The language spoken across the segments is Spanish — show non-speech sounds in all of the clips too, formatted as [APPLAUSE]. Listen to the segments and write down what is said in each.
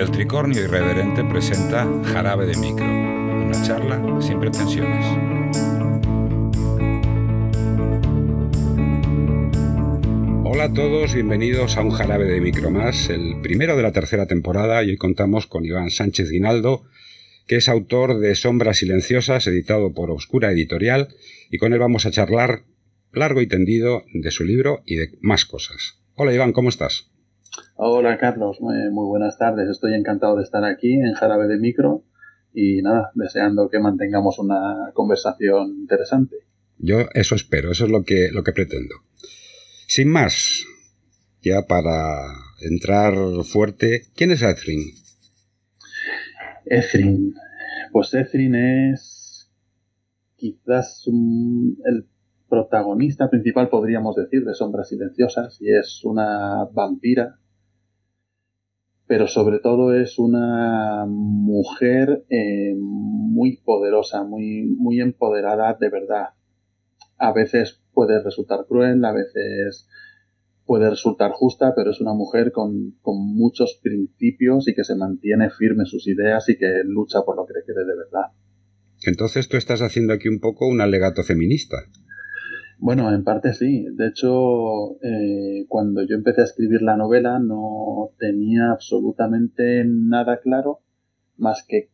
El Tricornio Irreverente presenta Jarabe de Micro, una charla sin pretensiones. Hola a todos, bienvenidos a un Jarabe de Micro más, el primero de la tercera temporada y hoy contamos con Iván Sánchez Guinaldo, que es autor de Sombras Silenciosas, editado por Obscura Editorial, y con él vamos a charlar largo y tendido de su libro y de más cosas. Hola Iván, ¿cómo estás? Hola Carlos, muy, buenas tardes. Estoy encantado de estar aquí en Jarabe de Micro y nada, deseando que mantengamos una conversación interesante. Yo eso espero, eso es lo que, lo que pretendo. Sin más, ya para entrar fuerte, ¿quién es Ethrin? Ethrin. Pues Ethrin es quizás el protagonista principal, podríamos decir, de Sombras Silenciosas, y es una vampira, pero sobre todo es una mujer eh, muy poderosa, muy, muy empoderada de verdad. A veces puede resultar cruel, a veces puede resultar justa, pero es una mujer con, con muchos principios y que se mantiene firme sus ideas y que lucha por lo que quiere de verdad. Entonces tú estás haciendo aquí un poco un alegato feminista. Bueno, en parte sí. De hecho, eh, cuando yo empecé a escribir la novela no tenía absolutamente nada claro más que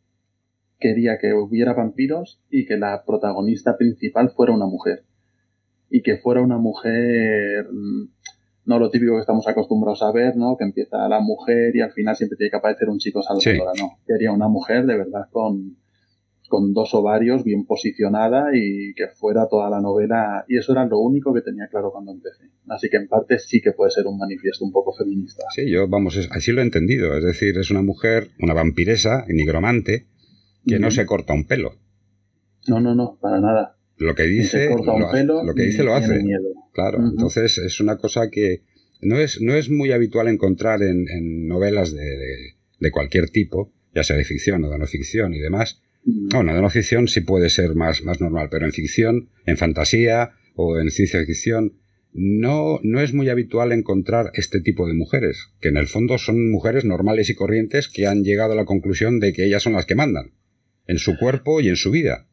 quería que hubiera vampiros y que la protagonista principal fuera una mujer. Y que fuera una mujer, mm, no lo típico que estamos acostumbrados a ver, ¿no? Que empieza la mujer y al final siempre tiene que aparecer un chico salvadora, no. Quería una mujer de verdad con, con dos ovarios bien posicionada y que fuera toda la novela. Y eso era lo único que tenía claro cuando empecé. Así que en parte sí que puede ser un manifiesto un poco feminista. Sí, yo, vamos, así lo he entendido. Es decir, es una mujer, una vampiresa, nigromante, que no se corta un pelo. No, no, no, para nada. Lo que dice, lo, lo que dice lo hace. Claro, entonces es una cosa que no es, no es muy habitual encontrar en, novelas de, de cualquier tipo, ya sea de ficción o de no ficción y demás, bueno, de no ficción sí puede ser más, más normal, pero en ficción, en fantasía o en ciencia ficción, no, no es muy habitual encontrar este tipo de mujeres, que en el fondo son mujeres normales y corrientes que han llegado a la conclusión de que ellas son las que mandan, en su cuerpo y en su vida.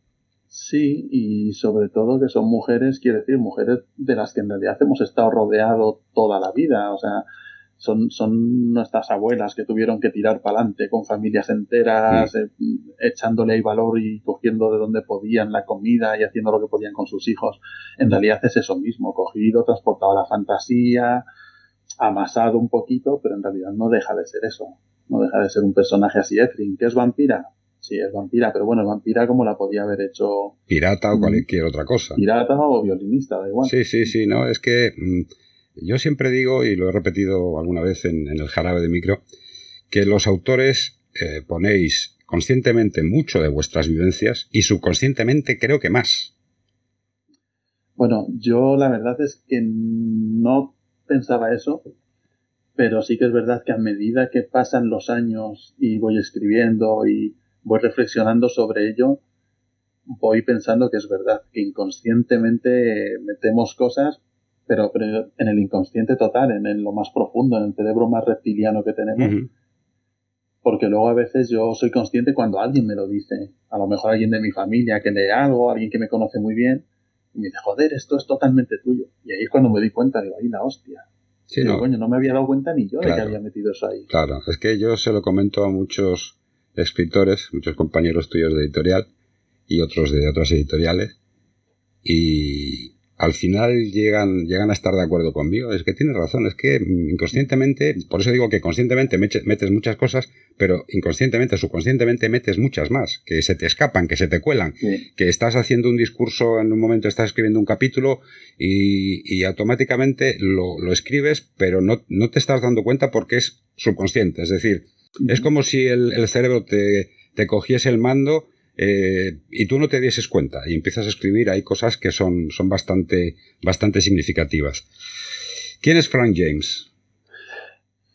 Sí, y sobre todo que son mujeres, quiere decir, mujeres de las que en realidad hemos estado rodeados toda la vida, o sea, son, son nuestras abuelas que tuvieron que tirar para adelante con familias enteras, eh, echándole ahí valor y cogiendo de donde podían la comida y haciendo lo que podían con sus hijos. En realidad es eso mismo, cogido, transportado a la fantasía, amasado un poquito, pero en realidad no deja de ser eso. No deja de ser un personaje así, Ethrin, que es vampira. Sí, es vampira, pero bueno, es vampira como la podía haber hecho. Pirata o cualquier otra cosa. Pirata o violinista, da igual. Sí, sí, sí, no, es que. Yo siempre digo, y lo he repetido alguna vez en, el jarabe de micro, que los autores eh, ponéis conscientemente mucho de vuestras vivencias y subconscientemente creo que más. Bueno, yo la verdad es que no pensaba eso, pero sí que es verdad que a medida que pasan los años y voy escribiendo y voy reflexionando sobre ello, voy pensando que es verdad, que inconscientemente metemos cosas pero, en el inconsciente total, en, lo más profundo, en el cerebro más reptiliano que tenemos. Porque luego a veces yo soy consciente cuando alguien me lo dice, a lo mejor alguien de mi familia que lee algo, alguien que me conoce muy bien, y me dice, joder, esto es totalmente tuyo. Y ahí es cuando me di cuenta, digo, ahí la hostia. Sí, no. coño, no me había dado cuenta ni yo de que había metido eso ahí. Claro, es que yo se lo comento a muchos escritores, muchos compañeros tuyos de editorial y otros de otras editoriales, y, al final llegan, llegan a estar de acuerdo conmigo. Es que tienes razón, es que inconscientemente, por eso digo que conscientemente metes muchas cosas, pero inconscientemente, subconscientemente metes muchas más, que se te escapan, que se te cuelan, que estás haciendo un discurso, en un momento estás escribiendo un capítulo y, automáticamente lo, escribes, pero no, no te estás dando cuenta porque es subconsciente. Es decir, es como si el, el cerebro te, te cogiese el mando eh, y tú no te dieses cuenta y empiezas a escribir, hay cosas que son, son bastante, bastante significativas. ¿Quién es Frank James?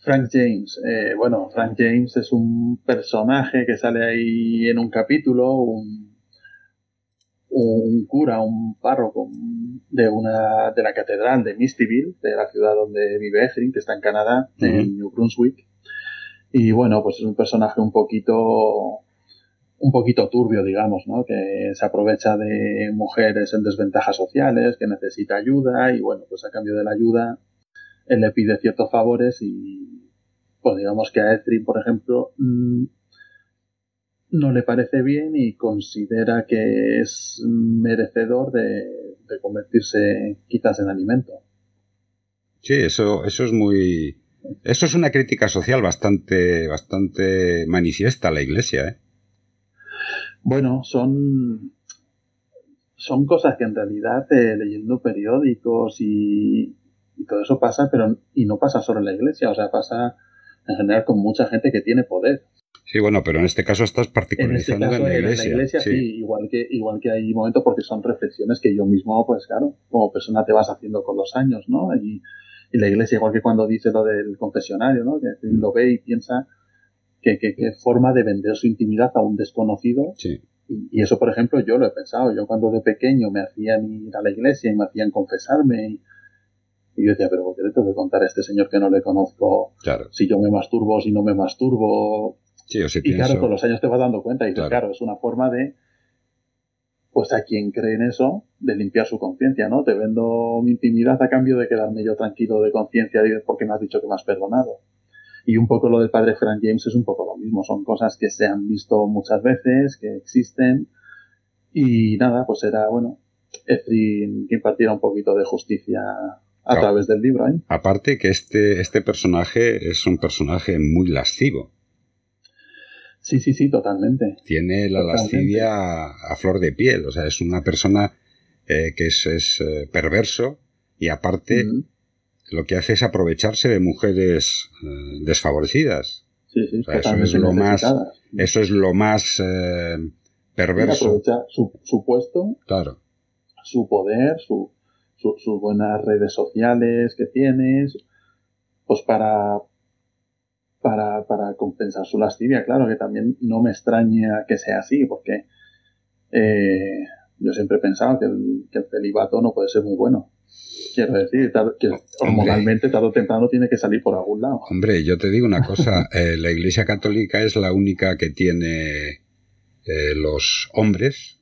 Frank James, eh, bueno, Frank James es un personaje que sale ahí en un capítulo, un, un cura, un párroco de una de la catedral de Mistyville, de la ciudad donde vive Ethrin, que está en Canadá, en New Brunswick, Y bueno, pues es un personaje un poquito un poquito turbio, digamos, ¿no? Que se aprovecha de mujeres en desventajas sociales, que necesita ayuda y bueno, pues a cambio de la ayuda él le pide ciertos favores y pues digamos que a Ethrin, por ejemplo, mm, no le parece bien y considera que es merecedor de, de convertirse quizás en alimento. Sí, eso, eso es muy, eso es una crítica social bastante, bastante manifiesta a la Iglesia, ¿eh? Bueno, son, son cosas que en realidad eh, leyendo periódicos y, todo eso pasa, pero y no pasa solo en la iglesia, o sea, pasa en general con mucha gente que tiene poder. Sí, bueno, pero en este caso estás particularizando en, este en la iglesia. En la iglesia sí. igual que igual que hay momentos porque son reflexiones que yo mismo, pues claro, como persona te vas haciendo con los años, ¿no? Y, y la iglesia, igual que cuando dice lo del confesionario, ¿no? Que lo ve y piensa que, que, forma de vender su intimidad a un desconocido. Y, eso, por ejemplo, yo lo he pensado. Yo cuando de pequeño me hacían ir a la iglesia y me hacían confesarme y, yo decía, pero ¿por qué le tengo que contar a este señor que no le conozco claro. si yo me masturbo, si no me masturbo? Sí, o si y claro, con los años te vas dando cuenta y dices, claro. es una forma de, pues a quien cree en eso, de limpiar su conciencia, ¿no? Te vendo mi intimidad a cambio de quedarme yo tranquilo de conciencia porque me has dicho que me has perdonado. Y un poco lo del padre Frank James es un poco lo mismo. Son cosas que se han visto muchas veces, que existen. Y nada, pues era, bueno, Efrin que impartiera un poquito de justicia a través del libro. ¿eh? Aparte que este, este personaje es un personaje muy lascivo. Sí, sí, sí, totalmente. Tiene la lascivia a, flor de piel. O sea, es una persona eh, que es, es eh, perverso y aparte lo que hace es aprovecharse de mujeres eh, desfavorecidas. Sí, sí, eso es lo más, eso es lo más eh, perverso. Aprovecha su, su, puesto, claro. su poder, su, sus buenas redes sociales que tienes, pues para, para, para compensar su lascivia. Claro que también no me extraña que sea así, porque eh, yo siempre he pensado que el, que el celibato no puede ser muy bueno. Quiero decir, que hormonalmente tarde o temprano tiene que salir por algún lado. Hombre, yo te digo una cosa, [LAUGHS] eh, la Iglesia Católica es la única que tiene eh, los hombres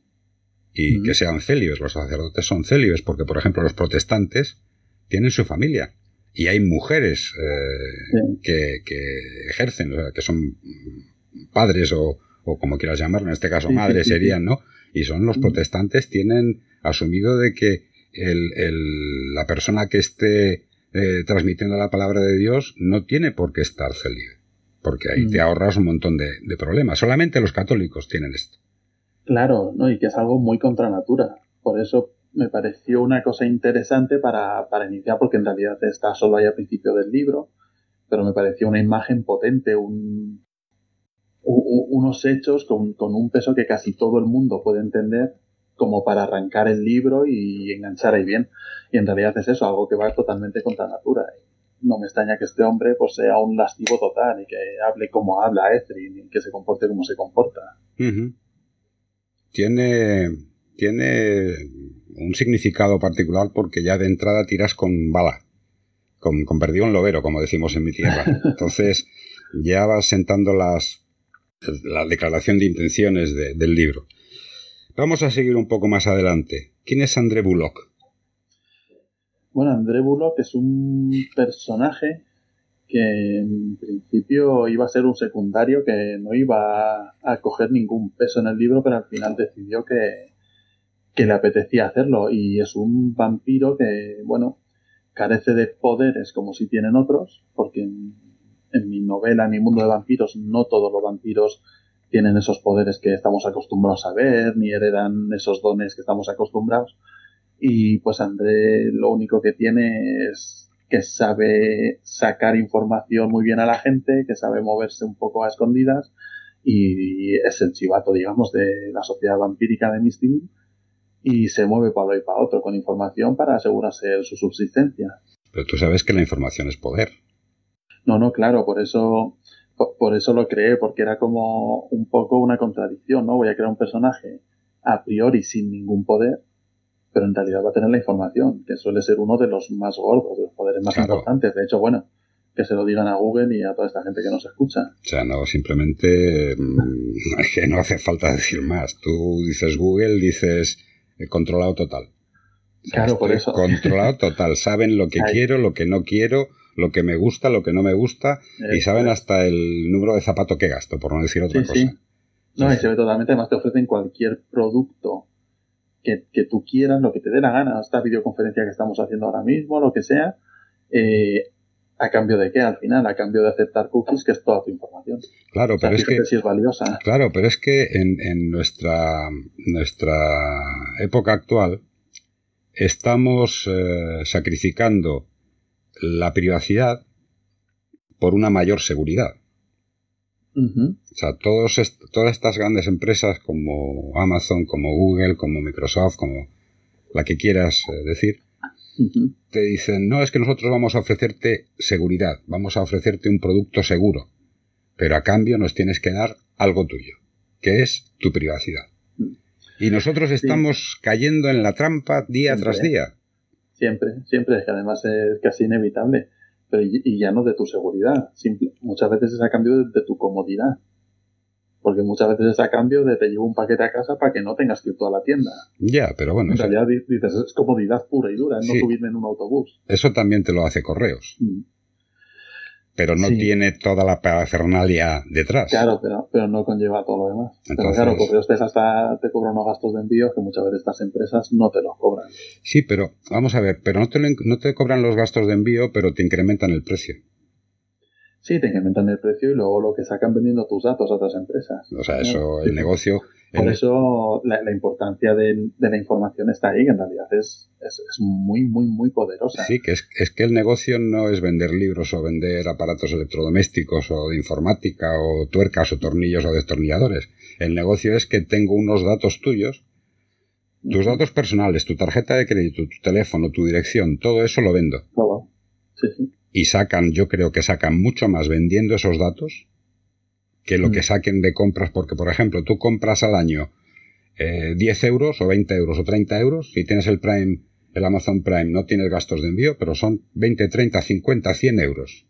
y que sean célibes, los sacerdotes son célibes, porque por ejemplo los protestantes tienen su familia y hay mujeres eh, que, ejercen, o sea, que son padres o, o como quieras llamarlo, en este caso madres serían, ¿no? Y son los protestantes tienen asumido de que el, la persona que esté eh, transmitiendo la palabra de Dios no tiene por qué estar célibe, porque ahí te mm. ahorras un montón de, problemas. Solamente los católicos tienen esto. Claro, ¿no? y que es algo muy contra natura. Por eso me pareció una cosa interesante para, para iniciar, porque en realidad está solo ahí al principio del libro, pero me pareció una imagen potente, un, unos hechos con, con, un peso que casi todo el mundo puede entender como para arrancar el libro y enganchar ahí bien. Y en realidad es eso, algo que va totalmente contra natura. No me extraña que este hombre pues sea un lastivo total y que hable como habla Ethrin y que se comporte como se comporta. Tiene, tiene un significado particular porque ya de entrada tiras con bala, con, con perdido un lobero, como decimos en mi tierra. [LAUGHS] Entonces ya vas sentando las, la declaración de intenciones del libro. Vamos a seguir un poco más adelante. ¿Quién es André Bullock? Bueno, André Bullock es un personaje que en principio iba a ser un secundario que no iba a coger ningún peso en el libro, pero al final decidió que, que le apetecía hacerlo. Y es un vampiro que, bueno, carece de poderes como si tienen otros, porque en, en mi novela, en mi mundo de vampiros, no todos los vampiros tienen esos poderes que estamos acostumbrados a ver, ni heredan esos dones que estamos acostumbrados. Y pues André lo único que tiene es que sabe sacar información muy bien a la gente, que sabe moverse un poco a escondidas y es el chivato, digamos, de la sociedad vampírica de Misty y se mueve para uno y para otro con información para asegurarse su subsistencia. Pero tú sabes que la información es poder. No, no, claro, por eso por, eso lo creé, porque era como un poco una contradicción, ¿no? Voy a crear un personaje a priori sin ningún poder, pero en realidad va a tener la información, que suele ser uno de los más gordos, de los poderes más importantes. De hecho, bueno, que se lo digan a Google y a toda esta gente que nos escucha. O sea, no, simplemente mm, [LAUGHS] que no hace falta decir más. Tú dices Google, dices eh, controlado total. claro, por eso. Controlado total. Saben lo que [LAUGHS] quiero, lo que no quiero, lo que me gusta, lo que no me gusta, y saben hasta el número de zapato que gasto, por no decir otra cosa. Sí. No, y se ve totalmente, además te ofrecen cualquier producto que, que, tú quieras, lo que te dé la gana, esta videoconferencia que estamos haciendo ahora mismo, lo que sea, eh, ¿A cambio de qué? Al final, a cambio de aceptar cookies, que es toda tu información. Claro, pero es que. Si es valiosa. Claro, pero es que en, en nuestra, nuestra época actual estamos eh, sacrificando la privacidad por una mayor seguridad. O sea, todos todas estas grandes empresas como Amazon, como Google, como Microsoft, como la que quieras eh, decir, te dicen, no, es que nosotros vamos a ofrecerte seguridad, vamos a ofrecerte un producto seguro, pero a cambio nos tienes que dar algo tuyo, que es tu privacidad. Mm. Y nosotros estamos cayendo en la trampa día tras día. Siempre, siempre, es que además es casi inevitable. Pero y, ya no de tu seguridad, muchas veces es a cambio de tu comodidad. Porque muchas veces es a cambio de te llevo un paquete a casa para que no tengas que ir toda la tienda. Ya, pero bueno. En realidad dices, es comodidad pura y dura, no subirme en un autobús. Eso también te lo hace correos. Mm. Pero no tiene toda la parafernalia detrás. Claro, pero, pero no conlleva todo lo demás. Pero claro, correos te, hasta te cobran unos gastos de envío que muchas veces estas empresas no te los cobran. Sí, pero vamos a ver, pero no te, no te cobran los gastos de envío, pero te incrementan el precio. Sí, te incrementan el precio y luego lo que sacan vendiendo tus datos a otras empresas. O sea, eso, el negocio. Por eso la, importancia de, la información está ahí, que en realidad es, es, muy, muy, muy poderosa. Sí, que es, es, que el negocio no es vender libros o vender aparatos electrodomésticos o de informática o tuercas o tornillos o destornilladores. El negocio es que tengo unos datos tuyos, tus datos personales, tu tarjeta de crédito, tu teléfono, tu dirección, todo eso lo vendo. Todo. Sí, sí y sacan, yo creo que sacan mucho más vendiendo esos datos que lo que mm. saquen de compras, porque por ejemplo, tú compras al año eh, 10 euros o 20 euros o 30 euros, y tienes el Prime, el Amazon Prime, no tienes gastos de envío, pero son 20, 30, 50, 100 euros.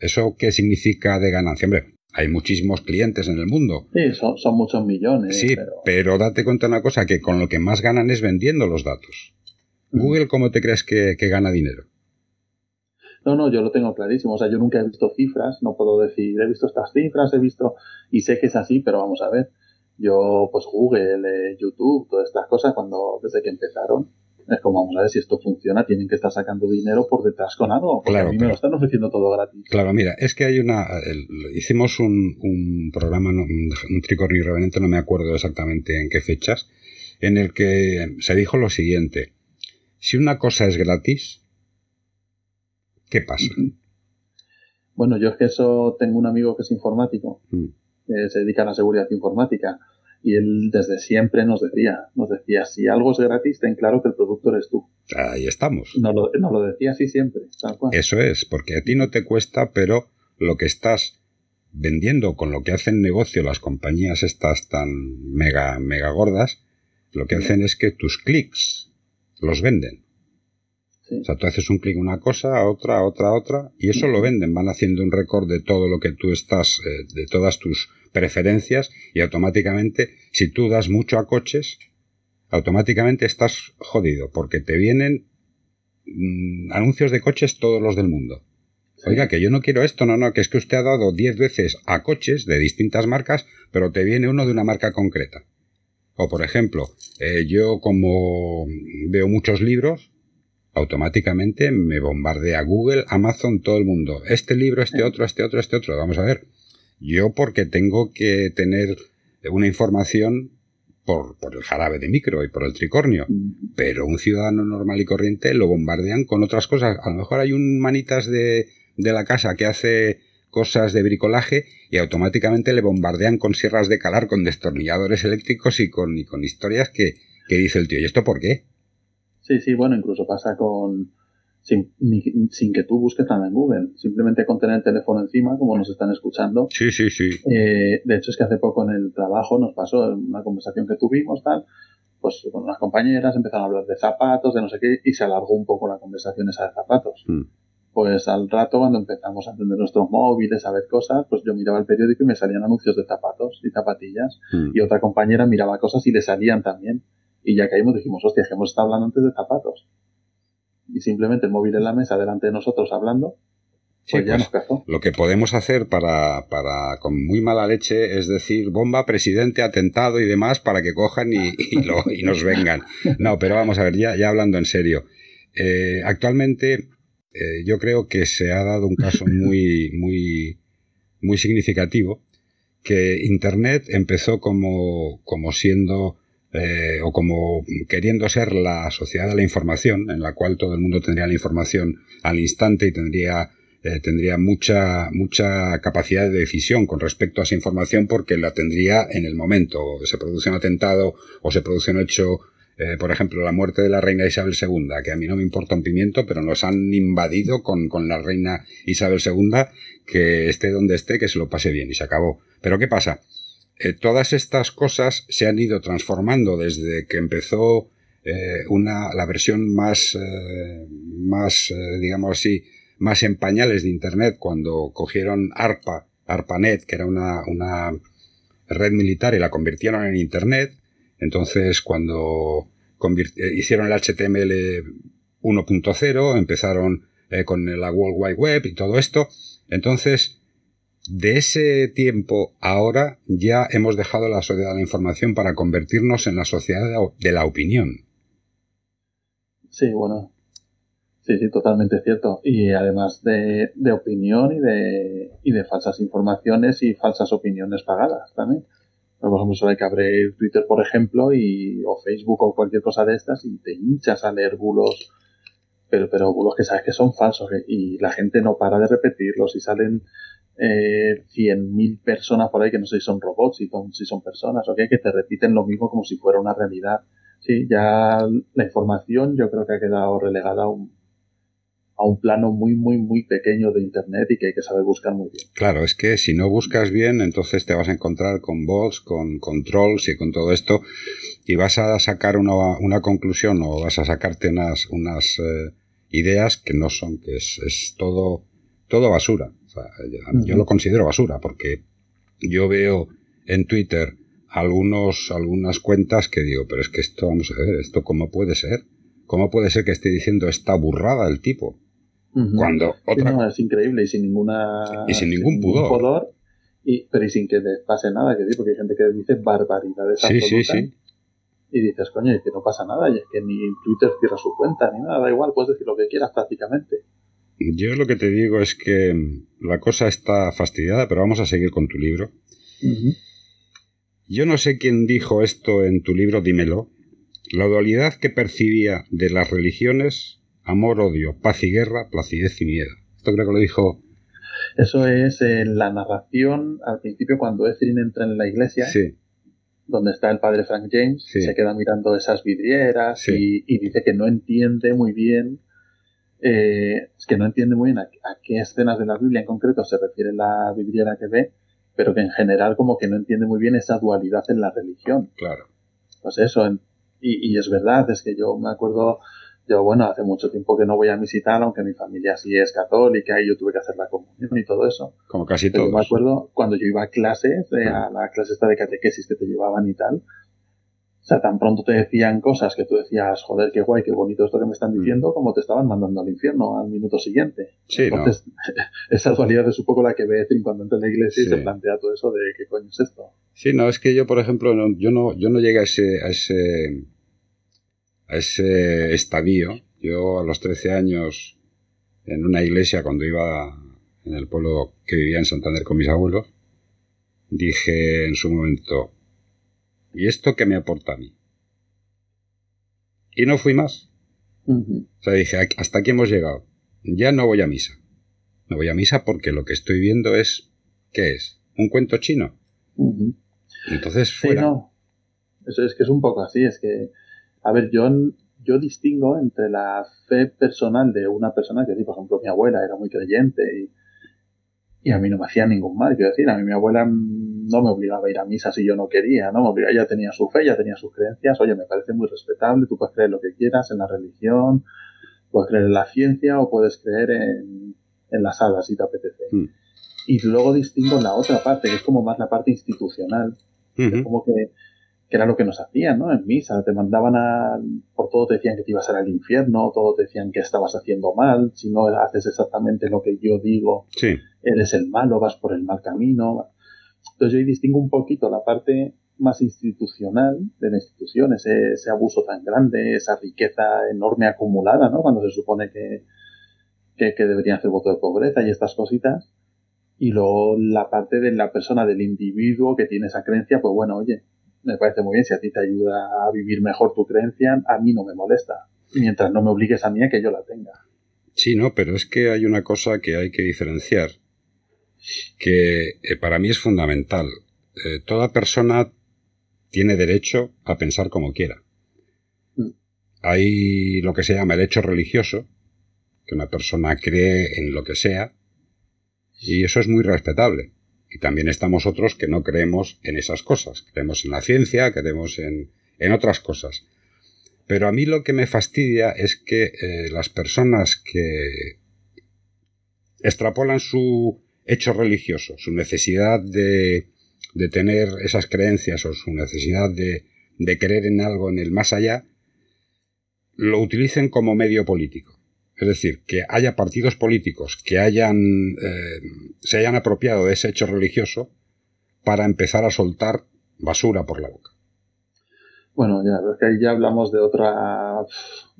¿Eso qué significa de ganancia? Hombre, hay muchísimos clientes en el mundo. Sí, son, muchos millones. Sí, pero... date cuenta de una cosa, que con lo que más ganan es vendiendo los datos. Google, ¿cómo te crees que gana dinero? No, no, yo lo tengo clarísimo. O sea, yo nunca he visto cifras, no puedo decir, he visto estas cifras, he visto, y sé que es así, pero vamos a ver. Yo, pues Google, eh, YouTube, todas estas cosas, cuando, desde que empezaron, es como, vamos a ver si esto funciona, tienen que estar sacando dinero por detrás con algo. claro, a mí me lo están ofreciendo todo gratis. Claro, mira, es que hay una. hicimos un, un programa, un tricornio irreverente, no me acuerdo exactamente en qué fechas, en el que se dijo lo siguiente: si una cosa es gratis, ¿Qué pasa? [CLEARS THROAT] Bueno, yo es que eso tengo un amigo que es informático, mm. se dedica a la seguridad informática, y él desde siempre nos decía, nos decía, si algo es gratis, ten claro que el producto eres tú. Ahí estamos. Nos lo, lo decía así siempre, Eso es, porque a ti no te cuesta, pero lo que estás vendiendo con lo que hacen negocio las compañías estas tan mega, mega gordas, lo que hacen es que tus clics los venden. O sea, tú haces un clic una cosa, a otra, a otra, a otra, y eso lo venden. Van haciendo un récord de todo lo que tú estás, eh, de todas tus preferencias, y automáticamente, si tú das mucho a coches, automáticamente estás jodido, porque te vienen mm, anuncios de coches todos los del mundo. Oiga, que yo no quiero esto, no, no, que es que usted ha dado 10 veces a coches de distintas marcas, pero te viene uno de una marca concreta. O por ejemplo, eh, yo como veo muchos libros, automáticamente me bombardea Google, Amazon, todo el mundo. Este libro, este otro, este otro, este otro. Vamos a ver. Yo porque tengo que tener una información por, por, el jarabe de micro y por el tricornio. Pero un ciudadano normal y corriente lo bombardean con otras cosas. A lo mejor hay un manitas de, de la casa que hace cosas de bricolaje y automáticamente le bombardean con sierras de calar, con destornilladores eléctricos y con, y con historias que, que dice el tío, ¿y esto por qué? Sí, sí, bueno, incluso pasa con, sin, sin, que tú busques nada en Google, simplemente con tener el teléfono encima, como nos están escuchando. Sí, sí, sí. Eh, de hecho, es que hace poco en el trabajo nos pasó una conversación que tuvimos, tal, pues con unas compañeras empezaron a hablar de zapatos, de no sé qué, y se alargó un poco la conversación esa de zapatos. Mm. pues al rato cuando empezamos a entender nuestros móviles, a ver cosas, pues yo miraba el periódico y me salían anuncios de zapatos y zapatillas. Hmm. Y otra compañera miraba cosas y le salían también. Y ya caímos dijimos, hostia, que hemos estado hablando antes de zapatos. Y simplemente el móvil en la mesa delante de nosotros hablando, pues ya pues, nos cazó. Lo que podemos hacer para, para, con muy mala leche, es decir, bomba, presidente, atentado y demás, para que cojan y, y, nos vengan. No, pero vamos a ver, ya, ya hablando en serio. Eh, actualmente eh, yo creo que se ha dado un caso muy, muy, muy significativo, que Internet empezó como, como siendo eh, o como queriendo ser la sociedad de la información, en la cual todo el mundo tendría la información al instante y tendría eh, tendría mucha mucha capacidad de decisión con respecto a esa información porque la tendría en el momento. Se produce un atentado o se produce un hecho eh, por ejemplo, la muerte de la reina Isabel II, que a mí no me importa un pimiento, pero nos han invadido con, con la reina Isabel II, que esté donde esté, que se lo pase bien y se acabó. Pero ¿qué pasa? Eh, todas estas cosas se han ido transformando desde que empezó eh, una, la versión más, eh, más digamos así, más en pañales de Internet, cuando cogieron ARPA, ARPANET, que era una, una red militar, y la convirtieron en Internet, entonces, cuando hicieron el HTML 1.0, empezaron con la World Wide Web y todo esto. Entonces, de ese tiempo ahora ya hemos dejado la sociedad de la información para convertirnos en la sociedad de la opinión. Sí, bueno. Sí, sí, totalmente cierto. Y además de, de opinión y de, y de falsas informaciones y falsas opiniones pagadas también. Por ejemplo, solo hay que abrir Twitter, por ejemplo, y, o Facebook o cualquier cosa de estas y te hinchas a leer bulos, pero, pero bulos que sabes que son falsos ¿eh? y la gente no para de repetirlos y salen eh, 100.000 personas por ahí que no sé si son robots, si son, si son personas o que te repiten lo mismo como si fuera una realidad. Sí, ya la información yo creo que ha quedado relegada a un, a un plano muy, muy, muy pequeño de Internet y que hay que saber buscar muy bien. Claro, es que si no buscas bien, entonces te vas a encontrar con bots, con controls y con todo esto y vas a sacar una, una conclusión o vas a sacarte unas, unas eh, ideas que no son, que es, es todo, todo basura. O sea, yo lo considero basura porque yo veo en Twitter algunos, algunas cuentas que digo, pero es que esto, vamos a ver, esto cómo puede ser. ¿Cómo puede ser que esté diciendo esta burrada el tipo? Cuando otra... es increíble y sin ninguna... Y sin ningún pudor. y, pero y sin que le pase nada, que porque hay gente que dice barbaridades sí, sí, sí. Y dices, coño, es que no pasa nada, y es que ni Twitter cierra su cuenta, ni nada, da igual, puedes decir lo que quieras prácticamente. Yo lo que te digo es que la cosa está fastidiada, pero vamos a seguir con tu libro. Yo no sé quién dijo esto en tu libro, dímelo. La dualidad que percibía de las religiones Amor, odio, paz y guerra, placidez y miedo. Esto creo que lo dijo. Eso es en la narración al principio cuando Etherin entra en la iglesia. Sí. Donde está el padre Frank James, se queda mirando esas vidrieras y, dice que no entiende muy bien eh, es que no entiende muy bien a, qué escenas de la Biblia en concreto se refiere la vidriera que ve, pero que en general como que no entiende muy bien esa dualidad en la religión. Claro. Pues eso, y, y, es verdad, es que yo me acuerdo yo, bueno, hace mucho tiempo que no voy a visitar, aunque mi familia sí es católica y yo tuve que hacer la comunión y todo eso. Como casi todo. me acuerdo cuando yo iba a clases, eh, a la clase esta de catequesis que te llevaban y tal. O sea, tan pronto te decían cosas que tú decías, joder, qué guay, qué bonito esto que me están mm. diciendo, como te estaban mandando al infierno al minuto siguiente. Sí, Entonces, [LAUGHS] esa dualidad es un poco la que ve cuando entra en la iglesia y se plantea todo eso de qué coño es esto. Sí, no, es que yo, por ejemplo, yo no, yo no llegué a ese, a ese a ese estadio. Yo a los 13 años, en una iglesia, cuando iba en el pueblo que vivía en Santander con mis abuelos, dije en su momento, ¿y esto qué me aporta a mí? Y no fui más. O sea, dije, hasta aquí hemos llegado. Ya no voy a misa. No voy a misa porque lo que estoy viendo es, ¿qué es? ¿Un cuento chino? Entonces fuera. no. Eso es que es un poco así, es que a ver, yo, yo distingo entre la fe personal de una persona que, por ejemplo, mi abuela era muy creyente y, y a mí no me hacía ningún mal. Quiero decir, a mí mi abuela no me obligaba a ir a misa si yo no quería, ¿no? Me ella tenía su fe, ya tenía sus creencias. Oye, me parece muy respetable, tú puedes creer lo que quieras en la religión, Puedes creer en la ciencia o puedes creer en, en las hadas si te apetece. Hmm. Y luego distingo la otra parte, que es como más la parte institucional. como que, que, era lo que nos hacían, ¿no? En misa, te mandaban a... Por todo te decían que te ibas a ir al infierno, todo te decían que estabas haciendo mal, si no haces exactamente lo que yo digo, eres el malo, vas por el mal camino. Entonces yo distingo un poquito la parte más institucional de la institución, ese, ese abuso tan grande, esa riqueza enorme acumulada, ¿no? Cuando se supone que, que, que, deberían hacer voto de pobreza y estas cositas. Y luego la parte de la persona, del individuo que tiene esa creencia, pues bueno, oye, me parece muy bien, si a ti te ayuda a vivir mejor tu creencia, a mí no me molesta. Mientras no me obligues a mí a que yo la tenga. Sí, no, pero es que hay una cosa que hay que diferenciar, que eh, para mí es fundamental. Eh, toda persona tiene derecho a pensar como quiera. Mm. Hay lo que se llama el hecho religioso, que una persona cree en lo que sea, y eso es muy respetable. Y también estamos otros que no creemos en esas cosas. Creemos en la ciencia, creemos en, en otras cosas. Pero a mí lo que me fastidia es que eh, las personas que extrapolan su hecho religioso, su necesidad de, de tener esas creencias o su necesidad de, de creer en algo en el más allá, lo utilicen como medio político. Es decir, que haya partidos políticos que hayan, eh, se hayan apropiado de ese hecho religioso para empezar a soltar basura por la boca. Bueno, ya, es que ahí ya hablamos de otra.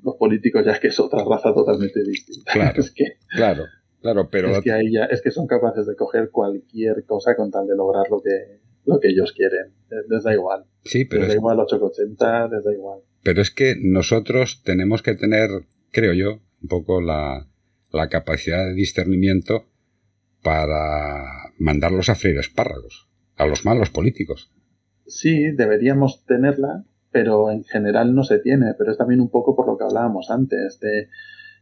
Los políticos ya es que es otra raza totalmente distinta. Claro, [LAUGHS] es que, claro, claro, pero. Es que ahí ya, es que son capaces de coger cualquier cosa con tal de lograr lo que, lo que ellos quieren. Les da igual. Sí, pero. Les da igual 880, les da igual. Pero es que nosotros tenemos que tener, creo yo, un poco la, la capacidad de discernimiento para mandarlos a freír espárragos, a los malos políticos. Sí, deberíamos tenerla, pero en general no se tiene, pero es también un poco por lo que hablábamos antes, de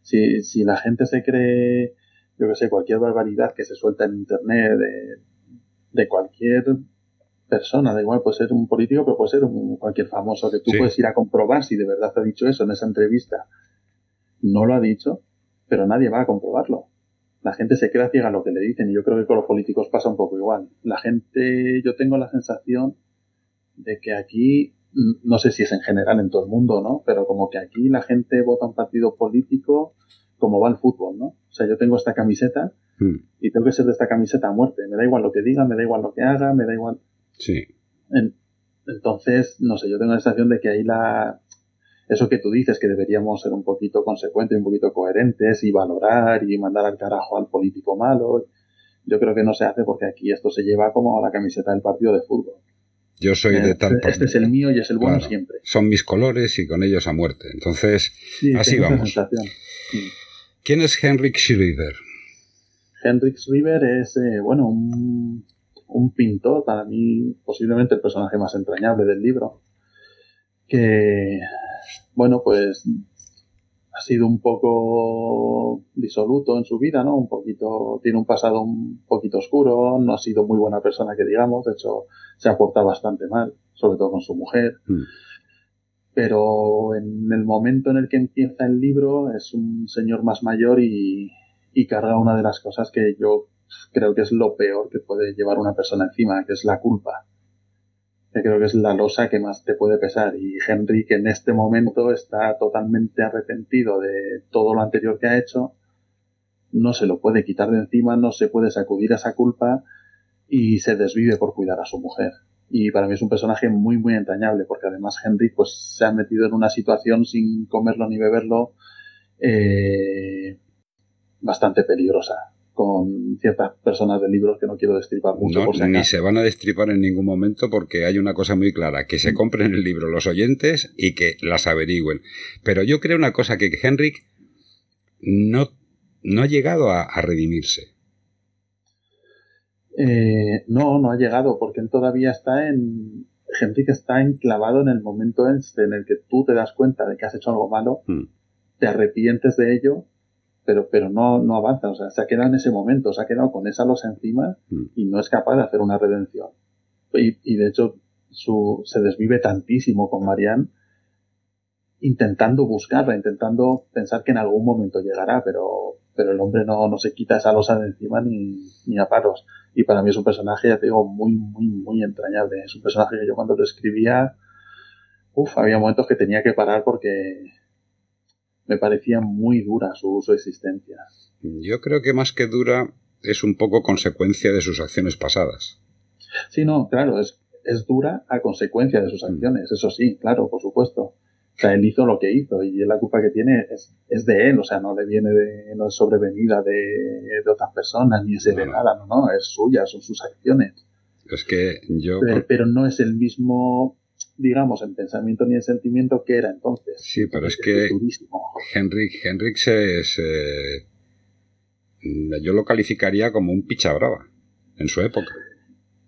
si, si la gente se cree, yo que sé, cualquier barbaridad que se suelta en Internet de, de cualquier persona, da igual, puede ser un político, pero puede ser un, cualquier famoso, que tú puedes ir a comprobar si de verdad ha dicho eso en esa entrevista no lo ha dicho, pero nadie va a comprobarlo. La gente se queda ciega a lo que le dicen y yo creo que con los políticos pasa un poco igual. La gente, yo tengo la sensación de que aquí, mm, no sé si es en general en todo el mundo, ¿no? Pero como que aquí la gente vota un partido político como va el fútbol, ¿no? O sea, yo tengo esta camiseta hmm. y tengo que ser de esta camiseta a muerte. Me da igual lo que diga, me da igual lo que haga, me da igual. Sí. entonces, no sé, yo tengo la sensación de que ahí la, eso que tú dices, que deberíamos ser un poquito consecuentes, un poquito coherentes y valorar y mandar al carajo al político malo, yo creo que no se hace porque aquí esto se lleva como a la camiseta del partido de fútbol. Yo soy de tal Este, este es el mío y es el bueno siempre. Son mis colores y con ellos a muerte. Entonces, así vamos. ¿Quién es Henrik Schriever? Henrik Schriever es, eh, bueno, un, un pintor, para mí posiblemente el personaje más entrañable del libro, que bueno, pues ha sido un poco disoluto en su vida, ¿no? Un poquito, tiene un pasado un poquito oscuro, no ha sido muy buena persona que digamos, de hecho se ha portado bastante mal, sobre todo con su mujer. Mm. Pero en el momento en el que empieza el libro es un señor más mayor y, y carga una de las cosas que yo creo que es lo peor que puede llevar una persona encima, que es la culpa que creo que es la losa que más te puede pesar. Y Henry, que en este momento está totalmente arrepentido de todo lo anterior que ha hecho, no se lo puede quitar de encima, no se puede sacudir esa culpa y se desvive por cuidar a su mujer. Y para mí es un personaje muy, muy entrañable, porque además Henry pues, se ha metido en una situación sin comerlo ni beberlo eh, bastante peligrosa con ciertas personas de libros que no quiero destripar mucho. No, ni se van a destripar en ningún momento porque hay una cosa muy clara, que se compren el libro los oyentes y que las averigüen. Pero yo creo una cosa, que Henrik no, no ha llegado a, redimirse. Eh, no, no ha llegado, porque él todavía está en... Henrik está enclavado en el momento en el que tú te das cuenta de que has hecho algo malo, hmm. te arrepientes de ello pero, pero no, no avanza, o sea, se ha quedado en ese momento, se ha quedado con esa losa encima mm. y no es capaz de hacer una redención. Y, y de hecho su, se desvive tantísimo con Marianne intentando buscarla, intentando pensar que en algún momento llegará, pero, pero el hombre no, no se quita esa losa de encima ni, ni a paros. Y para mí es un personaje, ya te digo, muy, muy, muy entrañable. Es un personaje que yo cuando lo escribía, uff, había momentos que tenía que parar porque me parecía muy dura su, existencia. Yo creo que más que dura es un poco consecuencia de sus acciones pasadas. Sí, no, claro, es, es dura a consecuencia de sus mm. acciones, eso sí, claro, por supuesto. O sea, él hizo lo que hizo y la culpa que tiene es, es de él, o sea, no le viene de, no es sobrevenida de, de otras personas ni es de nada, no, no, es suya, son sus acciones. Es que yo. Pero, no es el mismo, digamos, en pensamiento ni en sentimiento que era entonces. Sí, pero es que. Henrik, Henrik se, Yo lo calificaría como un picha brava en su época.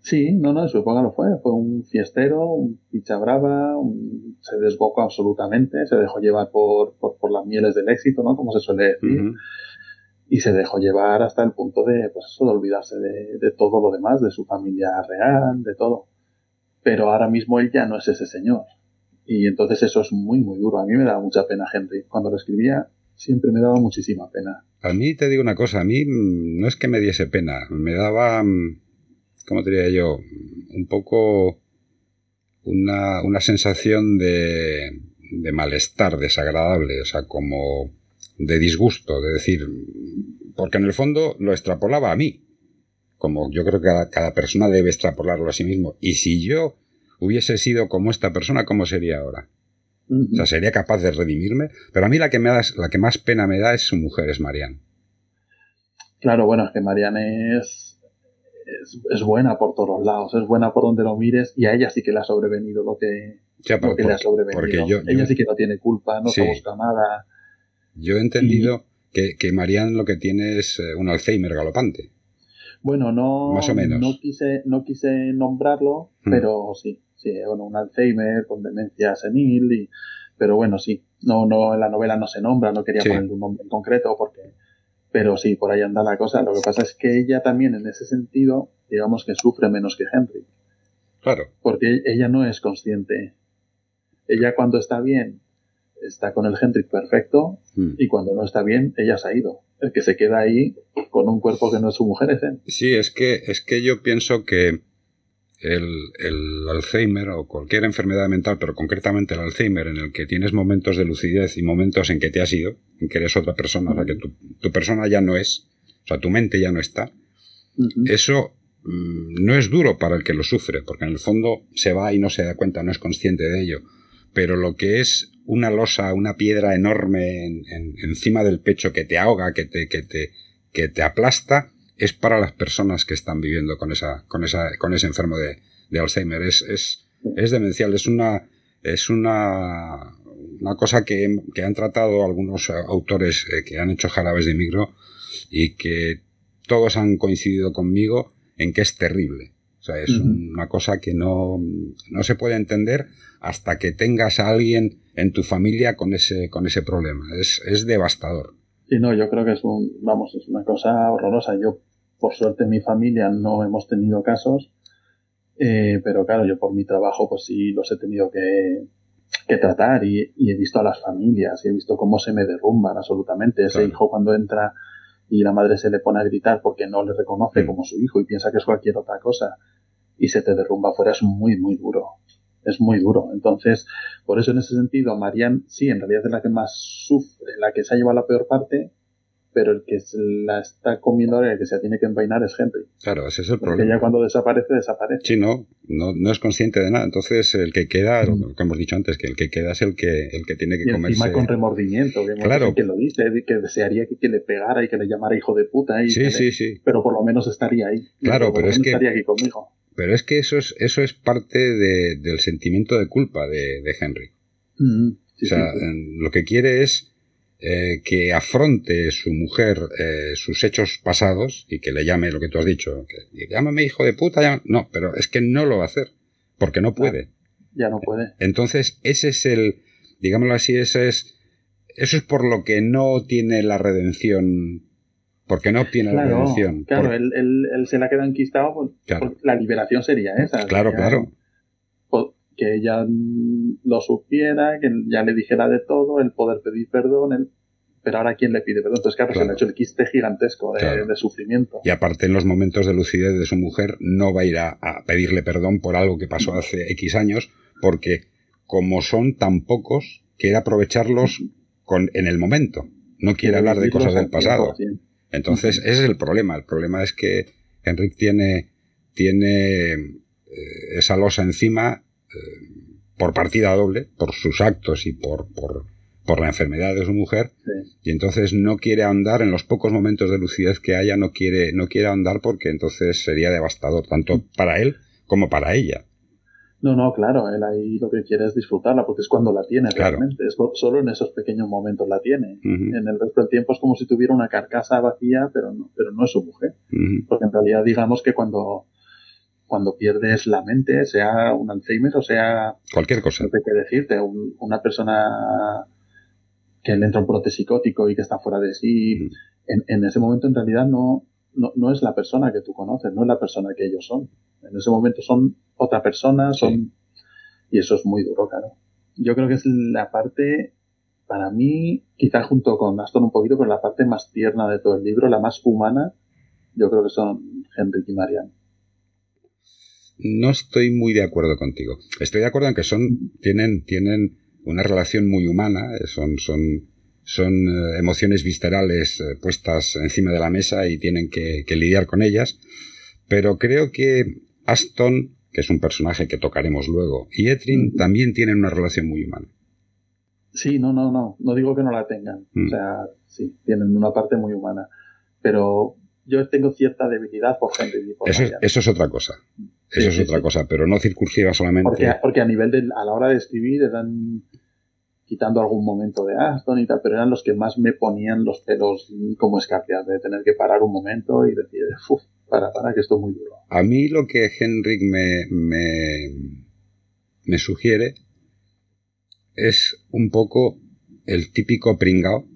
Sí, no, no, en su época lo fue. Fue un fiestero, un picha brava, se desbocó absolutamente, se dejó llevar por, por, las mieles del éxito, ¿no? Como se suele decir. Y se dejó llevar hasta el punto de, pues eso, de olvidarse de, de, todo lo demás, de su familia real, de todo. Pero ahora mismo él ya no es ese señor. Y entonces eso es muy, muy duro. A mí me daba mucha pena Henry. Cuando lo escribía, siempre me daba muchísima pena. A mí te digo una cosa, a mí mm, no es que me diese pena, me daba mm, ¿cómo diría yo? Un poco una, una sensación de, de malestar desagradable, o sea, como de disgusto, de decir, porque en el fondo lo extrapolaba a mí, como yo creo que cada, persona debe extrapolarlo a sí mismo. Y si yo hubiese sido como esta persona, ¿cómo sería ahora? O sea, sería capaz de redimirme. Pero a mí la que, me da, la que más pena me da es su mujer, es Marianne. Claro, bueno, es que Marianne es es, buena por todos lados, es buena por donde lo mires y a ella sí que le ha sobrevenido lo que, le ha sobrevenido. ella sí que no tiene culpa, no se busca nada. Yo he entendido que, que Marianne lo que tiene es eh, un Alzheimer galopante. Bueno, no, Más o menos. no quise, no quise nombrarlo, hmm. pero sí, sí, bueno, un Alzheimer con demencia senil, y, pero bueno, sí, no, no, en la novela no se nombra, no quería poner un nombre en concreto porque pero sí, por ahí anda la cosa. Lo que pasa es que ella también, en ese sentido, digamos que sufre menos que Henry. Claro. Porque ella no es consciente. Ella cuando está bien, está con el Henry perfecto, hmm. y cuando no está bien, ella se ha ido. El que se queda ahí con un cuerpo que no es su mujer es él. Sí, es que, es que yo pienso que el, Alzheimer o cualquier enfermedad mental, pero concretamente el Alzheimer, en el que tienes momentos de lucidez y momentos en que te has ido, en que eres otra persona, o sea, que tu, persona ya no es, o sea, tu mente ya no está, eso mm, no es duro para el que lo sufre, porque en el fondo se va y no se da cuenta, no es consciente de ello. Pero lo que es una losa, una piedra enorme encima del pecho que te ahoga, que te, que te, que te aplasta, es para las personas que están viviendo con esa, con esa, con ese enfermo de, de Alzheimer. Es, es, es demencial, es una, es una, una cosa que, que han tratado algunos autores eh, que han hecho jarabes de micro y que todos han coincidido conmigo en que es terrible. Sea, es una cosa que no, no se puede entender hasta que tengas a alguien en tu familia con ese, con ese problema. Es, es devastador. Sí, no, yo creo que es un, vamos, es una cosa horrorosa. Yo por suerte en mi familia no hemos tenido casos, eh, pero claro, yo por mi trabajo pues sí los he tenido que, que tratar y, he visto a las familias y he visto cómo se me derrumban absolutamente. Ese hijo cuando entra y la madre se le pone a gritar porque no le reconoce mm. como su hijo y piensa que es cualquier otra cosa y se te derrumba afuera es muy, muy duro. Es muy duro. Entonces, por eso en ese sentido, Marianne sí, en realidad es la que más sufre, la que se ha llevado la peor parte, pero el que la está comiendo ahora, el que se tiene que envainar es Henry. Claro, ese es el Porque problema. ya cuando desaparece, desaparece. Sí, no, no, es consciente de nada. Entonces, el que queda, lo mm. que hemos dicho antes, que el que queda es el que, el que tiene que y comerse. Encima con remordimiento, que, claro. que lo dice, que desearía que, le pegara y que le llamara hijo de puta. Y sí, sí, sí. Pero por lo menos estaría ahí. Claro, pero es que. Estaría aquí conmigo. Pero es que eso es, eso es parte de, del sentimiento de culpa de, de Henry. Mm, o sea, lo que quiere es eh, que afronte su mujer eh, sus hechos pasados y que le llame lo que tú has dicho, que llámame hijo de puta, no, pero es que no lo va a hacer, porque no puede. Ya no puede. Entonces, ese es el, digámoslo así, ese es, eso es por lo que no tiene la redención, porque no tiene la redención. Claro, él, él, se la queda enquistado, pues, pues, la liberación sería esa. Claro, claro que ella lo supiera, que ya le dijera de todo, el poder pedir perdón, el, pero ahora quién le pide perdón. Entonces, claro, se le ha hecho el quiste gigantesco de, sufrimiento. Y aparte, en los momentos de lucidez de su mujer, no va a ir a, pedirle perdón por algo que pasó hace X años, porque como son tan pocos, quiere aprovecharlos con, en el momento. No quiere hablar de cosas del pasado. Entonces, ese es el problema. El problema es que Enrique tiene, tiene eh, esa losa encima eh, por partida doble, por sus actos y por, por, por la enfermedad de su mujer, y entonces no quiere andar en los pocos momentos de lucidez que haya, no quiere, no quiere andar porque entonces sería devastador, tanto para él como para ella. No, no, claro, él ahí lo que quiere es disfrutarla, porque es cuando la tiene realmente, es solo en esos pequeños momentos la tiene. En el resto del tiempo es como si tuviera una carcasa vacía, pero no, pero no es su mujer. Porque en realidad digamos que cuando, cuando pierdes la mente, sea un Alzheimer o sea... Cualquier cosa. No que decirte, una persona que le entra un brote psicótico y que está fuera de sí, en, ese momento en realidad no, no, es la persona que tú conoces, no es la persona que ellos son. En ese momento son otra persona, son... Y eso es muy duro, claro. Yo creo que es la parte, para mí, quizá junto con Aston un poquito, pero la parte más tierna de todo el libro, la más humana, yo creo que son Henrik y Marianne. No estoy muy de acuerdo contigo. Estoy de acuerdo en que son, tienen, tienen una relación muy humana, son, son, son eh, emociones viscerales eh, puestas encima de la mesa y tienen que, lidiar con ellas, pero creo que Aston, que es un personaje que tocaremos luego, y Etrin también tienen una relación muy humana. Sí, no, no, no, no digo que no la tengan, o mm. sea, sí, tienen una parte muy humana, pero yo tengo cierta debilidad por gente eso, eso es otra cosa. Eso es otra cosa, pero no circunsiva solamente. Porque, a nivel de, a la hora de escribir eran quitando algún momento de Aston y tal, pero eran los que más me ponían los pelos como escarpias, de tener que parar un momento y decir, uff, para, para, que esto es muy duro. A mí lo que Henrik me, me, me sugiere es un poco el típico pringao,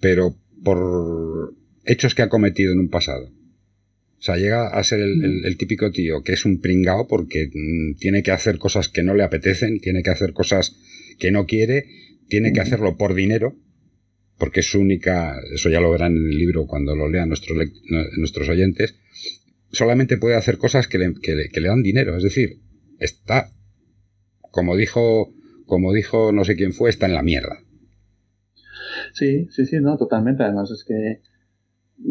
pero por hechos que ha cometido en un pasado. O sea, llega a ser el, típico tío que es un pringao porque mm, tiene que hacer cosas que no le apetecen, tiene que hacer cosas que no quiere, tiene que hacerlo por dinero, porque es su única, eso ya lo verán en el libro cuando lo lean nuestros, nuestros oyentes, solamente puede hacer cosas que le, que, le, dan dinero. Es decir, está, como dijo, como dijo no sé quién fue, está en la mierda. Sí, sí, sí, no, totalmente. Además es que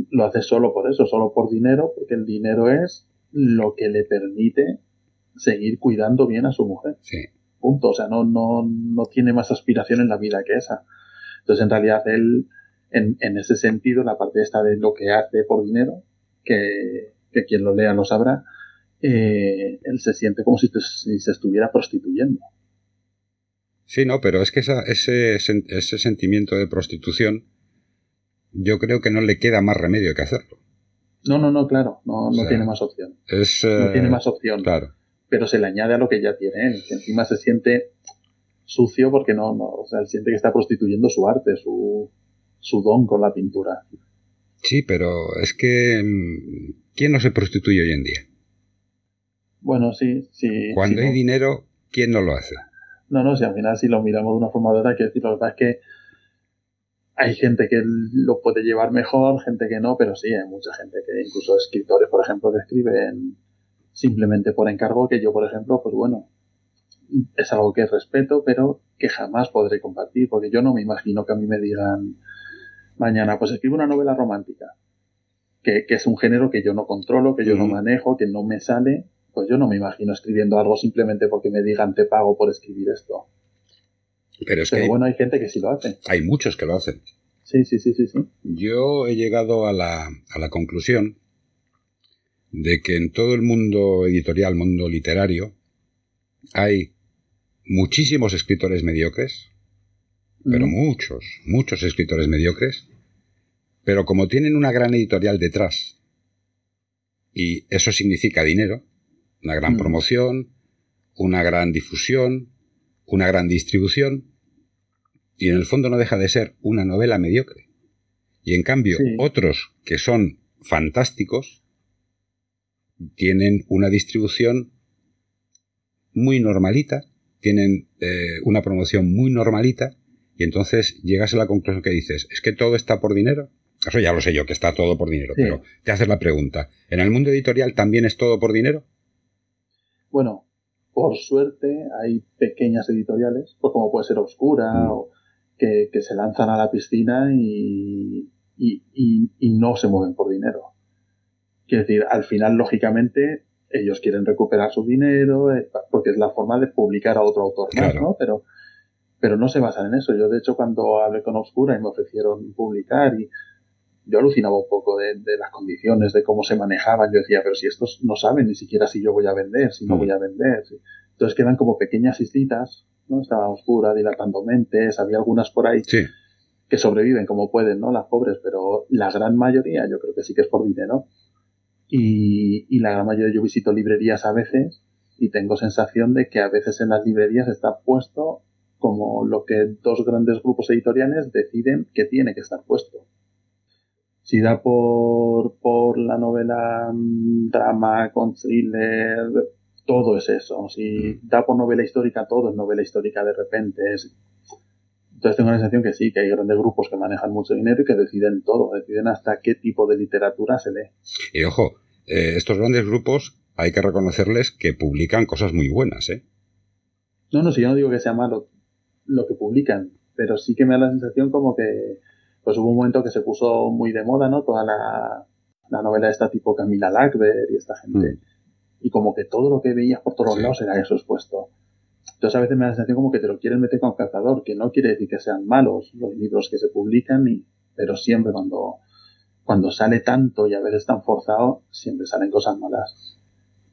lo hace solo por eso, solo por dinero, porque el dinero es lo que le permite seguir cuidando bien a su mujer. Sí. Punto. O sea, no, no, no tiene más aspiración en la vida que esa. Entonces, en realidad, él, en, en ese sentido, la parte esta de lo que hace por dinero, que, que quien lo lea lo sabrá, eh, él se siente como si, si, se estuviera prostituyendo. Sí, no, pero es que esa, ese, ese sentimiento de prostitución yo creo que no le queda más remedio que hacerlo. No, no, no, claro, no, no tiene más opción. Es, no tiene más opción. Claro. Pero se le añade a lo que ya tiene él, que encima se siente sucio porque no, no, o sea, él siente que está prostituyendo su arte, su, su don con la pintura. Sí, pero es que mm, ¿quién no se prostituye hoy en día? Bueno, sí, sí. Cuando hay dinero, ¿quién no lo hace? No, no, si al final si lo miramos de una forma u otra, que decir, lo que es que hay gente que lo puede llevar mejor, gente que no, pero sí, hay mucha gente que, incluso escritores, por ejemplo, que escriben simplemente por encargo, que yo, por ejemplo, pues bueno, es algo que respeto, pero que jamás podré compartir, porque yo no me imagino que a mí me digan mañana, pues escribo una novela romántica, que, es un género que yo no controlo, que yo no manejo, que no me sale, pues yo no me imagino escribiendo algo simplemente porque me digan te pago por escribir esto. Pero es que bueno, hay gente que sí lo hace. Hay muchos que lo hacen. Sí, sí, sí, sí, sí. Yo he llegado a la, a la conclusión de que en todo el mundo editorial, mundo literario, hay muchísimos escritores mediocres, pero muchos, muchos escritores mediocres, pero como tienen una gran editorial detrás, y eso significa dinero, una gran promoción, una gran difusión, una gran distribución, y en el fondo no deja de ser una novela mediocre. Y en cambio, otros que son fantásticos tienen una distribución muy normalita, tienen eh, una promoción muy normalita, y entonces llegas a la conclusión que dices, es que todo está por dinero. Eso ya lo sé yo, que está todo por dinero, pero te haces la pregunta, ¿en el mundo editorial también es todo por dinero? Bueno, por suerte hay pequeñas editoriales, pues como puede ser Oscura, mm. o que, se lanzan a la piscina y, y, no se mueven por dinero. Quiero decir, al final, lógicamente, ellos quieren recuperar su dinero, eh, porque es la forma de publicar a otro autor más, ¿no? Pero, pero no se basan en eso. Yo, de hecho, cuando hablé con Oscura y me ofrecieron publicar y yo alucinaba un poco de, las condiciones, de cómo se manejaban. Yo decía, pero si estos no saben ni siquiera si yo voy a vender, si no mm. voy a vender. Entonces quedan como pequeñas islitas, ¿no? Estaba oscura, dilatando mentes, había algunas por ahí que sobreviven como pueden, ¿no? Las pobres, pero la gran mayoría yo creo que sí que es por dinero. Y, y la gran mayoría yo visito librerías a veces y tengo sensación de que a veces en las librerías está puesto como lo que dos grandes grupos editoriales deciden que tiene que estar puesto si da por, por la novela mm, drama con thriller, todo es eso. Si mm. da por novela histórica, todo es novela histórica de repente. Entonces tengo la sensación que sí, que hay grandes grupos que manejan mucho dinero y que deciden todo, deciden hasta qué tipo de literatura se lee. Y ojo, eh, estos grandes grupos hay que reconocerles que publican cosas muy buenas, ¿eh? No, no, si yo no digo que sea malo lo que publican, pero sí que me da la sensación como que pues hubo un momento que se puso muy de moda, ¿no? Toda la, la novela esta tipo Camila Lackberg y esta gente. Mm. Y como que todo lo que veías por todos lados era eso expuesto. Entonces a veces me da la sensación como que te lo quieren meter con calzador, que no quiere decir que sean malos los libros que se publican, y, pero siempre cuando, cuando sale tanto y a veces tan forzado, siempre salen cosas malas.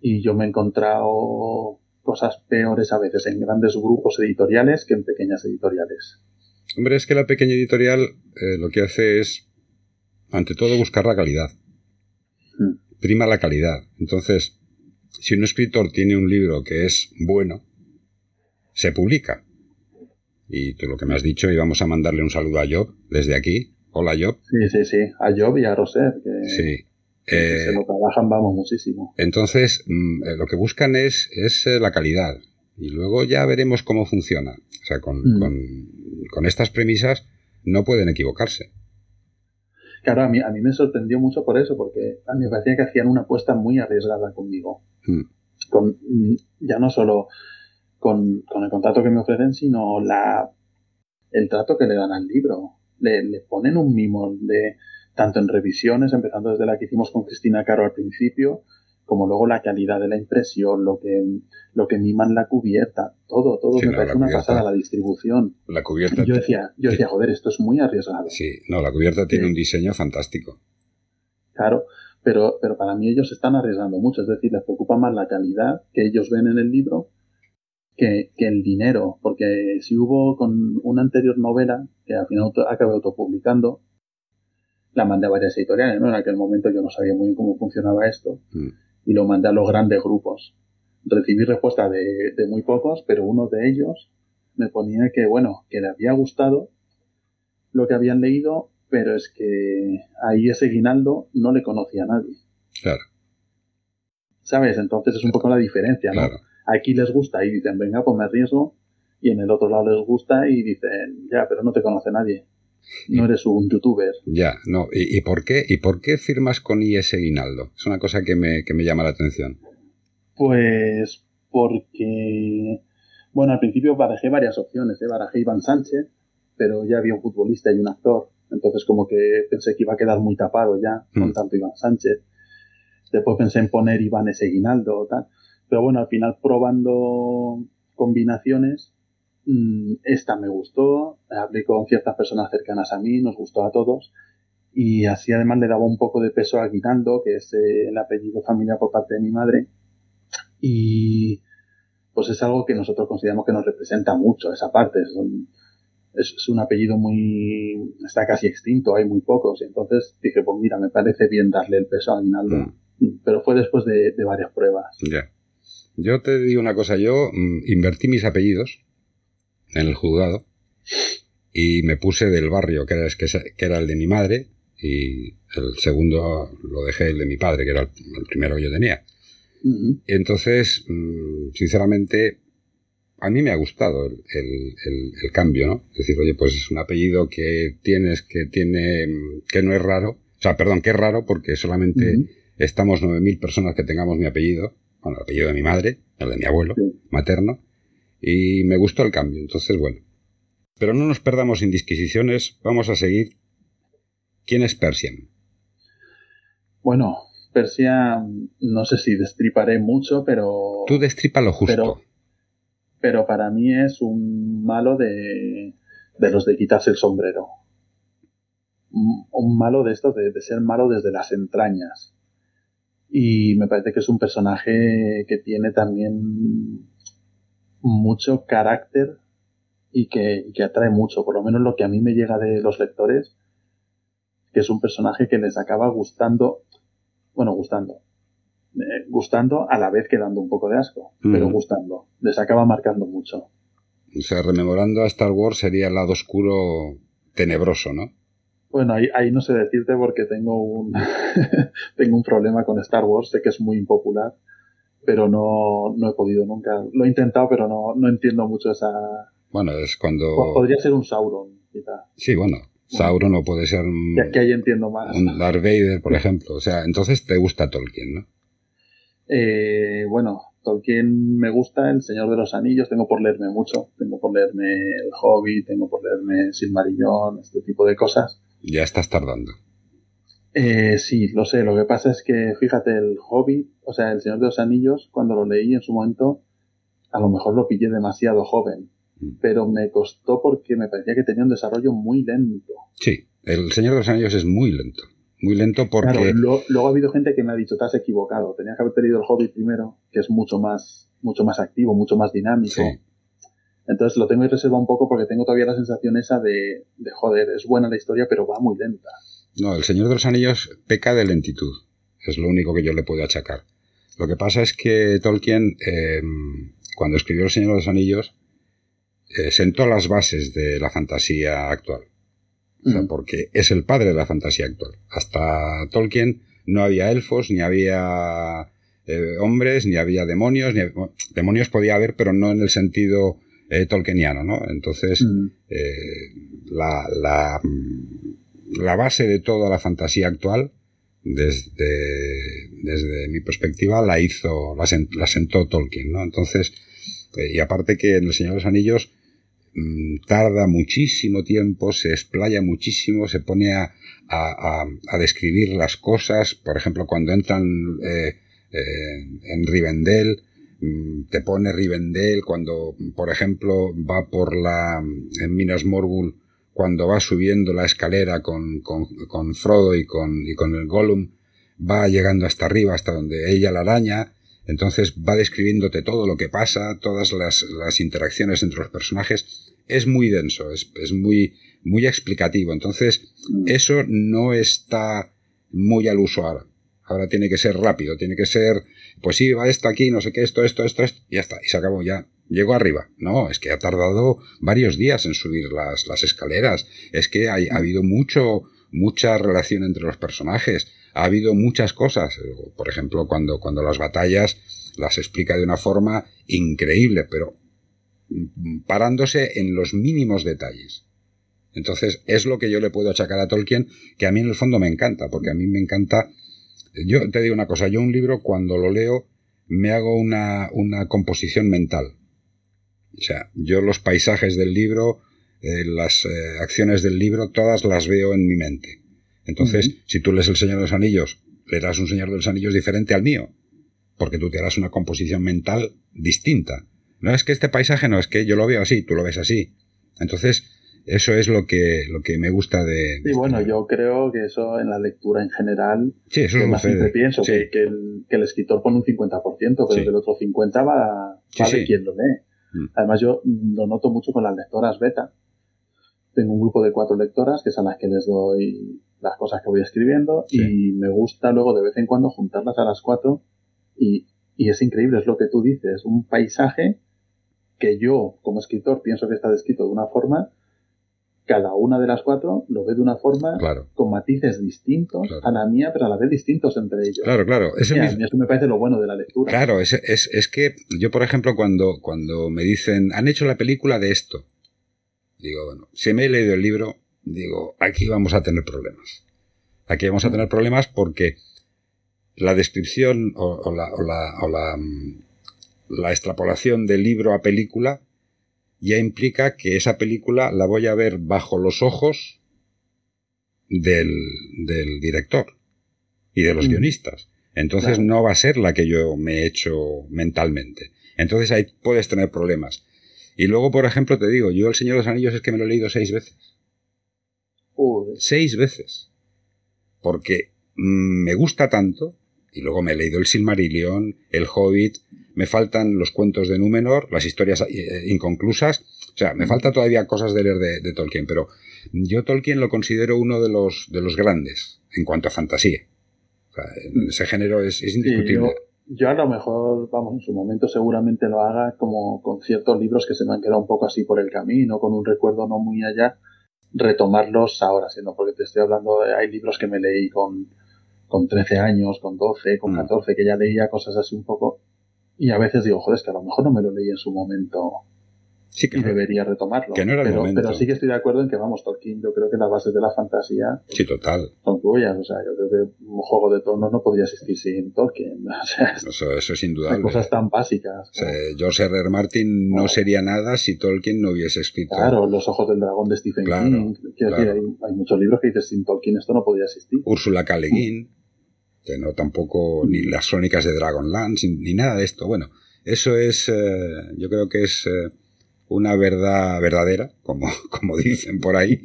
Y yo me he encontrado cosas peores a veces en grandes grupos editoriales que en pequeñas editoriales. Hombre, es que la pequeña editorial eh, lo que hace es, ante todo, buscar la calidad. Hmm. Prima la calidad. Entonces, si un escritor tiene un libro que es bueno, se publica. Y tú lo que me has dicho, y vamos a mandarle un saludo a Job desde aquí. Hola, Job. Sí, sí, sí. A Job y a Roser, que, sí. se lo trabajan, vamos, muchísimo. Entonces, mm, eh, lo que buscan es, es eh, la calidad. Y luego ya veremos cómo funciona. O sea, con, hmm. con con estas premisas no pueden equivocarse. Claro, a mí, a mí me sorprendió mucho por eso, porque a mí me parecía que hacían una apuesta muy arriesgada conmigo. Hmm. Con, ya no solo con, el contrato que me ofrecen, sino la, el trato que le dan al libro. Le, le ponen un mimo de tanto en revisiones, empezando desde la que hicimos con Cristina Caro al principio, como luego la calidad de la impresión, lo que, lo que miman la cubierta, todo, todo me parece una pasada, la distribución. La cubierta. yo decía, yo decía, joder, esto es muy arriesgado. Sí, no, la cubierta tiene un diseño fantástico. Claro, pero, pero para mí ellos están arriesgando mucho, es decir, les preocupa más la calidad que ellos ven en el libro que, que el dinero, porque si hubo con una anterior novela, que al final acabé autopublicando, la mandé a varias editoriales, ¿no? En aquel momento yo no sabía muy bien cómo funcionaba esto. Mm y lo mandé a los grandes grupos. Recibí respuesta de, muy pocos, pero uno de ellos me ponía que, bueno, que le había gustado lo que habían leído, pero es que ahí ese guinaldo no le conocía a nadie. Claro. ¿Sabes? Entonces es un poco la diferencia, ¿no? Aquí les gusta y dicen, venga, pues me arriesgo, y en el otro lado les gusta y dicen, ya, pero no te conoce nadie. No eres un youtuber. Ya, no. ¿Y, por qué? ¿Y por qué firmas con IS Guinaldo? Es una cosa que me, que me llama la atención. Pues porque, bueno, al principio barajé varias opciones. ¿eh? Barajé Iván Sánchez, pero ya había un futbolista y un actor. Entonces como que pensé que iba a quedar muy tapado ya con mm. tanto Iván Sánchez. Después pensé en poner Iván S. Guinaldo o tal. Pero bueno, al final probando combinaciones, Mm, esta me gustó, hablé con ciertas personas cercanas a mí, nos gustó a todos y así además le daba un poco de peso a Guinaldo, que es eh, el apellido familiar por parte de mi madre y pues es algo que nosotros consideramos que nos representa mucho esa parte, es un, es, un apellido muy, está casi extinto, hay muy pocos, y entonces dije, pues mira, me parece bien darle el peso a Guinaldo, mm. Pero fue después de, varias pruebas. Ya. Yo te digo una cosa, yo invertí mis apellidos, en el juzgado y me puse del barrio, que era, que era el de mi madre, y el segundo lo dejé el de mi padre, que era el, primero que yo tenía. Entonces, mm, sinceramente, a mí me ha gustado el, el, cambio, ¿no? Es decir, oye, pues es un apellido que tienes, que tiene, que no es raro. O sea, perdón, que es raro porque solamente estamos 9.000 personas que tengamos mi apellido. Bueno, el apellido de mi madre, el de mi abuelo materno. Y me gustó el cambio. Entonces, bueno. Pero no nos perdamos en disquisiciones. Vamos a seguir. ¿Quién es Persian? Bueno, Persia, no sé si destriparé mucho, pero... Tú destripa lo justo pero para mí es un malo de, de los de quitarse el sombrero. Un, malo de estos, de, ser malo desde las entrañas. Y me parece que es un personaje que tiene también mucho carácter y que, y que atrae mucho, por lo menos lo que a mí me llega de los lectores, que es un personaje que les acaba gustando, bueno, gustando, eh, gustando a la vez que dando un poco de asco, pero gustando. Les acaba marcando mucho. O sea, rememorando a Star Wars sería el lado oscuro tenebroso, ¿no? Bueno, ahí, ahí no sé decirte porque tengo un, [LAUGHS] tengo un problema con Star Wars, sé que es muy impopular, pero no, no he podido nunca. Lo he intentado, pero no, no entiendo mucho esa... Bueno, es cuando... Podría ser un Sauron, quizá. Sí, bueno, Sauron no puede ser un... Que, ahí entiendo más. Un Darth Vader, por ejemplo. O sea, entonces te gusta Tolkien, ¿no? Eh, bueno, Tolkien me gusta, El Señor de los Anillos, tengo por leerme mucho, tengo por leerme El Hobbit, tengo por leerme Silmarillón, este tipo de cosas. Ya estás tardando. Eh, sí, lo sé, lo que pasa es que, fíjate, El Hobbit, o sea, El Señor de los Anillos, cuando lo leí en su momento, a lo mejor lo pillé demasiado joven, mm. pero me costó porque me parecía que tenía un desarrollo muy lento. Sí, El Señor de los Anillos es muy lento muy lento porque... Claro, luego, ha habido gente que me ha dicho, te has equivocado, tenías que haber leído el Hobbit primero, que es mucho más, mucho más activo, mucho más dinámico. Entonces lo tengo en reserva un poco porque tengo todavía la sensación esa de, de, joder, es buena la historia, pero va muy lenta. No, El Señor de los Anillos peca de lentitud, es lo único que yo le puedo achacar. Lo que pasa es que Tolkien, eh, cuando escribió El Señor de los Anillos, eh, sentó las bases de la fantasía actual porque es el padre de la fantasía actual. Hasta Tolkien no había elfos, ni había eh, hombres, ni había demonios, ni demonios podía haber, pero no en el sentido eh, tolkieniano, ¿no? Entonces, eh, la, la, la, base de toda la fantasía actual, desde, desde mi perspectiva, la hizo, la, la sentó Tolkien, ¿no? Entonces, y aparte que en El Señor de los Anillos, Mm, tarda muchísimo tiempo, se explaya muchísimo, se pone a, a, describir las cosas, por ejemplo, cuando entran eh, eh, en Rivendell, mm, te pone Rivendell, cuando, por ejemplo, va por la, en Minas Morgul, cuando va subiendo la escalera con, con, con Frodo y con, y con el Gollum, va llegando hasta arriba, hasta donde ella la araña, entonces va describiéndote todo lo que pasa, todas las, las interacciones entre los personajes. Es muy denso, es, es muy, muy explicativo. Entonces, mm. eso no está muy al uso ahora. Ahora tiene que ser rápido, tiene que ser, pues sí, va esto aquí, no sé qué, esto, esto, esto, esto, y ya está, y se acabó ya. Llegó arriba. No, es que ha tardado varios días en subir las, las escaleras. Es que ha, ha habido mucho, mucha relación entre los personajes ha habido muchas cosas. Por ejemplo, cuando, cuando las batallas las explica de una forma increíble, pero parándose en los mínimos detalles. Entonces, es lo que yo le puedo achacar a Tolkien, que a mí en el fondo me encanta, porque a mí me encanta. Yo te digo una cosa, yo un libro cuando lo leo me hago una, una composición mental. O sea, yo los paisajes del libro, eh, las eh, acciones del libro, todas las veo en mi mente. Entonces, si tú lees El Señor de los Anillos, leerás un Señor de los Anillos diferente al mío, porque tú te harás una composición mental distinta. No es que este paisaje no, es que yo lo veo así, tú lo ves así. Entonces, eso es lo que, lo que me gusta de... Sí, bueno, yo creo que eso en la lectura en general... Sí, eso es lo pienso, que, el, escritor pone un 50%, pero que el otro 50% va, va de quien lo lee. Mm. Además, yo lo noto mucho con las lectoras beta. Tengo un grupo de cuatro lectoras que son las que les doy las cosas que voy escribiendo y me gusta luego de vez en cuando juntarlas a las cuatro y, y es increíble, es lo que tú dices, un paisaje que yo como escritor pienso que está descrito de una forma cada una de las cuatro lo ve de una forma con matices distintos a la mía, pero a la vez distintos entre ellos. Claro, claro. Es eso me parece lo bueno de la lectura. Claro, es, es, es, que yo, por ejemplo, cuando, cuando me dicen, han hecho la película de esto, digo, bueno, si me he leído el libro, digo, aquí vamos a tener problemas. Aquí vamos a tener problemas porque la descripción o, la, o, la, o la, mm, la extrapolación del libro a película ya implica que esa película la voy a ver bajo los ojos del, del director y de los mm. guionistas. Entonces no va a ser la que yo me he hecho mentalmente. Entonces ahí puedes tener problemas. Y luego, por ejemplo, te digo, yo El Señor de los Anillos es que me lo he leído seis veces. Seis veces. Porque mm, me gusta tanto, y luego me he leído El Silmarillion, El Hobbit, me faltan los cuentos de Númenor, las historias eh, inconclusas, o sea, me falta todavía cosas de leer de, Tolkien, pero yo Tolkien lo considero uno de los, de los grandes en cuanto a fantasía. O sea, ese género es, indiscutible. yo, a lo mejor, vamos, en su momento seguramente lo haga como con ciertos libros que se me han quedado un poco así por el camino, con un recuerdo no muy allá, retomarlos ahora, sino porque te estoy hablando de, hay libros que me leí con, con 13 años, con 12, con 14, mm. que ya leía cosas así un poco y a veces digo, joder, es que a lo mejor no me lo leí en su momento sí que y debería retomarlo. Que no era el pero, momento. pero sí que estoy de acuerdo en que, vamos, Tolkien, yo creo que las bases de la fantasía sí, total. son tuyas. O sea, yo creo que un juego de tronos no podría existir sin Tolkien. [LAUGHS] O sea, eso, eso es indudable. cosas tan básicas. O sea, George R. R. Martin no, sería nada si Tolkien no hubiese escrito. Claro, Los Ojos del Dragón de Stephen King. Quiero decir, hay, hay, muchos libros que dices sin Tolkien esto no podría existir. Úrsula K. Que no tampoco, ni las crónicas de Dragonlance, ni nada de esto. Bueno, eso es, eh, yo creo que es eh, una verdad verdadera, como, [LAUGHS] como dicen por ahí,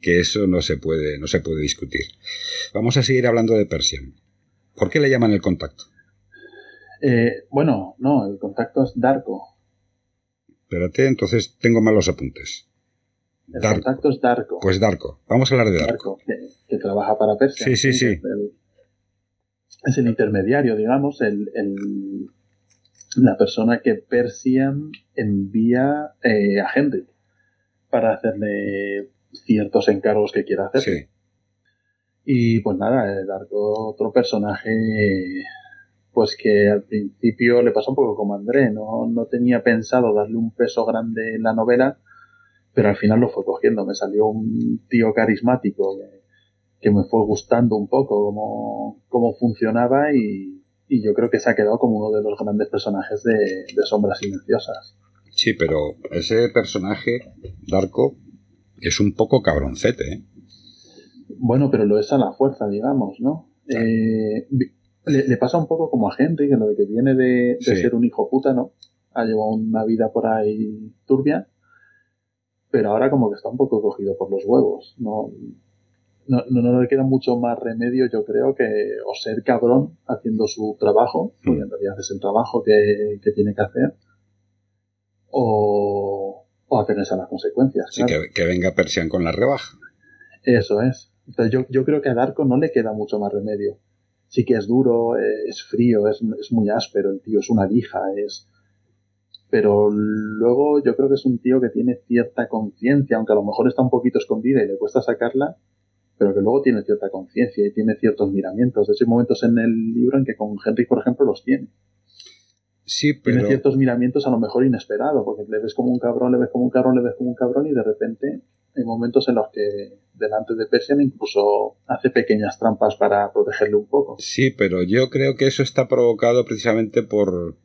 que eso no se puede, no se puede discutir. Vamos a seguir hablando de Persian. ¿Por qué le llaman el contacto? Eh, bueno, no, el contacto es Darko. Espérate, entonces tengo malos apuntes. El contacto es Darko. Pues Darko. Vamos a hablar de Darko. que, trabaja para Persian. Sí, sí, sí. Es el, intermediario, digamos, el, la persona que Persian envía eh, a Henry para hacerle ciertos encargos que quiera hacer. Y pues nada, el arco, otro personaje, pues que al principio le pasó un poco como André, ¿no? no tenía pensado darle un peso grande en la novela, pero al final lo fue cogiendo. Me salió un tío carismático que, me fue gustando un poco cómo, cómo funcionaba y, y yo creo que se ha quedado como uno de los grandes personajes de, Sombras Silenciosas. Sí, pero ese personaje, Darko, es un poco cabroncete, ¿eh? Bueno, pero lo es a la fuerza, digamos, ¿no? Eh, le, pasa un poco como a Henry, que lo de que viene de, ser un hijo puta, ¿no? Ha llevado una vida por ahí turbia, pero ahora como que está un poco cogido por los huevos, ¿no? No, no, le queda mucho más remedio, yo creo, que o ser cabrón haciendo su trabajo, mm. porque en realidad es el trabajo que, tiene que hacer, o, o atenerse a las consecuencias. Sí, que, venga Persian con la rebaja. Eso es. Entonces yo, yo creo que a Darko no le queda mucho más remedio. Sí que es duro, es frío, es, es muy áspero, el tío es una lija, es... Pero luego yo creo que es un tío que tiene cierta conciencia, aunque a lo mejor está un poquito escondida y le cuesta sacarla, pero que luego tiene cierta conciencia y tiene ciertos miramientos. De hecho, hay momentos en el libro en que con Henry, por ejemplo, los tiene. Sí, pero... Tiene ciertos miramientos a lo mejor inesperados, porque le ves como un cabrón, le ves como un cabrón, le ves como un cabrón y de repente hay momentos en los que delante de Persian incluso hace pequeñas trampas para protegerle un poco. Sí, pero yo creo que eso está provocado precisamente por,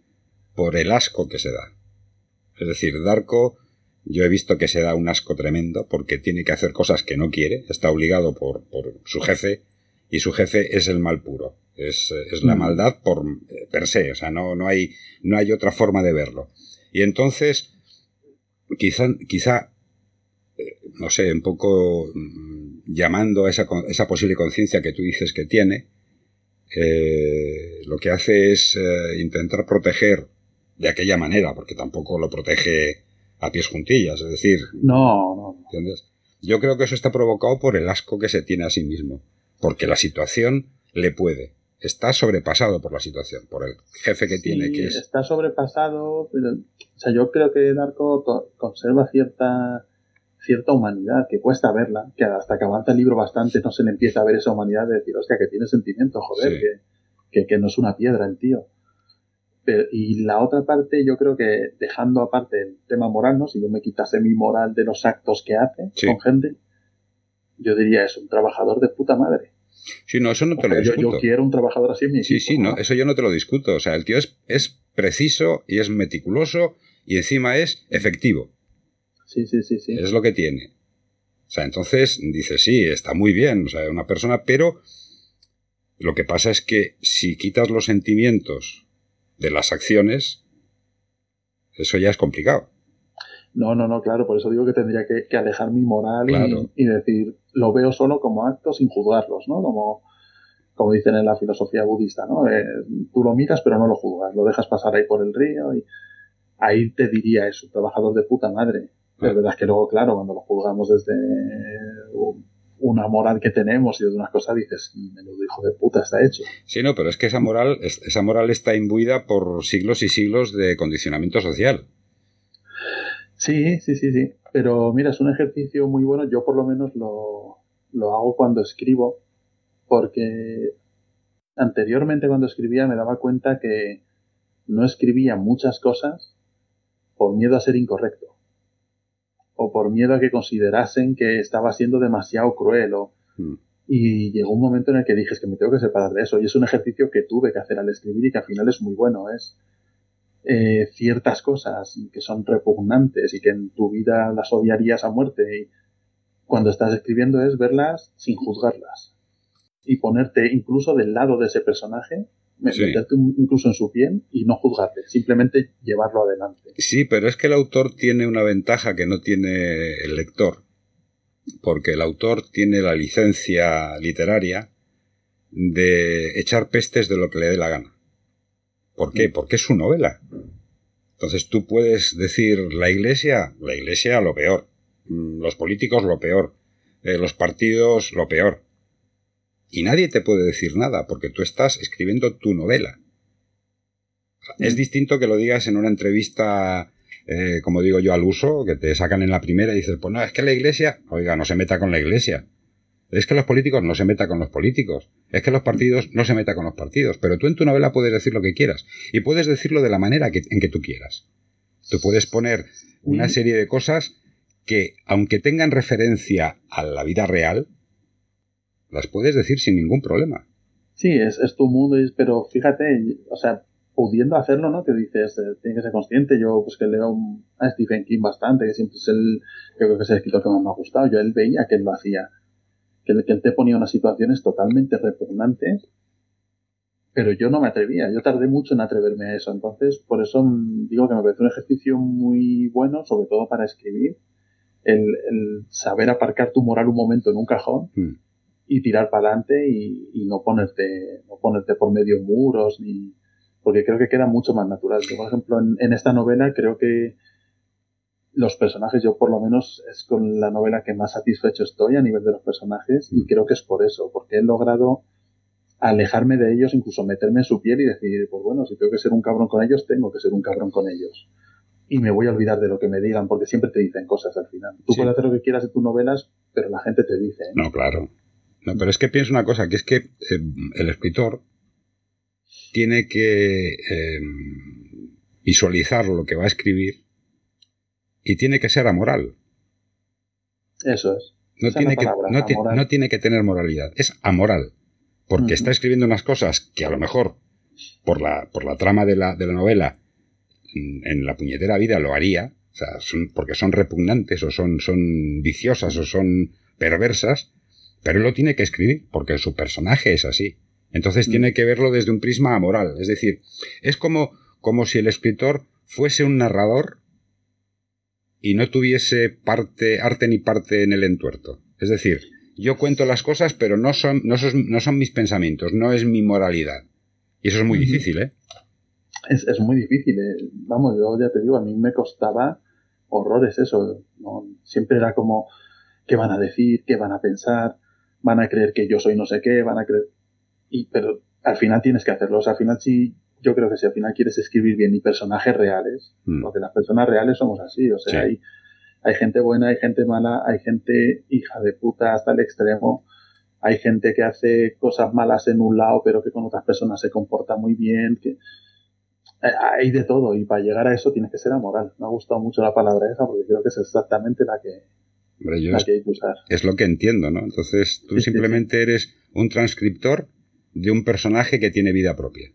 por el asco que se da. Es decir, Darko yo he visto que se da un asco tremendo porque tiene que hacer cosas que no quiere, está obligado por, por su jefe y su jefe es el mal puro. Es, es la mm. maldad por eh, per se, o sea, no, no, hay, no hay otra forma de verlo. Y entonces, quizá, quizá eh, no sé, un poco mm, llamando a esa, esa posible conciencia que tú dices que tiene, eh, lo que hace es intentar proteger de aquella manera, porque tampoco lo protege a pies juntillas, es decir. No, no. ¿Entiendes? Yo creo que eso está provocado por el asco que se tiene a sí mismo. Porque la situación le puede. Está sobrepasado por la situación, por el jefe que tiene que es. Está sobrepasado, pero, o sea, yo creo que Darko conserva cierta cierta humanidad que cuesta verla, que hasta que avanza el libro bastante no se le empieza a ver esa humanidad de decir, hostia, que tiene sentimiento, joder, que, que, no es una piedra el tío. Y la otra parte, yo creo que dejando aparte el tema moral, ¿no? Si yo me quitase mi moral de los actos que hace con gente, yo diría es un trabajador de puta madre. Sí, no, eso no te lo discuto. Yo, quiero un trabajador así en mi Sí, sí, no, eso yo no te lo discuto. O sea, el tío es, es preciso y es meticuloso y encima es efectivo. Sí, sí, sí, sí. Es lo que tiene. O sea, entonces dice, sí, está muy bien, o sea, una persona, pero lo que pasa es que si quitas los sentimientos de las acciones, eso ya es complicado. No, no, no, claro, por eso digo que tendría que, alejar mi moral y, decir, lo veo solo como acto sin juzgarlos, ¿no? Como, como dicen en la filosofía budista, ¿no? Eh, tú lo miras pero no lo juzgas, lo dejas pasar ahí por el río y ahí te diría eso, trabajador de puta madre. Pero ah. verdad es que luego, claro, cuando lo juzgamos desde una moral que tenemos y de unas cosas dices, menudo hijo de puta está hecho. Sí, no, pero es que esa moral, esa moral está imbuida por siglos y siglos de condicionamiento social. Sí, sí, sí, sí. Pero mira, es un ejercicio muy bueno. Yo por lo menos lo, lo hago cuando escribo, porque anteriormente cuando escribía me daba cuenta que no escribía muchas cosas por miedo a ser incorrecto o por miedo a que considerasen que estaba siendo demasiado cruel o, hmm. y llegó un momento en el que dije es que me tengo que separar de eso y es un ejercicio que tuve que hacer al escribir y que al final es muy bueno es eh, ciertas cosas que son repugnantes y que en tu vida las odiarías a muerte. Y cuando estás escribiendo es verlas sin juzgarlas. Y ponerte incluso del lado de ese personaje meterte incluso en su piel y no juzgarte, simplemente llevarlo adelante. Sí, pero es que el autor tiene una ventaja que no tiene el lector, porque el autor tiene la licencia literaria de echar pestes de lo que le dé la gana. ¿Por qué? Porque es su novela. Entonces tú puedes decir la iglesia, la iglesia lo peor, mm, los políticos lo peor, eh, los partidos lo peor. Y nadie te puede decir nada, porque tú estás escribiendo tu novela. Es distinto que lo digas en una entrevista, eh, como digo yo, al uso, que te sacan en la primera y dices, pues no, es que la iglesia, oiga, no se meta con la iglesia. Es que los políticos no se meta con los políticos. Es que los partidos no se meta con los partidos. Pero tú en tu novela puedes decir lo que quieras. Y puedes decirlo de la manera en que tú quieras. Tú puedes poner una serie de cosas que, aunque tengan referencia a la vida real, las puedes decir sin ningún problema. Sí, es, tu mundo, pero fíjate, o sea, pudiendo hacerlo, ¿no? Te dices, eh, tienes que ser consciente. Yo, pues que leo a Stephen King bastante, que siempre es el, yo creo que es el escritor que más me ha gustado. Yo él veía que él lo hacía que, él te ponía unas situaciones totalmente repugnantes, pero yo no me atrevía, yo tardé mucho en atreverme a eso, entonces por eso digo que me parece un ejercicio muy bueno, sobre todo para escribir, el, saber aparcar tu moral un momento en un cajón hmm. Y tirar para adelante y, no ponerte, no ponerte por medio muros ni, porque creo que queda mucho más natural. por ejemplo, en esta novela creo que los personajes, yo por lo menos es con la novela que más satisfecho estoy a nivel de los personajes y mm. creo que es por eso, porque he logrado alejarme de ellos, incluso meterme en su piel y decir, pues bueno, si tengo que ser un cabrón con ellos, tengo que ser un cabrón con ellos. Y me voy a olvidar de lo que me digan, porque siempre te dicen cosas al final. Tú puedes hacer lo que quieras de tus novelas, pero la gente te dice. ¿eh? No, claro. No, pero es que pienso una cosa, que es que eh, el escritor tiene que eh, visualizar lo que va a escribir y tiene que ser amoral. Eso es. No, tiene, que, no, tiene que tener moralidad, es amoral. Porque está escribiendo unas cosas que a lo mejor, por la, por la trama de la, de la novela, mm, en la puñetera vida lo haría, o sea, porque son repugnantes o son, son viciosas o son perversas, pero él lo tiene que escribir porque su personaje es así. Entonces tiene que verlo desde un prisma amoral. Es decir, es como, como si el escritor fuese un narrador y no tuviese parte, arte ni parte en el entuerto. Es decir, yo cuento las cosas, pero no son, no son, no son mis pensamientos, no es mi moralidad. Y eso es muy difícil, ¿eh? Es, es muy difícil. ¿eh? Vamos, yo ya te digo, a mí me costaba horrores eso. Siempre era como, ¿qué van a decir? ¿Qué van a pensar? ¿Van a creer que yo soy no sé qué? ¿Van a creer...? Y, pero al final tienes que hacerlo. O sea, al final sí, yo creo que si al final quieres escribir bien y personajes reales, mm. porque las personas reales somos así, o sea, hay, hay gente buena, hay gente mala, hay gente hija de puta hasta el extremo, hay gente que hace cosas malas en un lado pero que con otras personas se comporta muy bien, que eh, hay de todo y para llegar a eso tienes que ser amoral. Me ha gustado mucho la palabra esa porque creo que es exactamente la que, que. Es lo que entiendo, ¿no? Entonces tú simplemente eres un transcriptor de un personaje que tiene vida propia.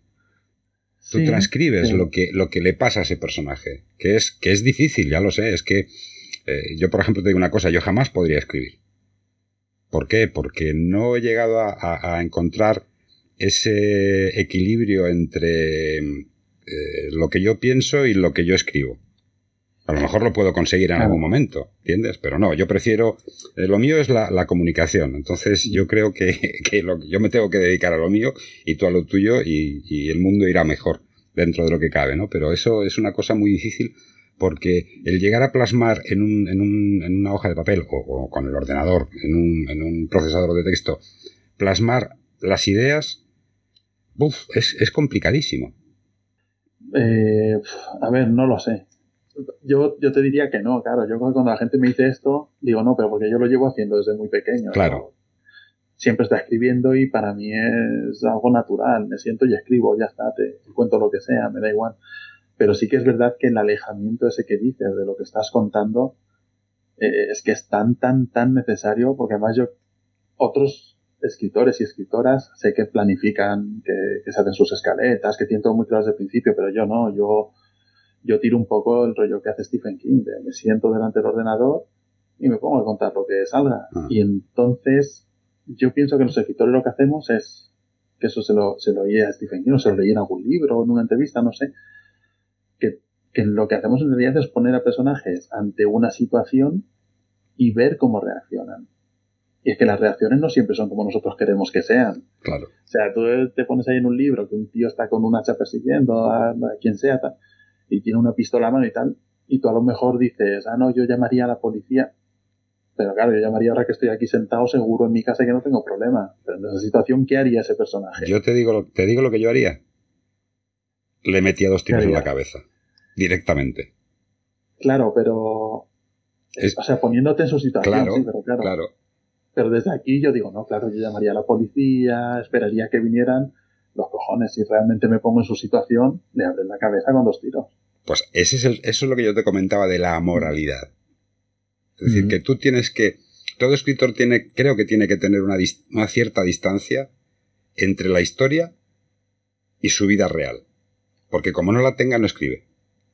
Tú transcribes lo que, lo que le pasa a ese personaje, que es, que es difícil, ya lo sé, es que eh, yo, por ejemplo, te digo una cosa, yo jamás podría escribir. ¿Por qué? Porque no he llegado a, encontrar ese equilibrio entre eh, lo que yo pienso y lo que yo escribo. A lo mejor lo puedo conseguir en algún momento, ¿entiendes? Pero no, yo prefiero... Eh, lo mío es la, comunicación. Entonces yo creo que, [LAUGHS] yo me tengo que dedicar a lo mío y tú a lo tuyo y, el mundo irá mejor dentro de lo que cabe, ¿no? Pero eso es una cosa muy difícil porque el llegar a plasmar en, un, en, un, en una hoja de papel o, con el ordenador, en un, en un procesador de texto, plasmar las ideas, es, es complicadísimo. Eh, a ver, no lo sé yo, yo te diría que no, claro. Yo cuando la gente me dice esto, digo no, pero porque yo lo llevo haciendo desde muy pequeño. Claro. Siempre está escribiendo y para mí es algo natural. Me siento y escribo, ya está, te, cuento lo que sea, me da igual. Pero sí que es verdad que el alejamiento ese que dices de lo que estás contando eh, es que es tan, tan, tan necesario porque además yo, otros escritores y escritoras sé que planifican, que, que se hacen sus escaletas, que tienen todo muy claro desde el principio, pero yo no, yo yo tiro un poco el rollo que hace Stephen King, me siento delante del ordenador y me pongo a contar lo que salga. Ah. Y entonces yo pienso que los escritores lo que hacemos es, que eso se lo, se lo oí a Stephen King, o se lo leí en algún libro, o en una entrevista, no sé, que, que lo que hacemos en realidad es poner a personajes ante una situación y ver cómo reaccionan. Y es que las reacciones no siempre son como nosotros queremos que sean. Claro. O sea, tú te pones ahí en un libro que un tío está con un hacha persiguiendo a, a quien sea, tal, y tiene una pistola a mano y tal, y tú a lo mejor dices, ah, no, yo llamaría a la policía. Pero claro, yo llamaría ahora que estoy aquí sentado seguro en mi casa y que no tengo problema. Pero en esa situación, ¿qué haría ese personaje? Yo te digo, te digo lo que yo haría. Le metía dos tiros en la cabeza. Directamente. Claro, pero... o sea, poniéndote en su situación, claro, sí, pero claro. claro. Pero desde aquí yo digo, no, claro, yo llamaría a la policía, esperaría que vinieran los cojones, si realmente me pongo en su situación, le abren la cabeza con dos tiros. Pues ese es eso es lo que yo te comentaba de la moralidad. Es decir, que tú tienes que, todo escritor tiene, creo que tiene que tener una, una cierta distancia entre la historia y su vida real. Porque como no la tenga, no escribe.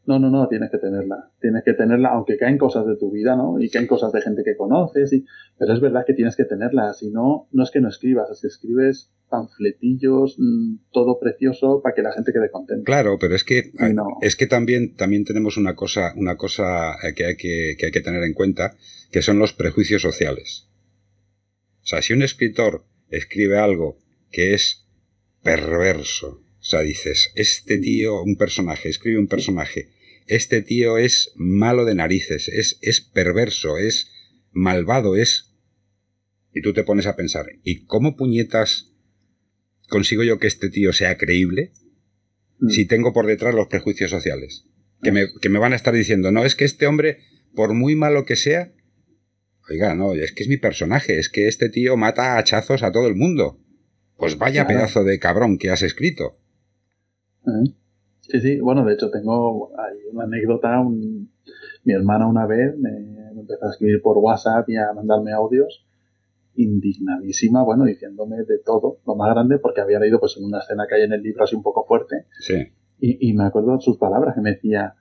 No, no, no, tienes que tenerla. Tienes que tenerla, aunque caen cosas de tu vida, ¿no? Y caen cosas de gente que conoces, y... pero es verdad que tienes que tenerla. Si no, no es que no escribas, es que escribes panfletillos, mm, todo precioso para que la gente quede contenta. Claro, pero es que, es que también, también tenemos una cosa, una cosa eh, que hay que, que hay que tener en cuenta, que son los prejuicios sociales. O sea, si un escritor escribe algo que es perverso, o sea, dices, este tío, un personaje, escribe un personaje este tío es malo de narices, es, es perverso, es malvado, es... Y tú te pones a pensar, ¿y cómo puñetas consigo yo que este tío sea creíble mm. si tengo por detrás los prejuicios sociales? Que me, que me van a estar diciendo, no, es que este hombre, por muy malo que sea, oiga, no, es que es mi personaje, es que este tío mata a hachazos a todo el mundo. Pues vaya pedazo de cabrón que has escrito. Sí, sí, bueno, de hecho tengo hay una anécdota, mi hermana una vez me, empezó a escribir por WhatsApp y a mandarme audios indignadísima, bueno, diciéndome de todo, lo más grande, porque había leído pues en una escena que hay en el libro así un poco fuerte. Sí. Y, y me acuerdo sus palabras que me decía,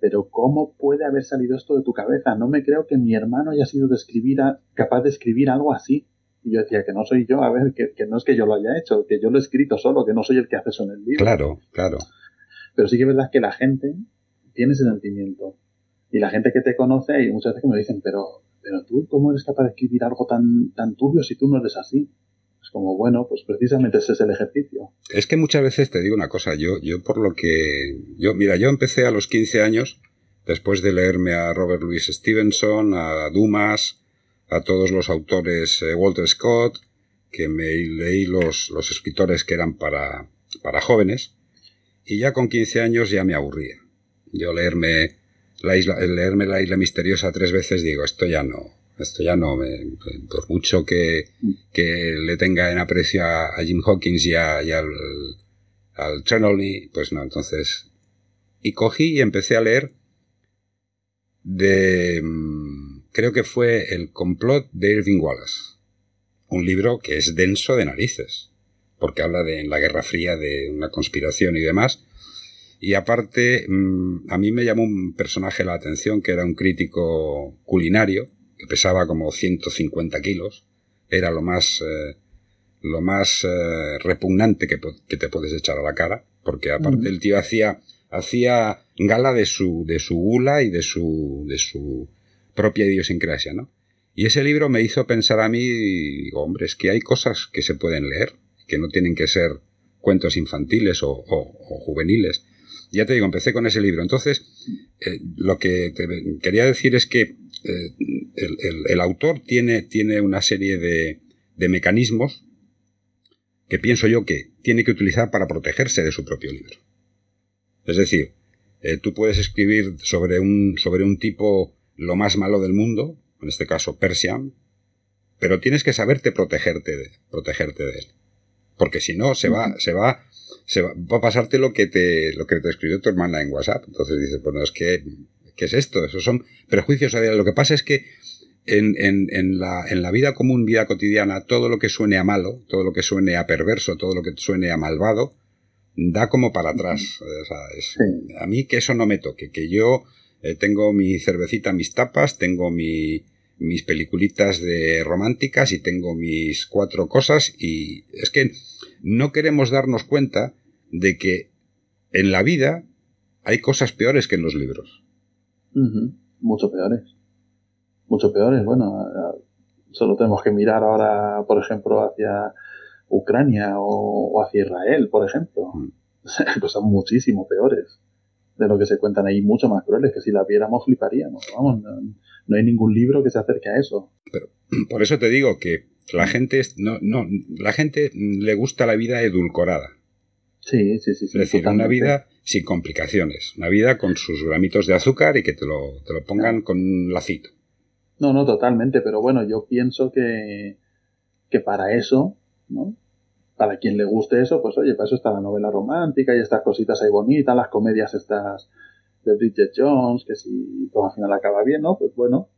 pero ¿cómo puede haber salido esto de tu cabeza? No me creo que mi hermano haya sido de escribir capaz de escribir algo así. Y yo decía que no soy yo, a ver, que, que, no es que yo lo haya hecho, que yo lo he escrito solo, que no soy el que hace eso en el libro. Claro, claro. Pero sí que es verdad que la gente tiene ese sentimiento. Y la gente que te conoce, hay muchas veces que me dicen, pero, pero tú, ¿cómo eres capaz de escribir algo tan, tan turbio si tú no eres así? Es como, bueno, pues precisamente ese es el ejercicio. Es que muchas veces te digo una cosa, yo, yo por lo que, yo, mira, yo empecé a los 15 años, después de leerme a Robert Louis Stevenson, a Dumas, a todos los autores, eh, Walter Scott, que me leí los, los escritores que eran para, para jóvenes, y ya con 15 años ya me aburría. Yo leerme la isla, leerme la isla misteriosa tres veces, digo, esto ya no, esto ya no, por mucho que, que, le tenga en aprecio a, Jim Hawkins y, a, y al, al pues no, entonces, y cogí y empecé a leer de, mm, creo que fue El complot de Irving Wallace, un libro que es denso de narices, porque habla de la Guerra Fría, de una conspiración y demás, y aparte, mm, a mí me llamó un personaje la atención que era un crítico culinario, que pesaba como 150 kilos. Era lo más, eh, lo más eh, repugnante que, que, te puedes echar a la cara, porque aparte el tío hacía, hacía gala de su, de su gula y de su, de su propia idiosincrasia, ¿no? Y ese libro me hizo pensar a mí, digo, hombre, es que hay cosas que se pueden leer, que no tienen que ser cuentos infantiles o, juveniles, ya te digo, empecé con ese libro. Entonces, eh, lo que te quería decir es que eh, el, autor tiene, tiene una serie de, de mecanismos que pienso yo que tiene que utilizar para protegerse de su propio libro. Es decir, eh, tú puedes escribir sobre un, sobre un tipo lo más malo del mundo, en este caso Persian, pero tienes que saberte protegerte de, protegerte de él. Porque si no, se va, se va se va, a pasarte lo que te, lo que te escribió tu hermana en WhatsApp. Entonces dices, bueno, es que, ¿qué es esto? Esos son prejuicios. Lo que pasa es que en, en, en, la, en la vida común, vida cotidiana, todo lo que suene a malo, todo lo que suene a perverso, todo lo que suene a malvado, da como para atrás. O sea, es, A mí que eso no me toque, que yo eh, tengo mi cervecita, mis tapas, tengo mi, mis peliculitas de románticas y tengo mis cuatro cosas y es que no queremos darnos cuenta de que en la vida hay cosas peores que en los libros. Mucho peores. Mucho peores. Bueno, solo tenemos que mirar ahora, por ejemplo, hacia Ucrania o, hacia Israel, por ejemplo. Mm. [LAUGHS] Cosas muchísimo peores de lo que se cuentan ahí, mucho más crueles, que si la viéramos fliparíamos. Vamos, no hay ningún libro que se acerque a eso. Pero [CLEARS THROAT] por eso te digo que la gente no, no, la gente le gusta la vida edulcorada. Sí, sí, sí. es decir, una vida sin complicaciones, una vida con sus gramitos de azúcar y que te lo, te lo pongan con un lacito. No, no, totalmente, pero bueno, yo pienso que, que para eso, ¿no? Para quien le guste eso, pues oye, para eso está la novela romántica y estas cositas ahí bonitas, las comedias estas de Bridget Jones, que si todo al final acaba bien, ¿no? Pues bueno,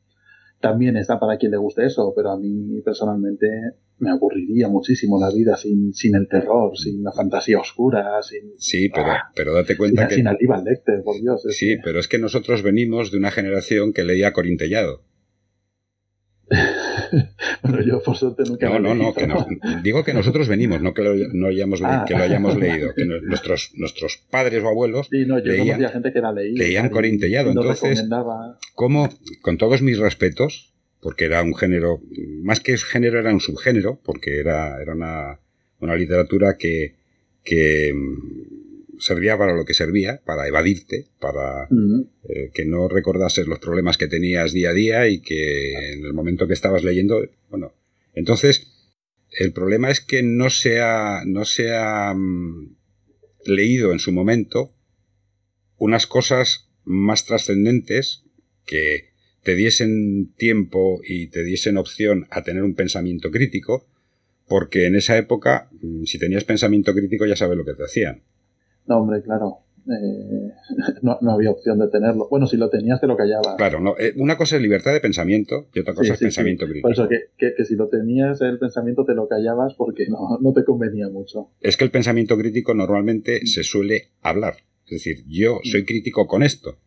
también está para quien le guste eso, pero a mí personalmente me aburriría muchísimo la vida sin, sin el terror, sin la fantasía oscura, sin... Sí, pero, ah, pero date cuenta sin, que... Sin Aníbal Lecter, por Dios. Sí, pero es que nosotros venimos de una generación que leía Corintellado. [LAUGHS] [LAUGHS] bueno, yo por suerte nunca No, no, no, que digo que nosotros venimos, no que lo, no hayamos, ah. que lo hayamos [LAUGHS] leído, que nuestros, nuestros padres o abuelos sí, no, yo leían, gente que la leía, leían Corintellado. Entonces, ¿cómo, con todos mis respetos, porque era un género, más que género era un subgénero, porque era, era una, una literatura que, que servía para lo que servía, para evadirte, para eh, que no recordases los problemas que tenías día a día y que en el momento que estabas leyendo, bueno, entonces el problema es que no se ha, no se ha mm, leído en su momento unas cosas más trascendentes que te diesen tiempo y te diesen opción a tener un pensamiento crítico, porque en esa época, mm, si tenías pensamiento crítico ya sabes lo que te hacían. No, hombre, claro. Eh, [LAUGHS] no, había opción de tenerlo. Bueno, si lo tenías, te lo callabas. Claro, no, eh, una cosa es libertad de pensamiento y otra cosa es pensamiento crítico. Por eso que, que, si lo tenías, el pensamiento te lo callabas porque no, no te convenía mucho. Es que el pensamiento crítico normalmente se suele hablar. Es decir, yo soy crítico con esto.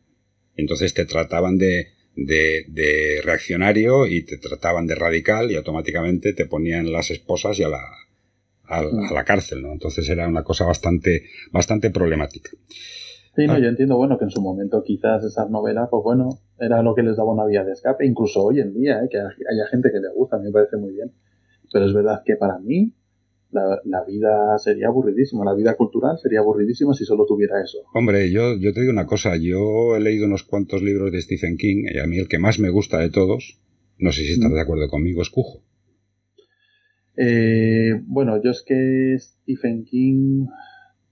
Entonces te trataban de, de, de reaccionario y te trataban de radical y automáticamente te ponían las esposas y a la, Mm. a, la cárcel, ¿no? Entonces era una cosa bastante, bastante problemática. Sí, no, ah. yo entiendo, bueno, que en su momento quizás esas novelas, pues bueno, era lo que les daba una vía de escape, incluso hoy en día, ¿eh? que haya gente que le gusta, a mí me parece muy bien. Pero es verdad que para mí la, vida sería aburridísima, la vida cultural sería aburridísima si solo tuviera eso. Hombre, yo, yo te digo una cosa, yo he leído unos cuantos libros de Stephen King y a mí el que más me gusta de todos, no sé si estás mm. de acuerdo conmigo, es Cujo. Eh, bueno, yo es que Stephen King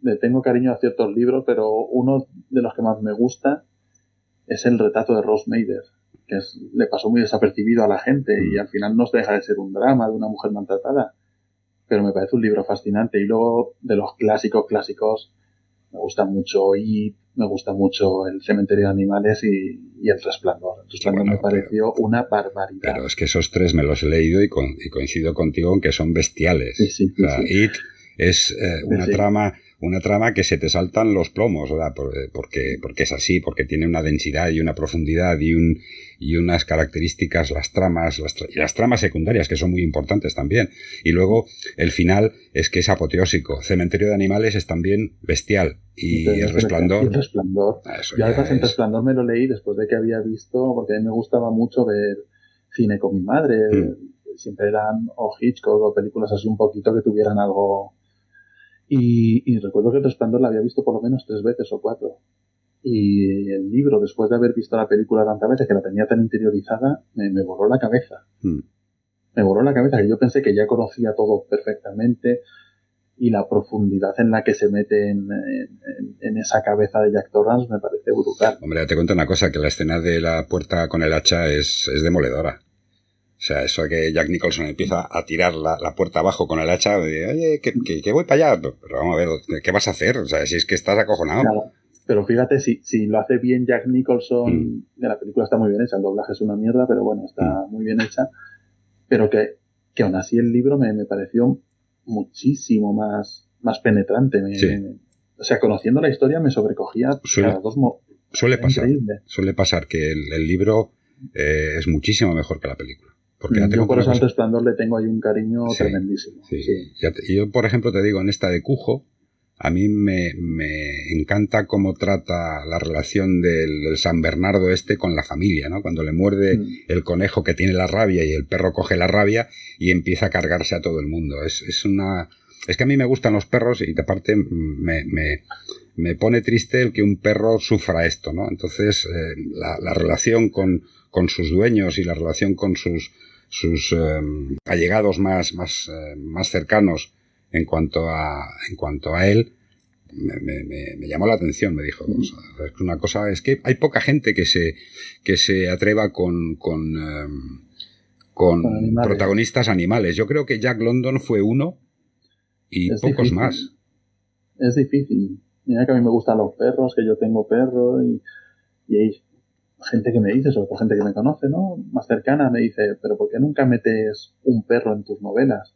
le tengo cariño a ciertos libros, pero uno de los que más me gusta es el retrato de Rose Mader, que es, le pasó muy desapercibido a la gente y mm. al final no deja de ser un drama de una mujer maltratada. Pero me parece un libro fascinante. Y luego, de los clásicos, clásicos, me gusta mucho y me gusta mucho El cementerio de animales y, El resplandor. El resplandor me pareció una barbaridad. Pero es que esos tres me los he leído y, coincido contigo en que son bestiales. Sí, sí, It es eh, una trama una trama que se te saltan los plomos, ¿verdad? Eh, porque, porque es así, porque tiene una densidad y una profundidad y, un, y unas características, las tramas, las, y las tramas secundarias que son muy importantes también. Y luego el final es que es apoteósico. Cementerio de Animales es también bestial. Y, el resplandor. El resplandor. Yo además en resplandor me lo leí después de que había visto, porque a mí me gustaba mucho ver cine con mi madre. Mm. Siempre eran o Hitchcock o películas así un poquito que tuvieran algo y, recuerdo que el resplandor la había visto por lo menos tres veces o cuatro. Y el libro, después de haber visto la película tantas veces, que la tenía tan interiorizada, me, borró la cabeza. Hmm. Me borró la cabeza, que yo pensé que ya conocía todo perfectamente y la profundidad en la que se mete en, esa cabeza de Jack Torrance me parece brutal. Hombre, te cuento una cosa, que la escena de la puerta con el hacha es, es demoledora. O sea, eso que Jack Nicholson empieza a tirar la, puerta abajo con el hacha, de, oye, que, voy para allá. Pero vamos a ver, ¿qué vas a hacer? O sea, si es que estás acojonado. pero fíjate, si, si lo hace bien Jack Nicholson, mm. la película está muy bien hecha, el doblaje es una mierda, pero bueno, está mm. muy bien hecha. Pero que, que aún así el libro me, pareció muchísimo más, más penetrante. o sea, conociendo la historia me sobrecogía suele, dos Suele pasar, suele pasar que el, libro eh, es muchísimo mejor que la película. Porque yo por eso al resplandor le tengo ahí un cariño tremendísimo. Sí, sí. Yo, por ejemplo, te digo, en esta de Cujo, a mí me, me encanta cómo trata la relación del, San Bernardo este con la familia, ¿no? Cuando le muerde mm. el conejo que tiene la rabia y el perro coge la rabia y empieza a cargarse a todo el mundo. Es, es una... Es que a mí me gustan los perros y de parte me, me, me pone triste el que un perro sufra esto, ¿no? Entonces, eh, la, la relación con, con sus dueños y la relación con sus sus em, allegados más, más, eh, más cercanos en cuanto a, en cuanto a él, me, me, me llamó la atención, me dijo. es una cosa, es que hay poca gente que se, que se atreva con, con, em, con, protagonistas animales. Yo creo que Jack London fue uno y pocos más. Es difícil. Mira que a mí me gustan los perros, que yo tengo perro y, y gente que me dice, sobre todo gente que me conoce, ¿no? Más cercana, me dice, pero ¿por qué nunca metes un perro en tus novelas?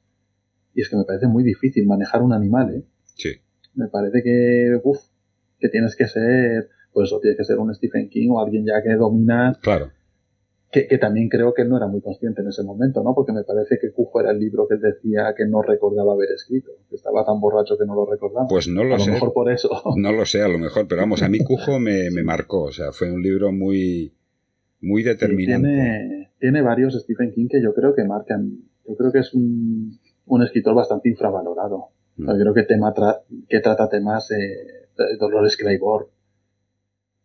Y es que me parece muy difícil manejar un animal, ¿eh? Sí. Me parece que, uff, que tienes que ser, pues eso, tienes que ser un Stephen King o alguien ya que domina. Claro que, también creo que él no era muy consciente en ese momento, ¿no? Porque me parece que Cujo era el libro que él decía que no recordaba haber escrito, que estaba tan borracho que no lo recordaba. Pues no lo sé. A lo mejor por eso. [LAUGHS] No lo sé, a lo mejor, pero vamos, a mí Cujo me, me marcó, o sea, fue un libro muy, muy determinante. tiene, tiene, varios Stephen King que yo creo que marcan, yo creo que es un, un escritor bastante infravalorado. Mm. Yo creo que, tema que trata temas eh, Dolores Claiborne,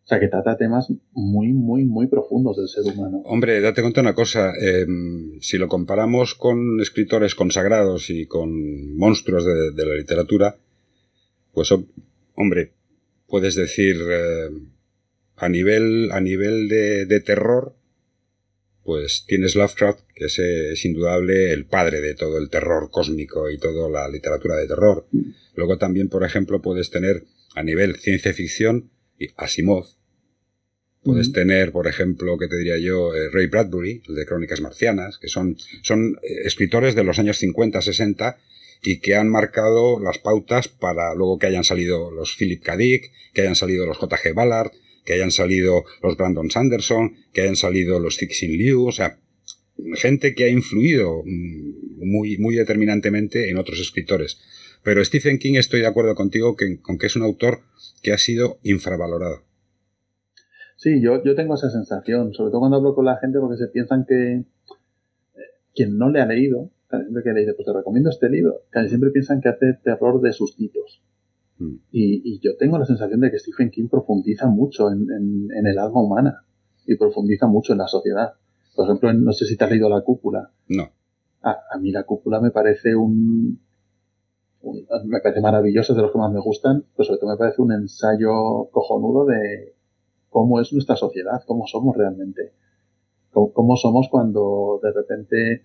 o sea, que trata temas muy, muy, muy profundos del ser humano. Hombre, date cuenta una cosa. Em, si lo comparamos con escritores consagrados y con monstruos de, la literatura, pues, hombre, puedes decir, em, a nivel, a nivel de, terror, pues tienes Lovecraft, que es, es, indudable el padre de todo el terror cósmico y toda la literatura de terror. Mm. Luego también, por ejemplo, puedes tener a nivel ciencia ficción Asimov, Puedes tener, por ejemplo, que te diría yo, eh, Ray Bradbury, el de Crónicas Marcianas, que son, son eh, escritores de los años 50, 60 y que han marcado las pautas para luego que hayan salido los Philip K. Dick, que hayan salido los J.G. Ballard, que hayan salido los Brandon Sanderson, que hayan salido los Cixin Liu, o sea, gente que ha influido mm, muy, muy determinantemente en otros escritores. Pero Stephen King estoy de acuerdo contigo que, con que es un autor que ha sido infravalorado. Sí, yo, yo tengo esa sensación, sobre todo cuando hablo con la gente, porque se piensan que eh, quien no le ha leído, siempre que le dice, pues te recomiendo este libro, casi siempre piensan que hace terror de sustitos. Mm. Y, y, yo tengo la sensación de que Stephen King profundiza mucho en, en, el alma humana y profundiza mucho en la sociedad. Por ejemplo, no sé si te has leído La Cúpula. No. A, a mí La Cúpula me parece un, me parece maravilloso, de los que más me gustan, pero sobre todo me parece un ensayo cojonudo de cómo es nuestra sociedad, cómo somos realmente, cómo, somos cuando de repente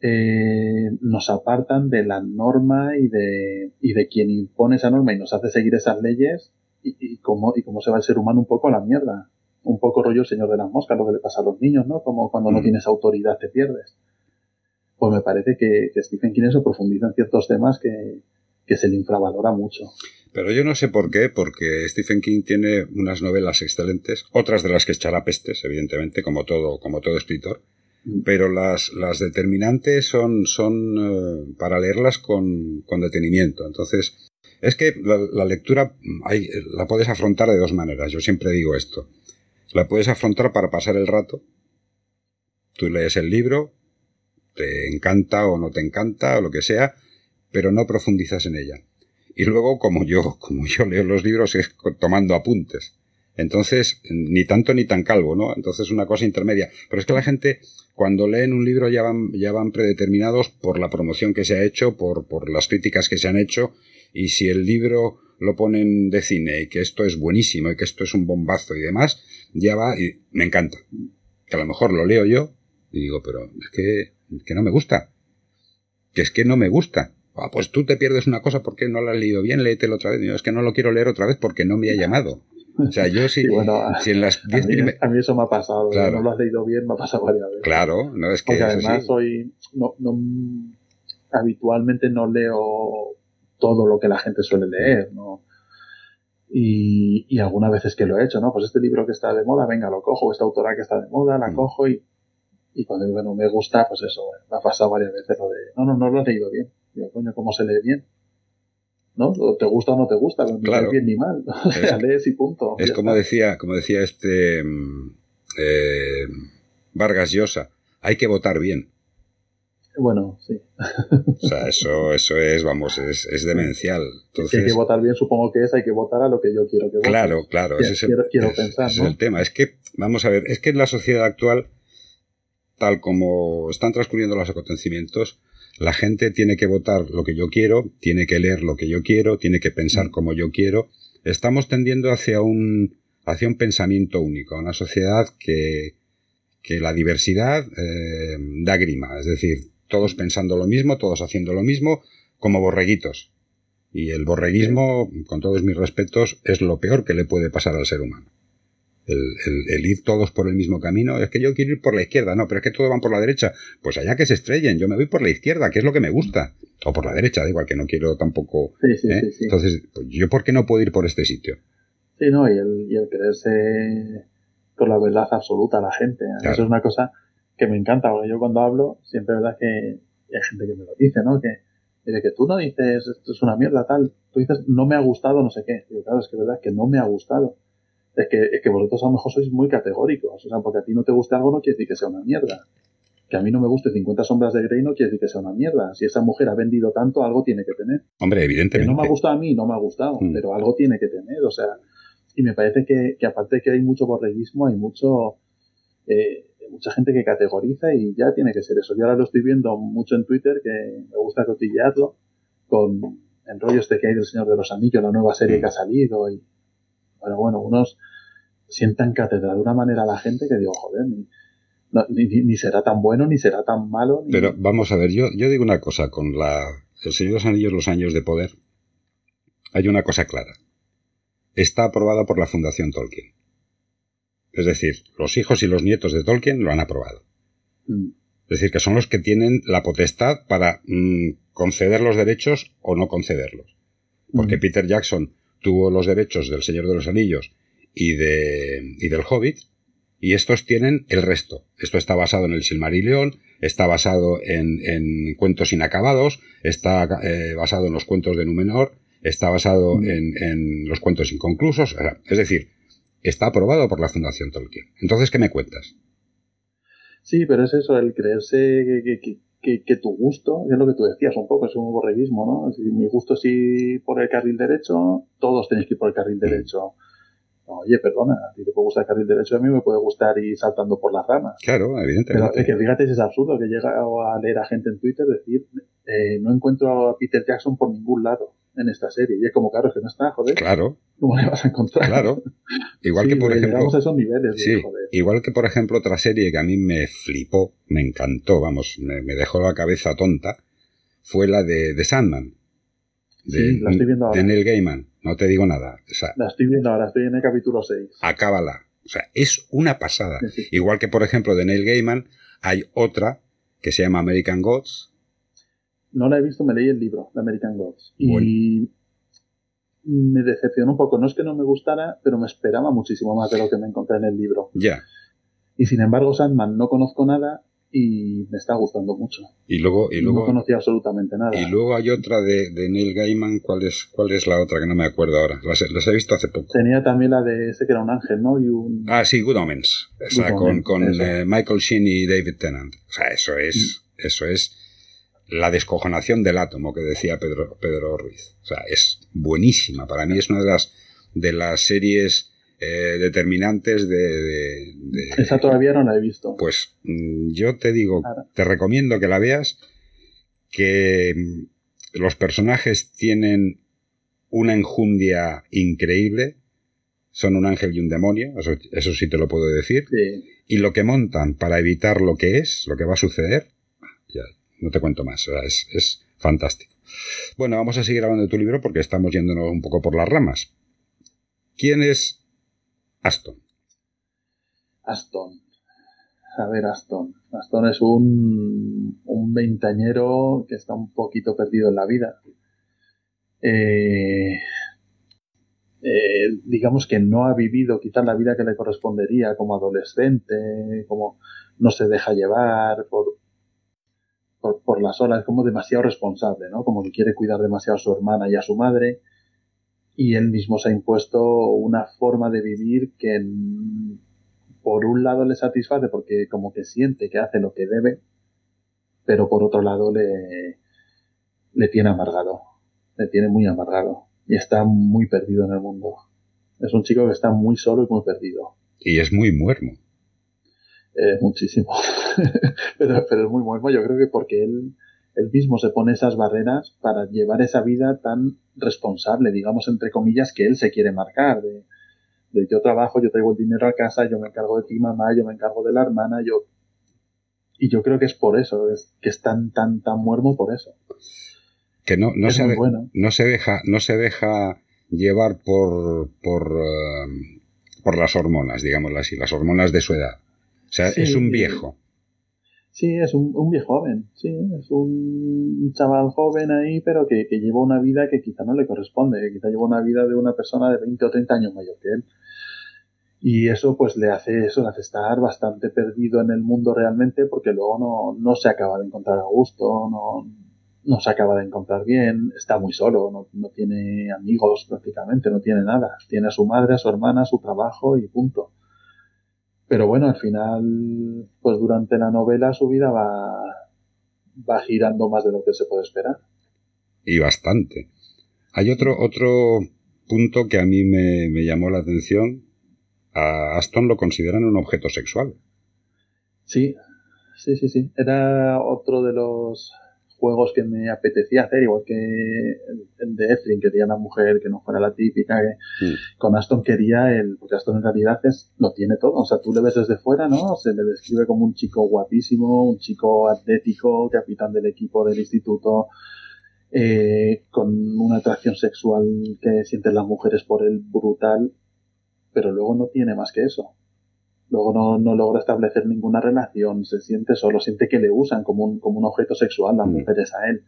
eh, nos apartan de la norma y de, y de quien impone esa norma y nos hace seguir esas leyes y, y, cómo, y cómo se va el ser humano un poco a la mierda. Un poco rollo el señor de las moscas, lo que le pasa a los niños, ¿no? Como cuando no mm. tienes autoridad te pierdes. Pues me parece que, que Stephen King eso profundiza en ciertos temas que, que se le infravalora mucho. Pero yo no sé por qué, porque Stephen King tiene unas novelas excelentes, otras de las que echará pestes, evidentemente, como todo, como todo escritor. Mm. Pero las, las determinantes son, son eh, para leerlas con, con detenimiento. Entonces, es que la, la lectura hay, la puedes afrontar de dos maneras. Yo siempre digo esto. La puedes afrontar para pasar el rato. Tú lees el libro, te encanta o no te encanta o lo que sea, pero no profundizas en ella. Y luego, como yo, como yo leo los libros, es tomando apuntes. Entonces, ni tanto ni tan calvo, ¿no? Entonces, una cosa intermedia. Pero es que la gente, cuando leen un libro, ya van, ya van predeterminados por la promoción que se ha hecho, por, por las críticas que se han hecho, y si el libro lo ponen de cine y que esto es buenísimo y que esto es un bombazo y demás, ya va y me encanta. Que a lo mejor lo leo yo y digo, pero es que, que no me gusta. Que es que no me gusta. Ah, pues tú te pierdes una cosa porque no la has leído bien, léetelo otra vez. Yo, es que no lo quiero leer otra vez porque no me ha llamado. O sea, yo [LAUGHS] sí, si en las diez a, mí, eso me ha pasado. Claro. No lo has leído bien, me ha pasado varias veces. Claro, no es que. Porque además soy. No, no, habitualmente no leo todo lo que la gente suele leer, ¿no? Y, y algunas veces que lo he hecho, ¿no? Pues este libro que está de moda, venga, lo cojo, esta autora que está de moda, la mm. cojo y, y cuando no me gusta, pues eso, me ha pasado varias veces lo de, no, no, no lo he leído bien. Digo, coño, ¿cómo se lee bien? ¿No? ¿Te gusta o no te gusta? Ni claro. bien ni mal. [LAUGHS] O sea, lees y punto. Es como decía, como decía este mm, eh, Vargas Llosa, hay que votar bien. Bueno, sí. [LAUGHS] O sea, eso, eso es, vamos, es, es demencial. Entonces, hay que votar bien, supongo que es, hay que votar a lo que yo quiero que vote. Claro, claro, ese es el, quiero, pensar, ese es el tema. Es que, vamos a ver, es que en la sociedad actual, tal como están transcurriendo los acontecimientos, la gente tiene que votar lo que yo quiero, tiene que leer lo que yo quiero, tiene que pensar mm. como yo quiero. Estamos tendiendo hacia un, hacia un pensamiento único, una sociedad que, que la diversidad eh, da grima, es decir, todos pensando lo mismo, todos haciendo lo mismo, como borreguitos. Y el borreguismo, con todos mis respetos, es lo peor que le puede pasar al ser humano el, ir todos por el mismo camino. Es que yo quiero ir por la izquierda, no, pero es que todos van por la derecha. Pues allá que se estrellen, yo me voy por la izquierda, que es lo que me gusta. O por la derecha, da igual, que no quiero tampoco. ¿eh? Entonces, pues, ¿yo por qué no puedo ir por este sitio? Sí, no, y el, y el creerse con la verdad absoluta a la gente. Eso es una cosa que me encanta, porque yo cuando hablo, siempre es verdad que hay gente que me lo dice, ¿no? Que, que tú no dices, esto es una mierda, tal. Tú dices, no me ha gustado, no sé qué. Digo, claro, es que es verdad que no me ha gustado es que, es que vosotros a lo mejor sois muy categóricos. O sea, porque a ti no te guste algo no quiere decir que sea una mierda. Que a mí no me guste 50 sombras de Grey no quiere decir que sea una mierda. Si esa mujer ha vendido tanto, algo tiene que tener. Hombre, evidentemente. Que no me ha gustado a mí, no me ha gustado, mm. pero algo tiene que tener. O sea, y me parece que, que aparte de que hay mucho borreguismo, hay mucho, eh, mucha gente que categoriza y ya tiene que ser eso. Yo ahora lo estoy viendo mucho en Twitter, que me gusta cotillearlo, con el rollo este que hay del Señor de los Anillos, la nueva serie que ha salido y, bueno, bueno, unos sientan cátedra de una manera a la gente que digo, joder, ni, será tan bueno, ni será tan malo. Pero vamos a ver, yo, yo digo una cosa, con la El Señor de los Anillos, los años de poder, hay una cosa clara. Está aprobada por la Fundación Tolkien. Es decir, los hijos y los nietos de Tolkien lo han aprobado. Mm. Es decir, que son los que tienen la potestad para mm, conceder los derechos o no concederlos. Porque mm. Peter Jackson tuvo los derechos del Señor de los Anillos y, de, y del Hobbit, y estos tienen el resto. Esto está basado en el Silmarillion, está basado en, en cuentos inacabados, está eh, basado en los cuentos de Númenor, está basado en, en los cuentos inconclusos, es decir, está aprobado por la Fundación Tolkien. Entonces, ¿qué me cuentas? Sí, pero es eso, el creerse que, que, que, tu gusto, es lo que tú decías un poco, es un borreguismo, ¿no? Si mi gusto es ir por el carril derecho, todos tenéis que ir por el carril derecho. oye, perdona, a ti te puede gustar el carril derecho, a mí me puede gustar ir saltando por las ramas. Claro, evidentemente. Pero es que fíjate, es absurdo que llega a leer a gente en Twitter decir, eh, no encuentro a Peter Jackson por ningún lado en esta serie. Y es como, claro, es que no está, joder. Claro. ¿Cómo le vas a encontrar? Claro. Igual [LAUGHS] que, por ejemplo. A esos niveles sí, igual que, por ejemplo, otra serie que a mí me flipó, me encantó, vamos, me, dejó la cabeza tonta, fue la de, de Sandman. De, sí, la estoy viendo ahora. de Neil Gaiman. No te digo nada. la estoy viendo ahora, estoy en el capítulo 6. Acábala. O sea, es una pasada. Igual que, por ejemplo, de Neil Gaiman, hay otra que se llama American Gods. No la he visto, me leí el libro, de American Gods. Y me decepcionó un poco. No es que no me gustara, pero me esperaba muchísimo más de lo que me encontré en el libro. Ya. Y sin embargo, Sandman no conozco nada y me está gustando mucho. Y luego, y luego no conocía absolutamente nada. Y luego hay otra de, de Neil Gaiman, ¿cuál es, cuál es la otra que no me acuerdo ahora? Las, he visto hace poco. Tenía también la de ese que era un ángel, ¿no? Y un... Ah, sí, Good Omens. con, con eh, Michael Sheen y David Tennant. O sea, eso es, mm. eso es la descojonación del átomo que decía Pedro, Pedro Ruiz. O sea, es buenísima. Para mí es una de las, de las series eh, determinantes de, Esa todavía no la he visto. Pues mm, yo te digo, te recomiendo que la veas, que mm, los personajes tienen una enjundia increíble, son un ángel y un demonio, eso, sí te lo puedo decir, y lo que montan para evitar lo que es, lo que va a suceder, ya, no te cuento más, es, es fantástico. Bueno, vamos a seguir hablando de tu libro porque estamos yéndonos un poco por las ramas. ¿Quién es Aston. Aston. A ver, Aston. Aston es un, un veintañero que está un poquito perdido en la vida. Eh, eh, digamos que no ha vivido quizás la vida que le correspondería como adolescente, como no se deja llevar por, por, por las olas, como demasiado responsable, ¿no? Como que quiere cuidar demasiado a su hermana y a su madre y él mismo se ha impuesto una forma de vivir que por un lado le satisface porque como que siente que hace lo que debe, pero por otro lado le, le tiene amargado, le tiene muy amargado y está muy perdido en el mundo. Es un chico que está muy solo y muy perdido. Y es muy muermo. Eh, muchísimo. [LAUGHS] pero, pero es muy muermo, yo creo que porque él él mismo se pone esas barreras para llevar esa vida tan responsable, digamos, entre comillas, que él se quiere marcar. De, yo trabajo, yo traigo el dinero a casa, yo me encargo de ti, mamá, yo me encargo de la hermana, yo. Y yo creo que es por eso, es que es tan, tan, tan muermo por eso. Que no, no, se, no se deja, no se deja llevar por, por, eh, por las hormonas, digámoslo así, las hormonas de su edad. Es un viejo. Sí, es un, un viejo joven, sí, es un chaval joven ahí, pero que, que, lleva una vida que quizá no le corresponde, que quizá lleva una vida de una persona de 20 o 30 años mayor que él. Y eso pues le hace eso, le hace estar bastante perdido en el mundo realmente porque luego no, no se acaba de encontrar a gusto, no, no se acaba de encontrar bien, está muy solo, no, no tiene amigos prácticamente, no tiene nada. Tiene a su madre, a su hermana, a su trabajo y punto. Pero bueno, al final, pues durante la novela su vida va, va girando más de lo que se puede esperar. Y bastante. Hay otro, otro punto que a mí me, me llamó la atención. A Aston lo consideran un objeto sexual. Sí, sí, sí, sí. Era otro de los juegos que me apetecía hacer, igual que el, de Eflin quería una mujer que no fuera la típica, que mm. con Aston quería el, porque Aston en realidad es, lo tiene todo, o sea, tú le ves desde fuera, ¿no? Se le describe como un chico guapísimo, un chico atlético, capitán del equipo del instituto, eh, con una atracción sexual que sienten las mujeres por él brutal, pero luego no tiene más que eso. Luego no, no, logra establecer ninguna relación, se siente solo, siente que le usan como un, como un objeto sexual las mm. mujeres a él.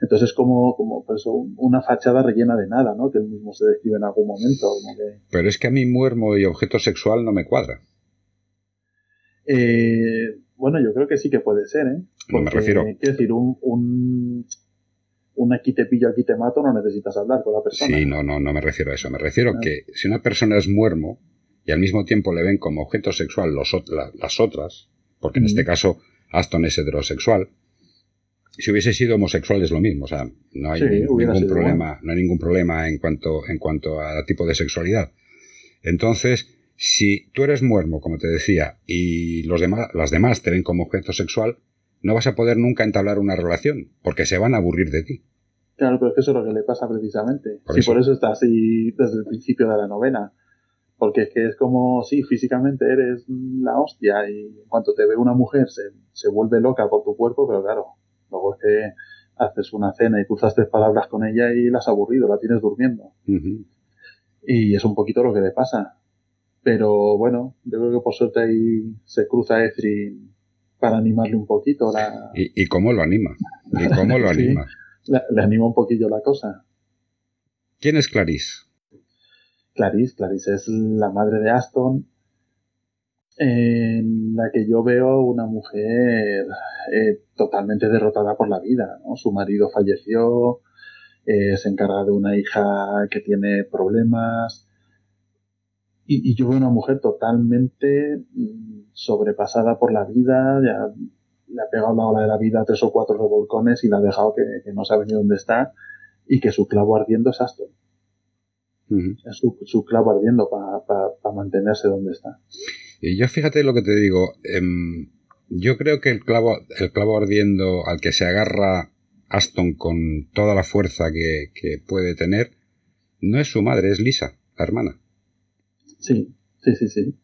Entonces es como, como pues, una fachada rellena de nada, ¿no? Que él mismo se describe en algún momento. Pero es que a mí muermo y objeto sexual no me cuadra. Eh, bueno, yo creo que sí que puede ser, ¿eh? no me refiero. Quiero decir, un, un, un aquí te pillo, aquí te mato, no necesitas hablar con la persona. Sí, no, no, no me refiero a eso. Me refiero a ah. que si una persona es muermo, y al mismo tiempo le ven como objeto sexual los, las otras, porque en este caso Aston es heterosexual, si hubiese sido homosexual es lo mismo, o sea, no hay ningún problema, no hay ningún problema en cuanto, en cuanto a tipo de sexualidad. Entonces, si tú eres muermo, como te decía, y los demás, las demás te ven como objeto sexual, no vas a poder nunca entablar una relación, porque se van a aburrir de ti. Claro, pero es que eso es lo que le pasa precisamente. y por eso está así desde el principio de la novela. Porque es que es como, sí, físicamente eres la hostia y en cuanto te ve una mujer se, se vuelve loca por tu cuerpo, pero claro, luego es que haces una cena y cruzas tres palabras con ella y la has aburrido, la tienes durmiendo. Y es un poquito lo que le pasa. Pero bueno, yo creo que por suerte ahí se cruza Ezri para animarle un poquito. La... ¿Y, cómo lo anima? ¿Y cómo lo [LAUGHS] anima? le, anima un poquillo la cosa. ¿Quién es Clarice? Clarice, Clarice es la madre de Aston, en la que yo veo una mujer eh, totalmente derrotada por la vida. ¿no? Su marido falleció, eh, se encarga de una hija que tiene problemas. Y, yo veo una mujer totalmente mm, sobrepasada por la vida, ya le ha pegado la ola de la vida tres o cuatro revolcones y la ha dejado que, no sabe ni dónde está y que su clavo ardiendo es Aston. Es su, clavo ardiendo para mantenerse donde está. Y yo fíjate lo que te digo, em, yo creo que el clavo, el clavo ardiendo al que se agarra Aston con toda la fuerza que, puede tener, no es su madre, es Lisa, la hermana. Sí, sí, sí, sí.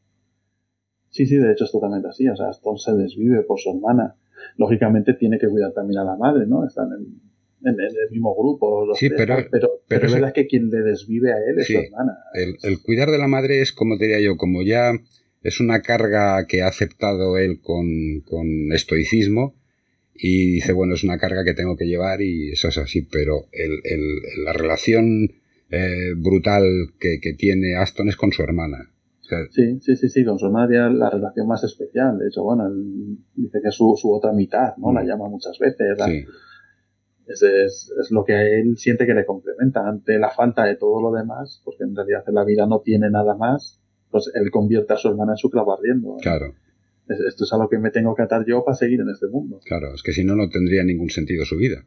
Sí, sí, de hecho es totalmente así. O sea, Aston se desvive por su hermana. Lógicamente tiene que cuidar también a la madre, ¿no? Están en, el mismo grupo. sí, pero, pero, pero, es verdad que quien le desvive a él es su hermana. El, el, cuidar de la madre es, como diría yo, como ya es una carga que ha aceptado él con, con estoicismo y dice, bueno, es una carga que tengo que llevar y eso es así, pero el, el, la relación eh, brutal que, que, tiene Aston es con su hermana. sí, sí, sí, sí, con su hermana la relación más especial. De hecho, bueno, él dice que es su, su otra mitad, ¿no? La mm. llama muchas veces. Sí. Es, es, es, lo que a él siente que le complementa ante la falta de todo lo demás, porque en realidad en la vida no tiene nada más, pues él convierte a su hermana en su clavo ardiendo. Claro. Esto es a lo que me tengo que atar yo para seguir en este mundo. Claro, es que si no, no tendría ningún sentido su vida.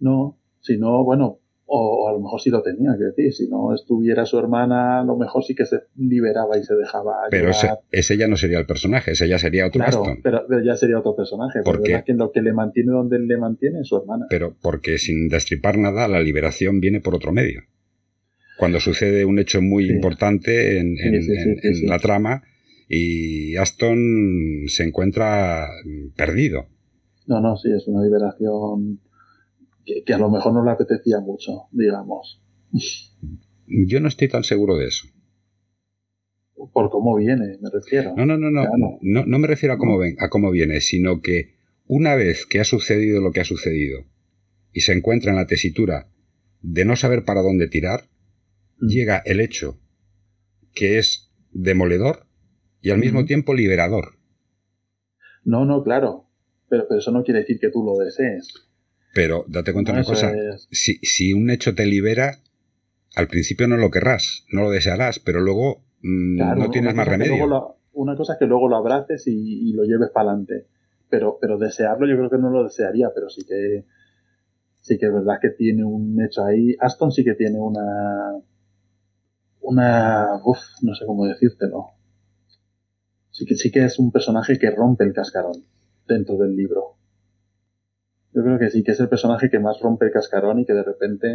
No, si no, bueno, o, a lo mejor sí lo tenía que decir, si no estuviera su hermana, a lo mejor sí que se liberaba y se dejaba. Pero ese, ya no sería el personaje, ese ya sería otro claro, Pero, ya sería otro personaje, porque lo que le mantiene donde le mantiene es su hermana. Pero porque sin destripar nada, la liberación viene por otro medio cuando sucede un hecho muy importante en, la trama y Aston se encuentra perdido. No, no, sí, es una liberación que, a lo mejor no le apetecía mucho, digamos. Yo no estoy tan seguro de eso. Por cómo viene, me refiero. No, no, no, no. No, no me refiero a cómo, ven, a cómo viene, sino que una vez que ha sucedido lo que ha sucedido y se encuentra en la tesitura de no saber para dónde tirar, llega el hecho que es demoledor y al mismo tiempo liberador. No, no, claro. Pero, pero, eso no quiere decir que tú lo desees. Pero date cuenta de una cosa. Si, si, un hecho te libera, al principio no lo querrás, no lo desearás, pero luego mm, no tienes más remedio. una cosa es que luego lo abraces y, y lo lleves para adelante. Pero, pero desearlo yo creo que no lo desearía, pero sí que sí que es verdad que tiene un hecho ahí. Aston sí que tiene una una, uf, no sé cómo decírtelo. Sí que, sí que es un personaje que rompe el cascarón dentro del libro. Yo creo que sí que es el personaje que más rompe el cascarón y que de repente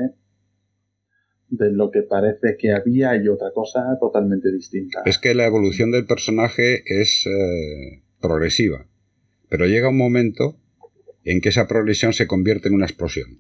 de lo que parece que había hay otra cosa totalmente distinta. Es que la evolución del personaje es eh, progresiva, pero llega un momento en que esa progresión se convierte en una explosión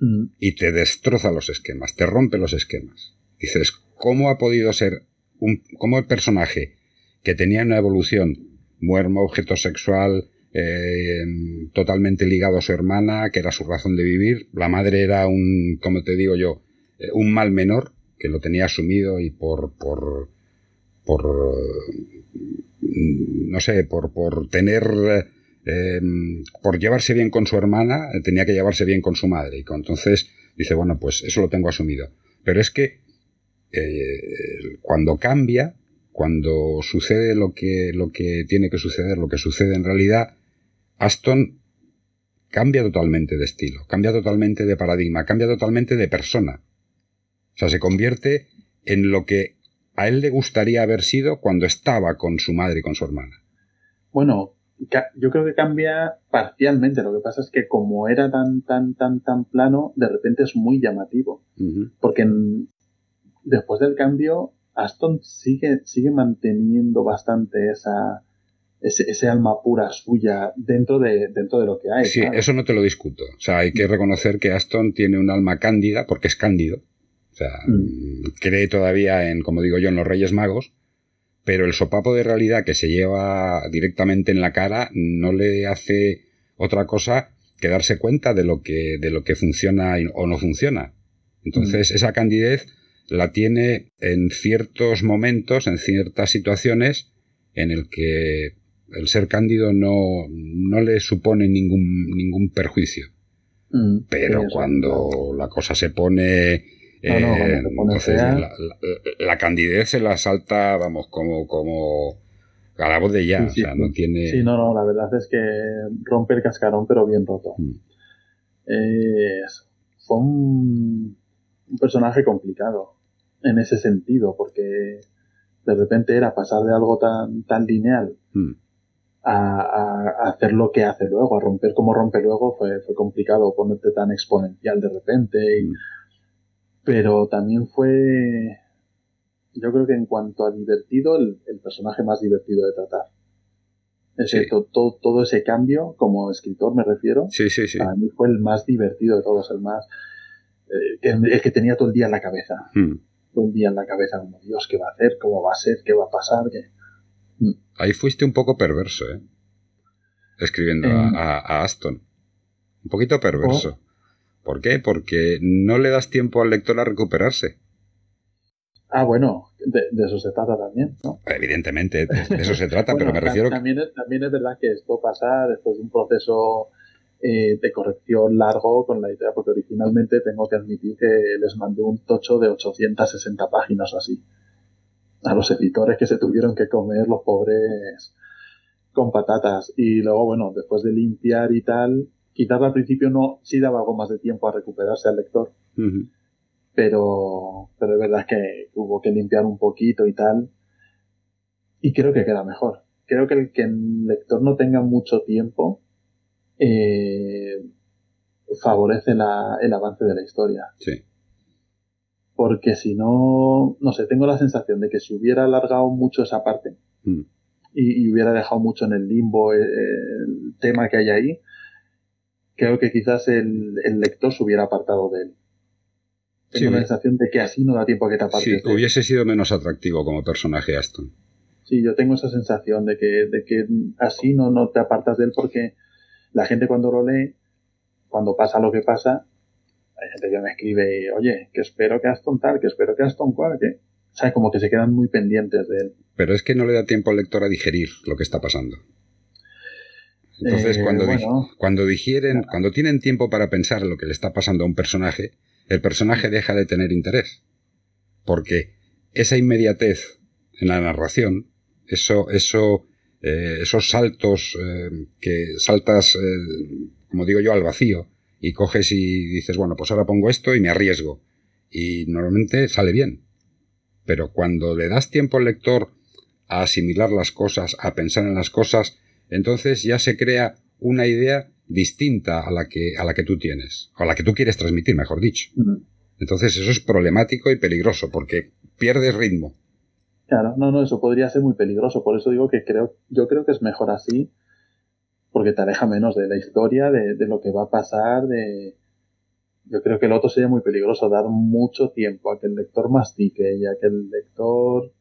mm. y te destroza los esquemas, te rompe los esquemas. Dices, ¿cómo ha podido ser un, cómo el personaje que tenía una evolución, muermo, objeto sexual, eh, totalmente ligado a su hermana, que era su razón de vivir, la madre era un, como te digo yo, eh, un mal menor, que lo tenía asumido y por, por, por, no sé, por, por tener, eh, por llevarse bien con su hermana, tenía que llevarse bien con su madre. Y entonces dice, bueno, pues eso lo tengo asumido. Pero es que cuando cambia, cuando sucede lo que, lo que tiene que suceder, lo que sucede en realidad, Aston cambia totalmente de estilo, cambia totalmente de paradigma, cambia totalmente de persona. O sea, se convierte en lo que a él le gustaría haber sido cuando estaba con su madre y con su hermana. Bueno, yo creo que cambia parcialmente. Lo que pasa es que como era tan, tan, tan, tan plano, de repente es muy llamativo. Porque después del cambio, Aston sigue, sigue manteniendo bastante esa, ese, alma pura suya dentro de, dentro de lo que hay. Sí, eso no te lo discuto. O sea, hay que reconocer que Aston tiene un alma cándida porque es cándido. O sea, mm. cree todavía en, como digo yo, en los Reyes Magos, pero el sopapo de realidad que se lleva directamente en la cara no le hace otra cosa que darse cuenta de lo que, de lo que funciona o no funciona. Entonces, mm. esa candidez la tiene en ciertos momentos, en ciertas situaciones, en el que el ser cándido no, no le supone ningún, ningún perjuicio. Mm, Pero cuando la cosa se pone... Eh, entonces la, candidez se la salta, vamos, como, como a la voz de ya. o sea, no tiene... Sí, no, no, la verdad es que rompe el cascarón, pero bien roto. Mm. fue un, un personaje complicado en ese sentido, porque de repente era pasar de algo tan, tan lineal mm a, hacer lo que hace luego, a romper como rompe luego, fue, fue complicado ponerte tan exponencial de repente. Y, mm. Pero también fue, yo creo que en cuanto a divertido, el, personaje más divertido de tratar. Ese, todo, todo, ese cambio, como escritor me refiero, sí, sí, sí. para mí fue el más divertido de todos, el más, eh, el, que tenía todo el día en la cabeza. Mm. Todo el día en la cabeza, como Dios, ¿qué va a hacer? ¿Cómo va a ser? ¿Qué va a pasar? ¿Qué? Ahí fuiste un poco perverso, ¿eh? Escribiendo a, Aston. Un poquito perverso. Oh. ¿Por qué? Porque no le das tiempo al lector a recuperarse. Ah, bueno, de, eso se trata también, ¿no? Evidentemente, de, eso se [LAUGHS] trata, pero me refiero... También es, también es verdad que esto pasa después de un proceso eh, de corrección largo con la idea, porque originalmente tengo que admitir que les mandé un tocho de 860 páginas o así a los editores que se tuvieron que comer los pobres con patatas. Y luego, bueno, después de limpiar y tal, quizás al principio no, sí daba algo más de tiempo a recuperarse al lector. Pero, pero es verdad que hubo que limpiar un poquito y tal. Y creo que queda mejor. Creo que el que el lector no tenga mucho tiempo, eh, favorece el avance de la historia. Sí porque si no, no sé, tengo la sensación de que si hubiera alargado mucho esa parte mm. y, hubiera dejado mucho en el limbo el, tema que hay ahí, creo que quizás el, lector se hubiera apartado de él. Tengo la sensación de que así no da tiempo a que te apartes. Sí, hubiese sido menos atractivo como personaje Aston. Sí, yo tengo esa sensación de que, de que así no, no te apartas de él porque la gente cuando lo lee, cuando pasa lo que pasa, hay gente que me escribe, oye, que espero que Aston tal, que espero que Aston cual, que, o sea, como que se quedan muy pendientes de él. Pero es que no le da tiempo al lector a digerir lo que está pasando. Entonces, eh, cuando, cuando digieren, cuando tienen tiempo para pensar en lo que le está pasando a un personaje, el personaje deja de tener interés. Porque esa inmediatez en la narración, eso, eso, eh, esos saltos eh, que saltas, como digo yo, al vacío, y coges y dices, bueno, pues ahora pongo esto y me arriesgo. Y normalmente sale bien. Pero cuando le das tiempo al lector a asimilar las cosas, a pensar en las cosas, entonces ya se crea una idea distinta a la que, a la que tú tienes, o a la que tú quieres transmitir, mejor dicho. Entonces eso es problemático y peligroso, porque pierdes ritmo. Claro, no, no, eso podría ser muy peligroso. Por eso digo que creo, yo creo que es mejor así porque te aleja menos de la historia, de, lo que va a pasar, de... Yo creo que el otro sería muy peligroso, dar mucho tiempo a que el lector mastique y a que el lector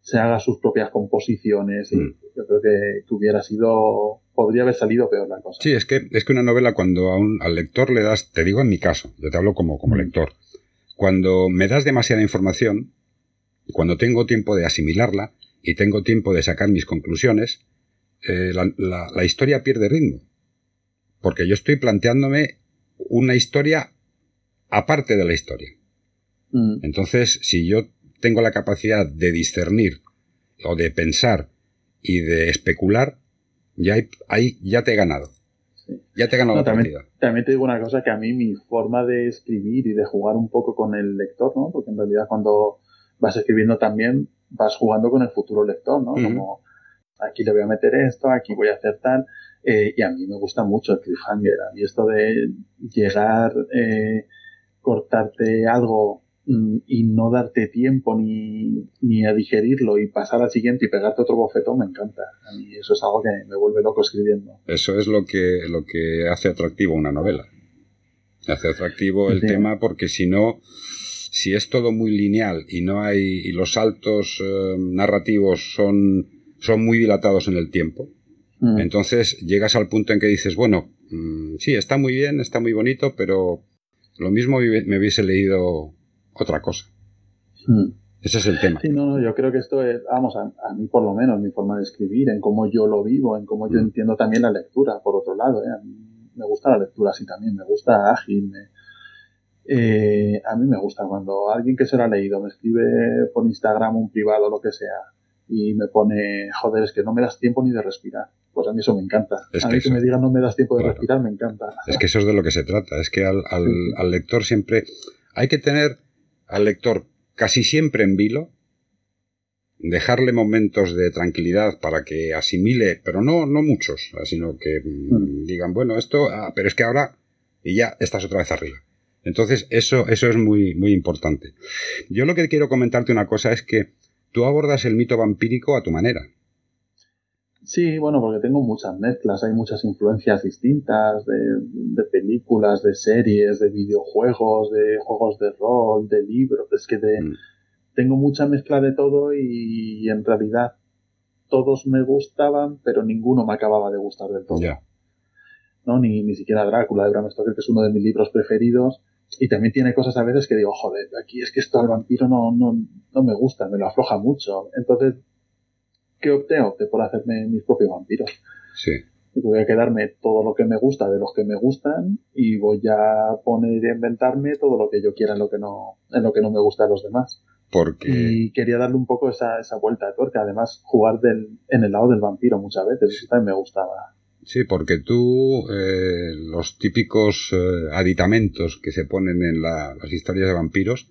se haga sus propias composiciones y mm. yo creo que, hubiera sido podría haber salido peor la cosa. Sí, es que es que una novela cuando a un, al lector le das, te digo en mi caso, yo te hablo como como mm. lector, cuando me das demasiada información, cuando tengo tiempo de asimilarla y tengo tiempo de sacar mis conclusiones, eh, la, historia pierde ritmo. Porque yo estoy planteándome una historia aparte de la historia. Mm. Entonces, si yo tengo la capacidad de discernir o de pensar y de especular, ya, hay, ya te he ganado. Ya te he ganado la también, partida. También te digo una cosa que a mí mi forma de escribir y de jugar un poco con el lector, ¿no? Porque en realidad cuando vas escribiendo también vas jugando con el futuro lector, ¿no? Como aquí le voy a meter esto, aquí voy a hacer tal. Eh, y a mí me gusta mucho el cliffhanger. A mí esto de llegar, eh, cortarte algo mm, y no darte tiempo ni, ni a digerirlo y pasar al siguiente y pegarte otro bofetón me encanta. A mí eso es algo que me vuelve loco escribiendo. Eso es lo que, lo que hace atractivo una novela. Hace atractivo el tema porque si no, si es todo muy lineal y no hay, y los saltos eh, narrativos son, son muy dilatados en el tiempo, mm. entonces llegas al punto en que dices, bueno, mm, sí, está muy bien, está muy bonito, pero lo mismo me hubiese leído otra cosa. Mm. Ese es el tema. Sí, no, no, yo creo que esto es, vamos, a, mí por lo menos, mi forma de escribir, en cómo yo lo vivo, en cómo yo entiendo también la lectura, por otro lado, ¿eh? a mí me gusta la lectura así también, me gusta ágil, me, eh, a mí me gusta cuando alguien que se lo ha leído me escribe por Instagram un privado, lo que sea, y me pone, joder, es que no me das tiempo ni de respirar. Pues a mí eso me encanta. a mí que, me digan no me das tiempo de respirar, me encanta. Es que eso es de lo que se trata. Es que al, al, lector siempre hay que tener al lector casi siempre en vilo, dejarle momentos de tranquilidad para que asimile, pero no, no muchos, sino que mm. digan, bueno, esto, ah, pero es que ahora, y ya estás otra vez arriba. Entonces, eso, eso es muy, muy importante. Yo lo que quiero comentarte una cosa es que tú abordas el mito vampírico a tu manera. Sí, bueno, porque tengo muchas mezclas, hay muchas influencias distintas de, películas, de series, de videojuegos, de juegos de rol, de libros. Es que mm. tengo mucha mezcla de todo y, en realidad todos me gustaban, pero ninguno me acababa de gustar del todo. ¿no? Ni, ni siquiera Drácula de Bram Stoker, que es uno de mis libros preferidos, y también tiene cosas a veces que digo, joder, aquí es que esto al vampiro no, no, no me gusta, me lo afloja mucho. Entonces, ¿qué opté? Opté por hacerme mis propios vampiros. Sí. Y voy a quedarme todo lo que me gusta de los que me gustan y voy a poner y inventarme todo lo que yo quiera en lo que no, en lo que no me gusta de los demás. Porque... Y quería darle un poco esa, esa vuelta de tuerca. Además, jugar del, en el lado del vampiro muchas veces. Eso también me gustaba. Sí, porque tú, eh, los típicos eh, aditamentos que se ponen en la, las historias de vampiros,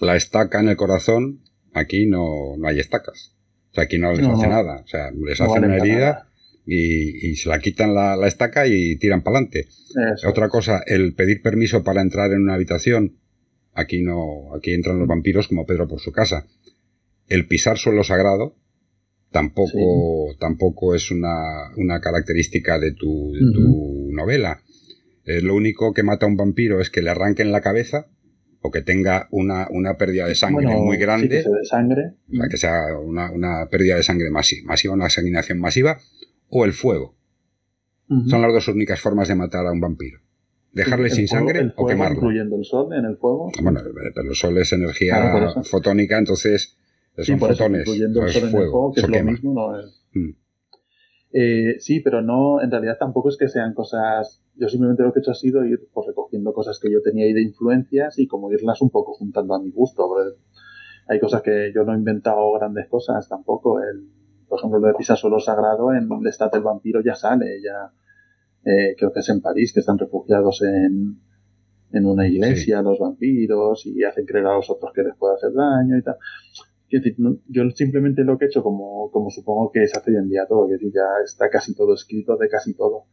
la estaca en el corazón, aquí no, no hay estacas. O sea, aquí no les hace nada. O sea, les hacen una herida y, y, se la quitan la, la estaca y tiran para adelante. Otra cosa, el pedir permiso para entrar en una habitación, aquí no, aquí entran los vampiros como Pedro por su casa. El pisar suelo sagrado, tampoco, tampoco es una, una, característica de tu, de tu novela. Eh, lo único que mata a un vampiro es que le arranquen la cabeza o que tenga una, una pérdida de sangre muy grande. de sangre. O sea, que sea una, una pérdida de sangre masiva, masiva, una sanguinación masiva, o el fuego. Son las dos únicas formas de matar a un vampiro. Dejarle sin sangre o quemarlo. Incluyendo el sol en el fuego. Bueno, pero el sol es energía fotónica, entonces son fotones, es fuego, que es lo mismo, no es... Mm. Eh, sí, pero no, en realidad tampoco es que sean cosas. Yo simplemente lo que he hecho ha sido ir pues, recogiendo cosas que yo tenía ahí de influencias y como irlas un poco juntando a mi gusto. Hay cosas que yo no he inventado grandes cosas tampoco. El, por ejemplo, lo de Pisa Solo Sagrado en el Estate del Vampiro ya sale, ya eh, creo que es en París, que están refugiados en, en una iglesia los vampiros y hacen creer a los otros que les puede hacer daño y tal yo simplemente lo que he hecho, como, como supongo que se hace hoy en día todo, que ya está casi todo escrito de casi todo.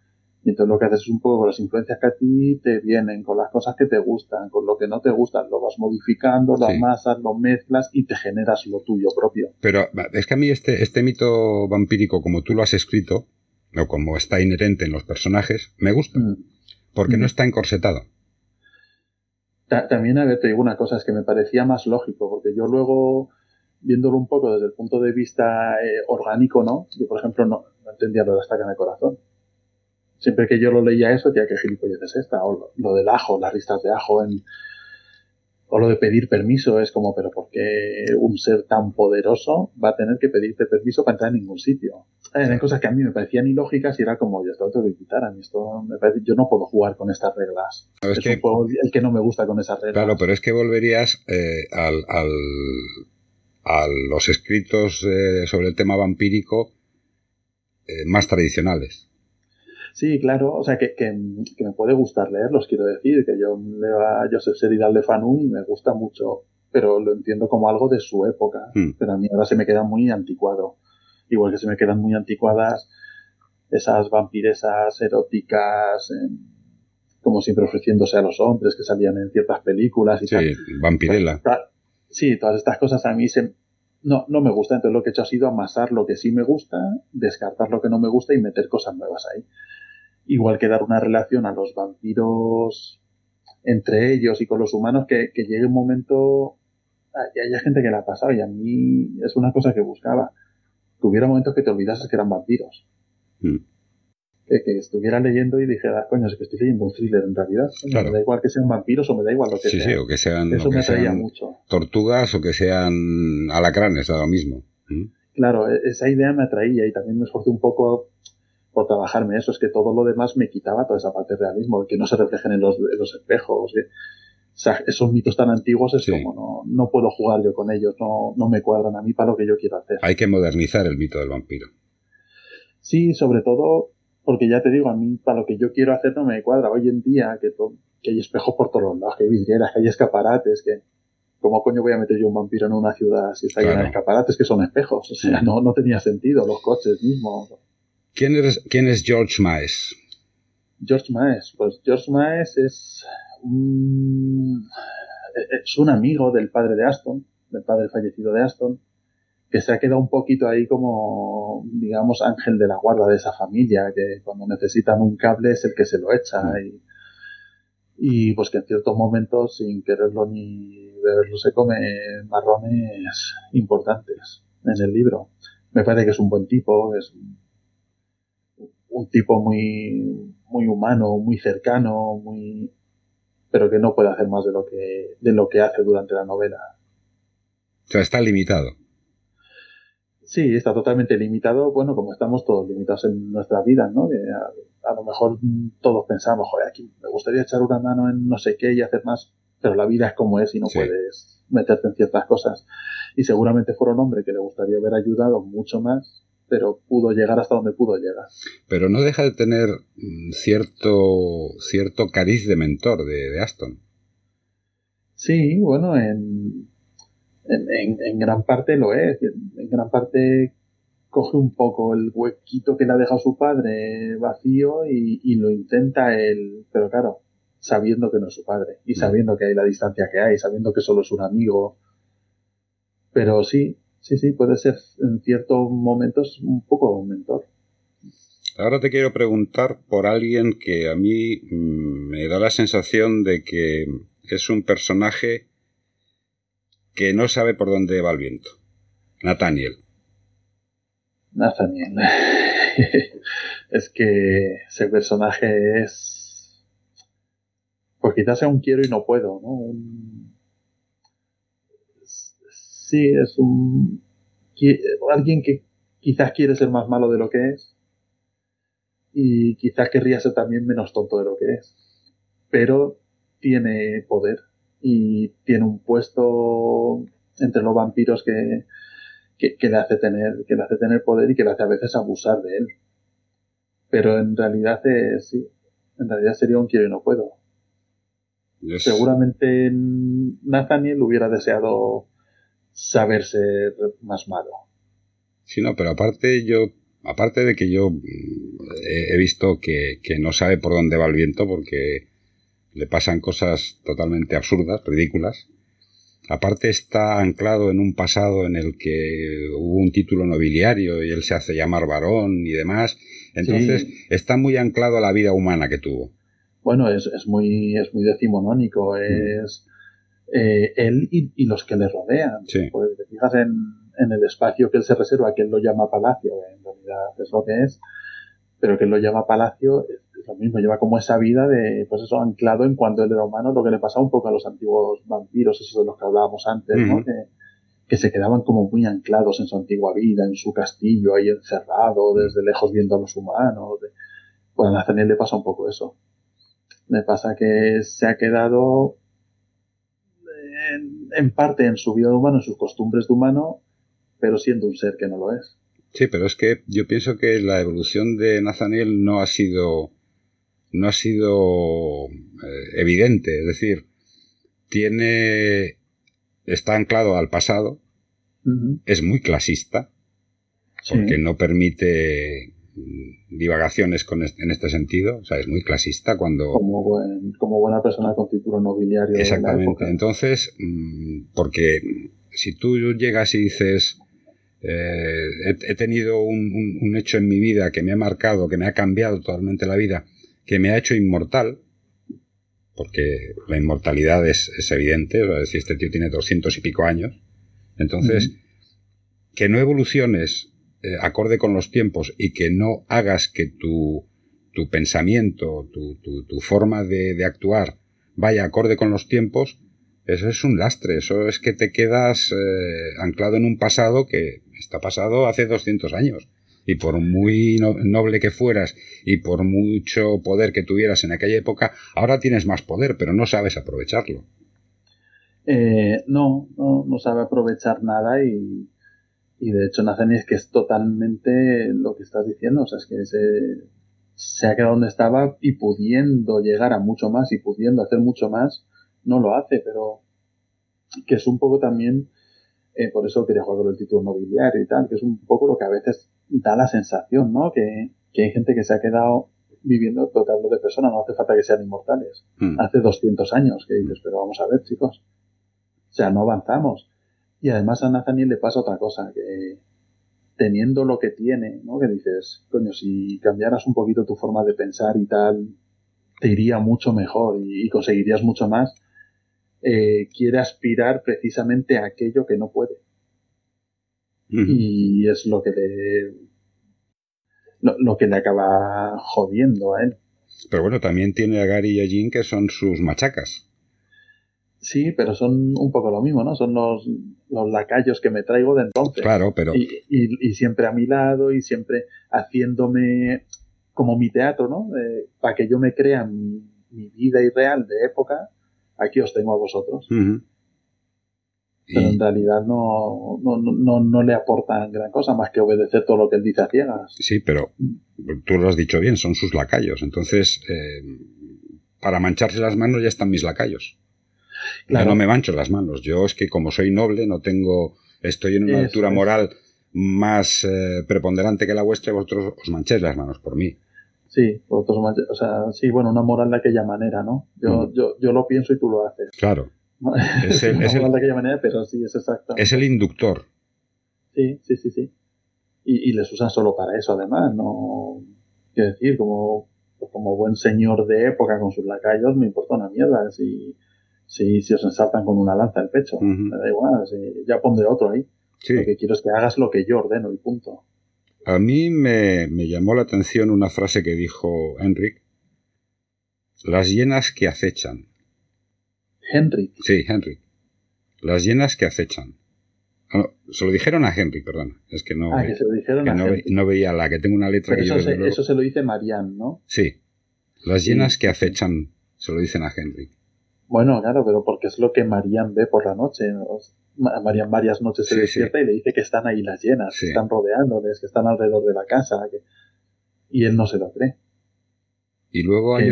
Y entonces lo que haces es un poco con las influencias que a ti te vienen, con las cosas que te gustan, con lo que no te gustan, lo vas modificando, lo amasas, lo mezclas y te generas lo tuyo propio. Pero es que a mí este, este mito vampírico, como tú lo has escrito, o como está inherente en los personajes, me gusta. Mm. Porque no mm. está encorsetado. también, a ver, te digo una cosa, es que me parecía más lógico, porque yo luego viéndolo un poco desde el punto de vista eh, orgánico, ¿no? Yo, por ejemplo, no, entendía lo de la estaca en el corazón. Siempre que yo lo leía eso, decía, ¿qué gilipollez es esta? O lo, del ajo, las ristas de ajo en... O lo de pedir permiso es como, pero ¿por qué un ser tan poderoso va a tener que pedirte permiso para entrar en ningún sitio? Hay cosas que a mí me parecían ilógicas y era como, yo esto tengo que quitar, a mí esto me parece, yo no puedo jugar con estas reglas. Es, que, un juego el que no me gusta con esas reglas. Claro, pero es que volverías eh, al, al a los escritos eh, sobre el tema vampírico eh, más tradicionales. Sí, claro, o sea, que, que, me puede gustar leerlos, quiero decir, que yo leo a Joseph Seridal de Fanu y me gusta mucho, pero lo entiendo como algo de su época, hmm. pero a mí ahora se me queda muy anticuado. igual que se me quedan muy anticuadas esas vampiresas eróticas, como siempre ofreciéndose a los hombres que salían en ciertas películas y sí, vampirela. Sí, todas estas cosas a mí se, no, no me gusta. Entonces lo que he hecho ha sido amasar lo que sí me gusta, descartar lo que no me gusta y meter cosas nuevas ahí. Igual que dar una relación a los vampiros entre ellos y con los humanos que, que llegue un momento y haya gente que la ha pasado y a mí es una cosa que buscaba. Que hubiera momentos que te olvidases que eran vampiros. Mm. Que, estuviera leyendo y dijera, coño, es que estoy leyendo un thriller en realidad. Me da igual que sean vampiros o me da igual lo que sí, sea. Sí, o que sean, Eso me atraía mucho. tortugas o que sean alacranes, da lo mismo. Mm. Claro, e, esa idea me atraía y también me esforcé un poco por trabajarme eso. Es que todo lo demás me quitaba toda esa parte de realismo, que no se reflejen en los, los espejos. o sea, esos mitos tan antiguos es como no, no puedo jugar yo con ellos, no, no me cuadran a mí para lo que yo quiero hacer. Hay que modernizar el mito del vampiro. Sí, sobre todo porque ya te digo, a mí para lo que yo quiero hacer no me cuadra. Hoy en día que, que hay espejos por todos lados, que hay vidrieras, que hay escaparates, que... ¿Cómo coño voy a meter yo un vampiro en una ciudad si está llena de escaparates que son espejos? O sea, no, no tenía sentido, los coches mismos. ¿Quién, eres, ¿Quién es George Maes? George Maes, pues George Maes es un, es un amigo del padre de Aston, del padre fallecido de Aston, que se ha quedado un poquito ahí como, digamos, ángel de la guarda de esa familia, que cuando necesitan un cable es el que se lo echa y, y pues que en ciertos momentos, sin quererlo ni beberlo, se come marrones importantes en el libro. Me parece que es un buen tipo, es un tipo muy, muy humano, muy cercano, muy, pero que no puede hacer más de lo que, de lo que hace durante la novela. O sea, está limitado. Sí, está totalmente limitado, bueno, como estamos todos limitados en nuestra vida, ¿no? A, lo mejor todos pensamos, joder, aquí me gustaría echar una mano en no sé qué y hacer más, pero la vida es como es y no puedes meterte en ciertas cosas. Y seguramente fuera un hombre que le gustaría haber ayudado mucho más, pero pudo llegar hasta donde pudo llegar. Pero no deja de tener mm, cierto, cierto cariz de mentor de, de Aston. Sí, bueno, en, en, gran parte lo es. En gran parte coge un poco el huequito que le ha dejado su padre vacío y, lo intenta él, pero claro, sabiendo que no es su padre y mm. sabiendo que hay la distancia que hay, sabiendo que solo es un amigo. Pero sí, sí, sí, puede ser en ciertos momentos un poco un mentor. Ahora te quiero preguntar por alguien que a mí mm, me da la sensación de que es un personaje que no sabe por dónde va el viento. Nathaniel. Nathaniel. [LAUGHS] es que ese personaje es. Pues quizás sea un quiero y no puedo, ¿no? Sí, es un. Alguien que quizás quiere ser más malo de lo que es. Y quizás querría ser también menos tonto de lo que es. Pero tiene poder y tiene un puesto entre los vampiros que, que, le hace tener, que le hace tener poder y que le hace a veces abusar de él. Pero en realidad es, sí, en realidad sería un quiero y no puedo. Seguramente Nathaniel hubiera deseado saber ser más malo. Sí, no, pero aparte yo, aparte de que yo mm, he, visto que, que no sabe por dónde va el viento porque le pasan cosas totalmente absurdas, ridículas. Aparte está anclado en un pasado en el que hubo un título nobiliario y él se hace llamar varón y demás. Entonces está muy anclado a la vida humana que tuvo. Bueno, es, es muy, es muy decimonónico. Mm. Es eh, él y, los que le rodean. Sí. Porque te fijas en, en, el espacio que él se reserva, que él lo llama palacio, en realidad es lo que es, pero que él lo llama palacio, lo mismo, lleva como esa vida de, pues eso, anclado en cuando él era humano, lo que le pasaba un poco a los antiguos vampiros, esos de los que hablábamos antes, ¿no? Que, se quedaban como muy anclados en su antigua vida, en su castillo, ahí encerrado, desde lejos viendo a los humanos. Pues a Nathaniel le pasa un poco eso. Le pasa que se ha quedado en, en parte en su vida de humano, en sus costumbres de humano, pero siendo un ser que no lo es. Sí, pero es que yo pienso que la evolución de Nathaniel no ha sido no ha sido eh, evidente, es decir, tiene está anclado al pasado, es muy clasista. porque no permite mm, divagaciones con en este sentido, o sea, es muy clasista cuando... Como, como buena persona con título nobiliario. Exactamente, entonces, mm, porque si tú llegas y dices, eh, he, tenido un, un, hecho en mi vida que me ha marcado, que me ha cambiado totalmente la vida, que me ha hecho inmortal, porque la inmortalidad es, es evidente, es decir, este tío tiene doscientos y pico años, entonces, que no evoluciones eh, acorde con los tiempos y que no hagas que tu, tu pensamiento, tu, tu, tu forma de, de, actuar vaya acorde con los tiempos, eso es un lastre, eso es que te quedas eh, anclado en un pasado que está pasado hace 200 años. Y por muy noble que fueras y por mucho poder que tuvieras en aquella época, ahora tienes más poder, pero no sabes aprovecharlo. Eh, no, no, no, sabe aprovechar nada y, y de hecho Nathaniel es que es totalmente lo que estás diciendo, o sea, es que se, se ha quedado donde estaba y pudiendo llegar a mucho más y pudiendo hacer mucho más, no lo hace, pero que es un poco también, eh, por eso quería jugar con el título nobiliario y tal, que es un poco lo que a veces da la sensación, ¿no? Que, que hay gente que se ha quedado viviendo, pero te hablo de personas, no hace falta que sean inmortales. Hmm. Hace 200 años que dices, pero vamos a ver, chicos, o sea, no avanzamos. Y además a Nathaniel le pasa otra cosa, que teniendo lo que tiene, ¿no? Que dices, coño, si cambiaras un poquito tu forma de pensar y tal, te iría mucho mejor y, conseguirías mucho más. Eh, quiere aspirar precisamente a aquello que no puede. Y es lo que le lo, que le acaba jodiendo a él. Pero bueno, también tiene a Gary y a Jean que son sus machacas. Sí, pero son un poco lo mismo, ¿no? Son los, los lacayos que me traigo de entonces. Claro, pero. Y, y, siempre a mi lado y siempre haciéndome como mi teatro, ¿no? Eh, para que yo me crea mi, mi, vida irreal de época, aquí os tengo a vosotros. Pero en realidad no, no, no, no, le aportan gran cosa más que obedecer todo lo que él dice a ciegas. Sí, pero tú lo has dicho bien, son sus lacayos. Entonces, eh, para mancharse las manos ya están mis lacayos. Yo no me mancho las manos. Yo es que como soy noble, no tengo, estoy en una altura moral más eh, preponderante que la vuestra y vosotros os manchéis las manos por mí. Sí, vosotros o sea, sí, bueno, una moral de aquella manera, ¿no? Yo, mm. yo, yo lo pienso y tú lo haces. Claro. [LAUGHS] Es el, es el, de aquella manera, pero sí, es exacto. Es el inductor. Sí, sí, sí, sí. Y, y les usan solo para eso, además, ¿no? Quiero decir, como, como buen señor de época con sus lacayos, me importa una mierda. Si, si, si os ensaltan con una lanza el pecho. Me da igual, ya pondré otro ahí. Lo que quiero es que hagas lo que yo ordeno y punto. A mí me, me llamó la atención una frase que dijo Henrik. Las llenas que acechan. Henrik. Sí, Henrik. Las llenas que acechan. Ah, se lo dijeron a Henrik, perdón. Es que no, ah, que se lo dijeron a no, no, veía la que tengo una letra que eso yo se, Eso se lo dice Marianne, ¿no? Sí. Las llenas que acechan se lo dicen a Henrik. Bueno, claro, pero porque es lo que Marian ve por la noche. Marian varias noches se despierta y le dice que están ahí las llenas, que están rodeándoles, que están alrededor de la casa. Y él no se lo cree. Y luego hay...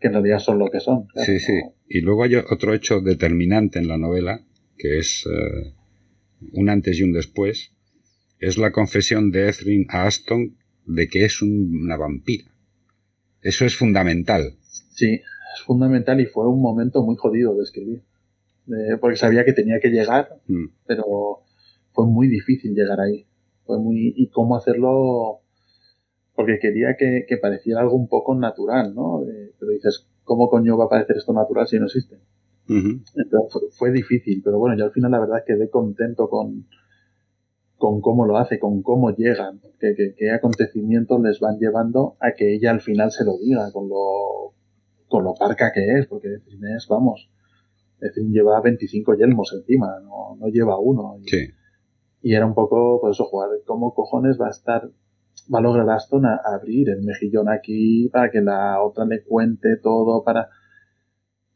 Que, en realidad son lo que son. sí, sí. Y luego hay otro hecho determinante en la novela, que es eh, un antes y un después. Es la confesión de Ethrin a Aston de que es una vampira. Eso es fundamental. Sí, es fundamental y fue un momento muy jodido de escribir. porque sabía que tenía que llegar, mm. pero fue muy difícil llegar ahí. Fue muy, y cómo hacerlo, porque quería que, pareciera algo un poco natural, ¿no? pero dices, ¿cómo coño va a parecer esto natural si no existe? Entonces fue, difícil, pero bueno, yo al final la verdad quedé contento con, con cómo lo hace, con cómo llegan, qué acontecimientos les van llevando a que ella al final se lo diga, con lo con lo parca que es, porque es, vamos, Efrin lleva 25 yelmos encima, no, no lleva uno. Y, sí. y era un poco, por eso, jugar, ¿cómo cojones va a estar, va a lograr Aston a, abrir el mejillón aquí para que la otra le cuente todo, para...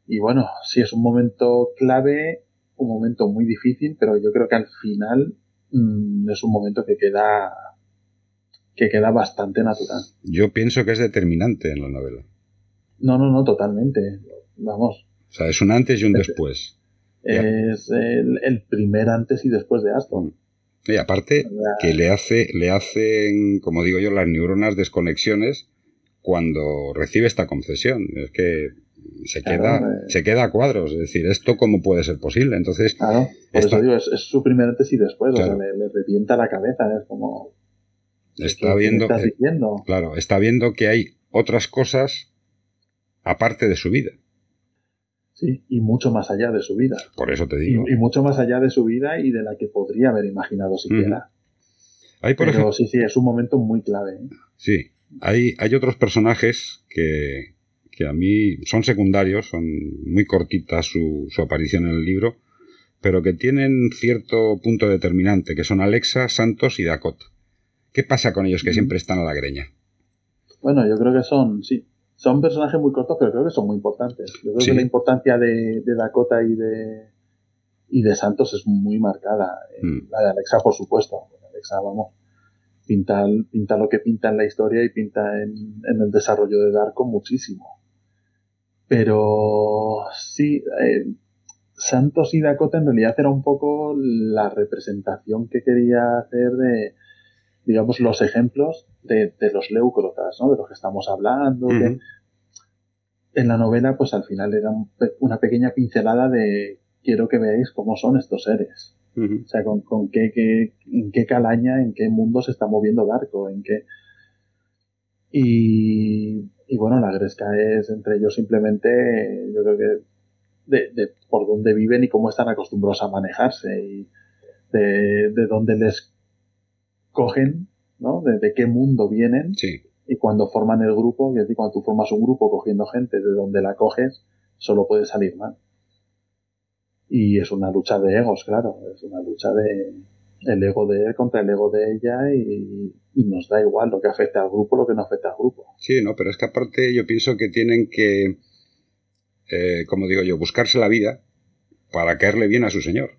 Y bueno, sí, es un momento clave, un momento muy difícil, pero yo creo que al final mm, es un momento que queda que queda bastante natural. Yo pienso que es determinante en la novela. No, no, no, totalmente. Vamos. O sea, es un antes y un después. Es el, primer antes y después de Aston. Y aparte que le hace, le hacen, como digo yo, las neuronas desconexiones cuando recibe esta concesión. Es que se queda, eh. se queda a cuadros. Es decir, ¿esto cómo puede ser posible? Entonces. Claro, por eso digo, es, su primer antes y después. O sea, le, revienta la cabeza. Es como. Está viendo. estás diciendo? Claro, está viendo que hay otras cosas aparte de su vida. Sí, y mucho más allá de su vida. Por eso te digo. Y, mucho más allá de su vida y de la que podría haber imaginado siquiera. Hay, por Pero sí, sí, es un momento muy clave. ¿eh? Sí, hay, hay otros personajes que, que a mí son secundarios, son muy cortitas su, su aparición en el libro, pero que tienen cierto punto determinante, que son Alexa, Santos y Dakota. ¿Qué pasa con ellos que siempre están a la greña? Bueno, yo creo que son, sí, son personajes muy cortos, pero creo que son muy importantes. Yo creo que la importancia de, Dakota y de, y de Santos es muy marcada. Eh, mm. La de Alexa, por supuesto. Alexa, vamos, pinta, pinta lo que pinta en la historia y pinta en, el desarrollo de Darko muchísimo. Pero sí, eh, Santos y Dakota en realidad era un poco la representación que quería hacer de, digamos, los ejemplos de, los leucrotas, ¿no? De los que estamos hablando. en la novela, pues al final era una pequeña pincelada de quiero que veáis cómo son estos seres. O sea, con, con qué, qué, en qué calaña, en qué mundo se está moviendo Darko, en qué... Y, y bueno, la Gresca es entre ellos simplemente, yo creo que de, de, por dónde viven y cómo están acostumbrados a manejarse y de, de dónde les cogen, ¿no? De, qué mundo vienen. Y cuando forman el grupo, es decir, cuando tú formas un grupo cogiendo gente de donde la coges, solo puede salir mal. Y es una lucha de egos, claro. Es una lucha de el ego de él contra el ego de ella y, nos da igual lo que afecta al grupo, lo que no afecta al grupo. Sí, no, pero es que aparte yo pienso que tienen que, eh, como digo yo, buscarse la vida para caerle bien a su señor.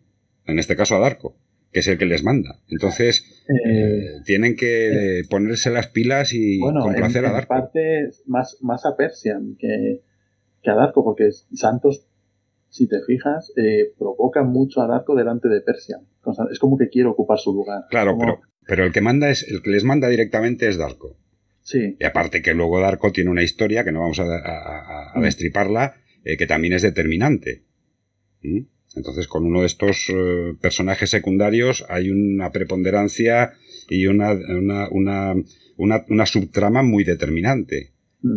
En este caso a Darko que es el que les manda. Entonces, eh, eh, tienen que eh, ponerse las pilas y complacer a Darko. parte más, más a Persian que, a Darko, porque Santos, si te fijas, provoca mucho a Darko delante de Persian. Es como que quiere ocupar su lugar. Claro, pero, pero el que manda es, el que les manda directamente es Darko. Sí. Y aparte que luego Darko tiene una historia, que no vamos a, mm. destriparla, que también es determinante. ¿Mm? Entonces, con uno de estos eh, personajes secundarios hay una preponderancia y una, una, una, una, una subtrama muy determinante.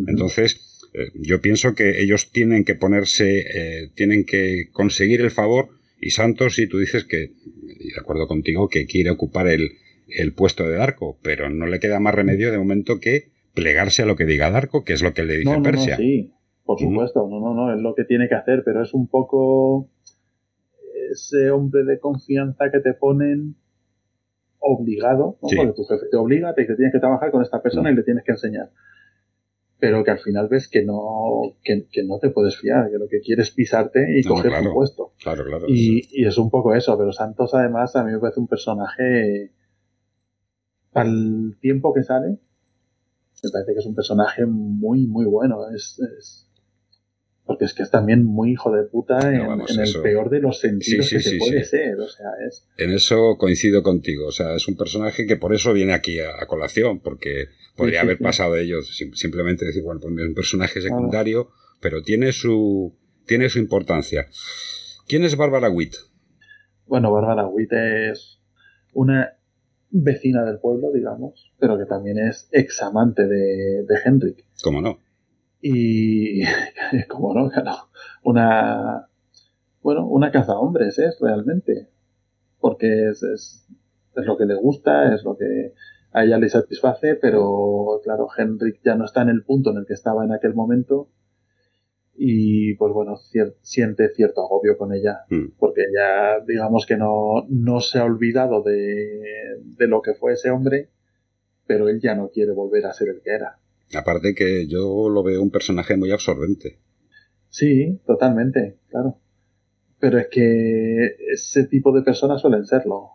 Entonces, eh, yo pienso que ellos tienen que ponerse, eh, tienen que conseguir el favor y Santos, si tú dices que, de acuerdo contigo, que quiere ocupar el, el puesto de Darko, pero no le queda más remedio de momento que plegarse a lo que diga Darko, que es lo que le dice Persia. sí, por supuesto, no, no, no, es lo que tiene que hacer, pero es un poco ese hombre de confianza que te ponen obligado, ¿no? porque tu jefe te obliga, te dice tienes que trabajar con esta persona y le tienes que enseñar. Pero que al final ves que no, que, no te puedes fiar, que lo que quieres es pisarte y coger tu puesto. Claro, claro. Y, es un poco eso, pero Santos además a mí me parece un personaje, al tiempo que sale, me parece que es un personaje muy, muy bueno. es, porque es que es también muy hijo de puta en, el peor de los sentidos que se puede ser. O sea, es... En eso coincido contigo. O sea, es un personaje que por eso viene aquí a, colación, porque podría haber pasado de ellos simplemente decir, bueno, pues es un personaje secundario, pero tiene su, tiene su importancia. ¿Quién es Bárbara Witt? Bueno, Bárbara Witt es una vecina del pueblo, digamos, pero que también es examante de, de Henrik. ¿Cómo no? Y, [LAUGHS] como no, una, bueno, una caza hombres es realmente, porque es, es, es, lo que le gusta, es lo que a ella le satisface, pero claro, Henrik ya no está en el punto en el que estaba en aquel momento y pues bueno, siente cierto agobio con ella, mm. porque ella digamos que no, no se ha olvidado de, de lo que fue ese hombre, pero él ya no quiere volver a ser el que era. Aparte que yo lo veo un personaje muy absorbente. Sí, totalmente, claro. Pero es que ese tipo de personas suelen serlo.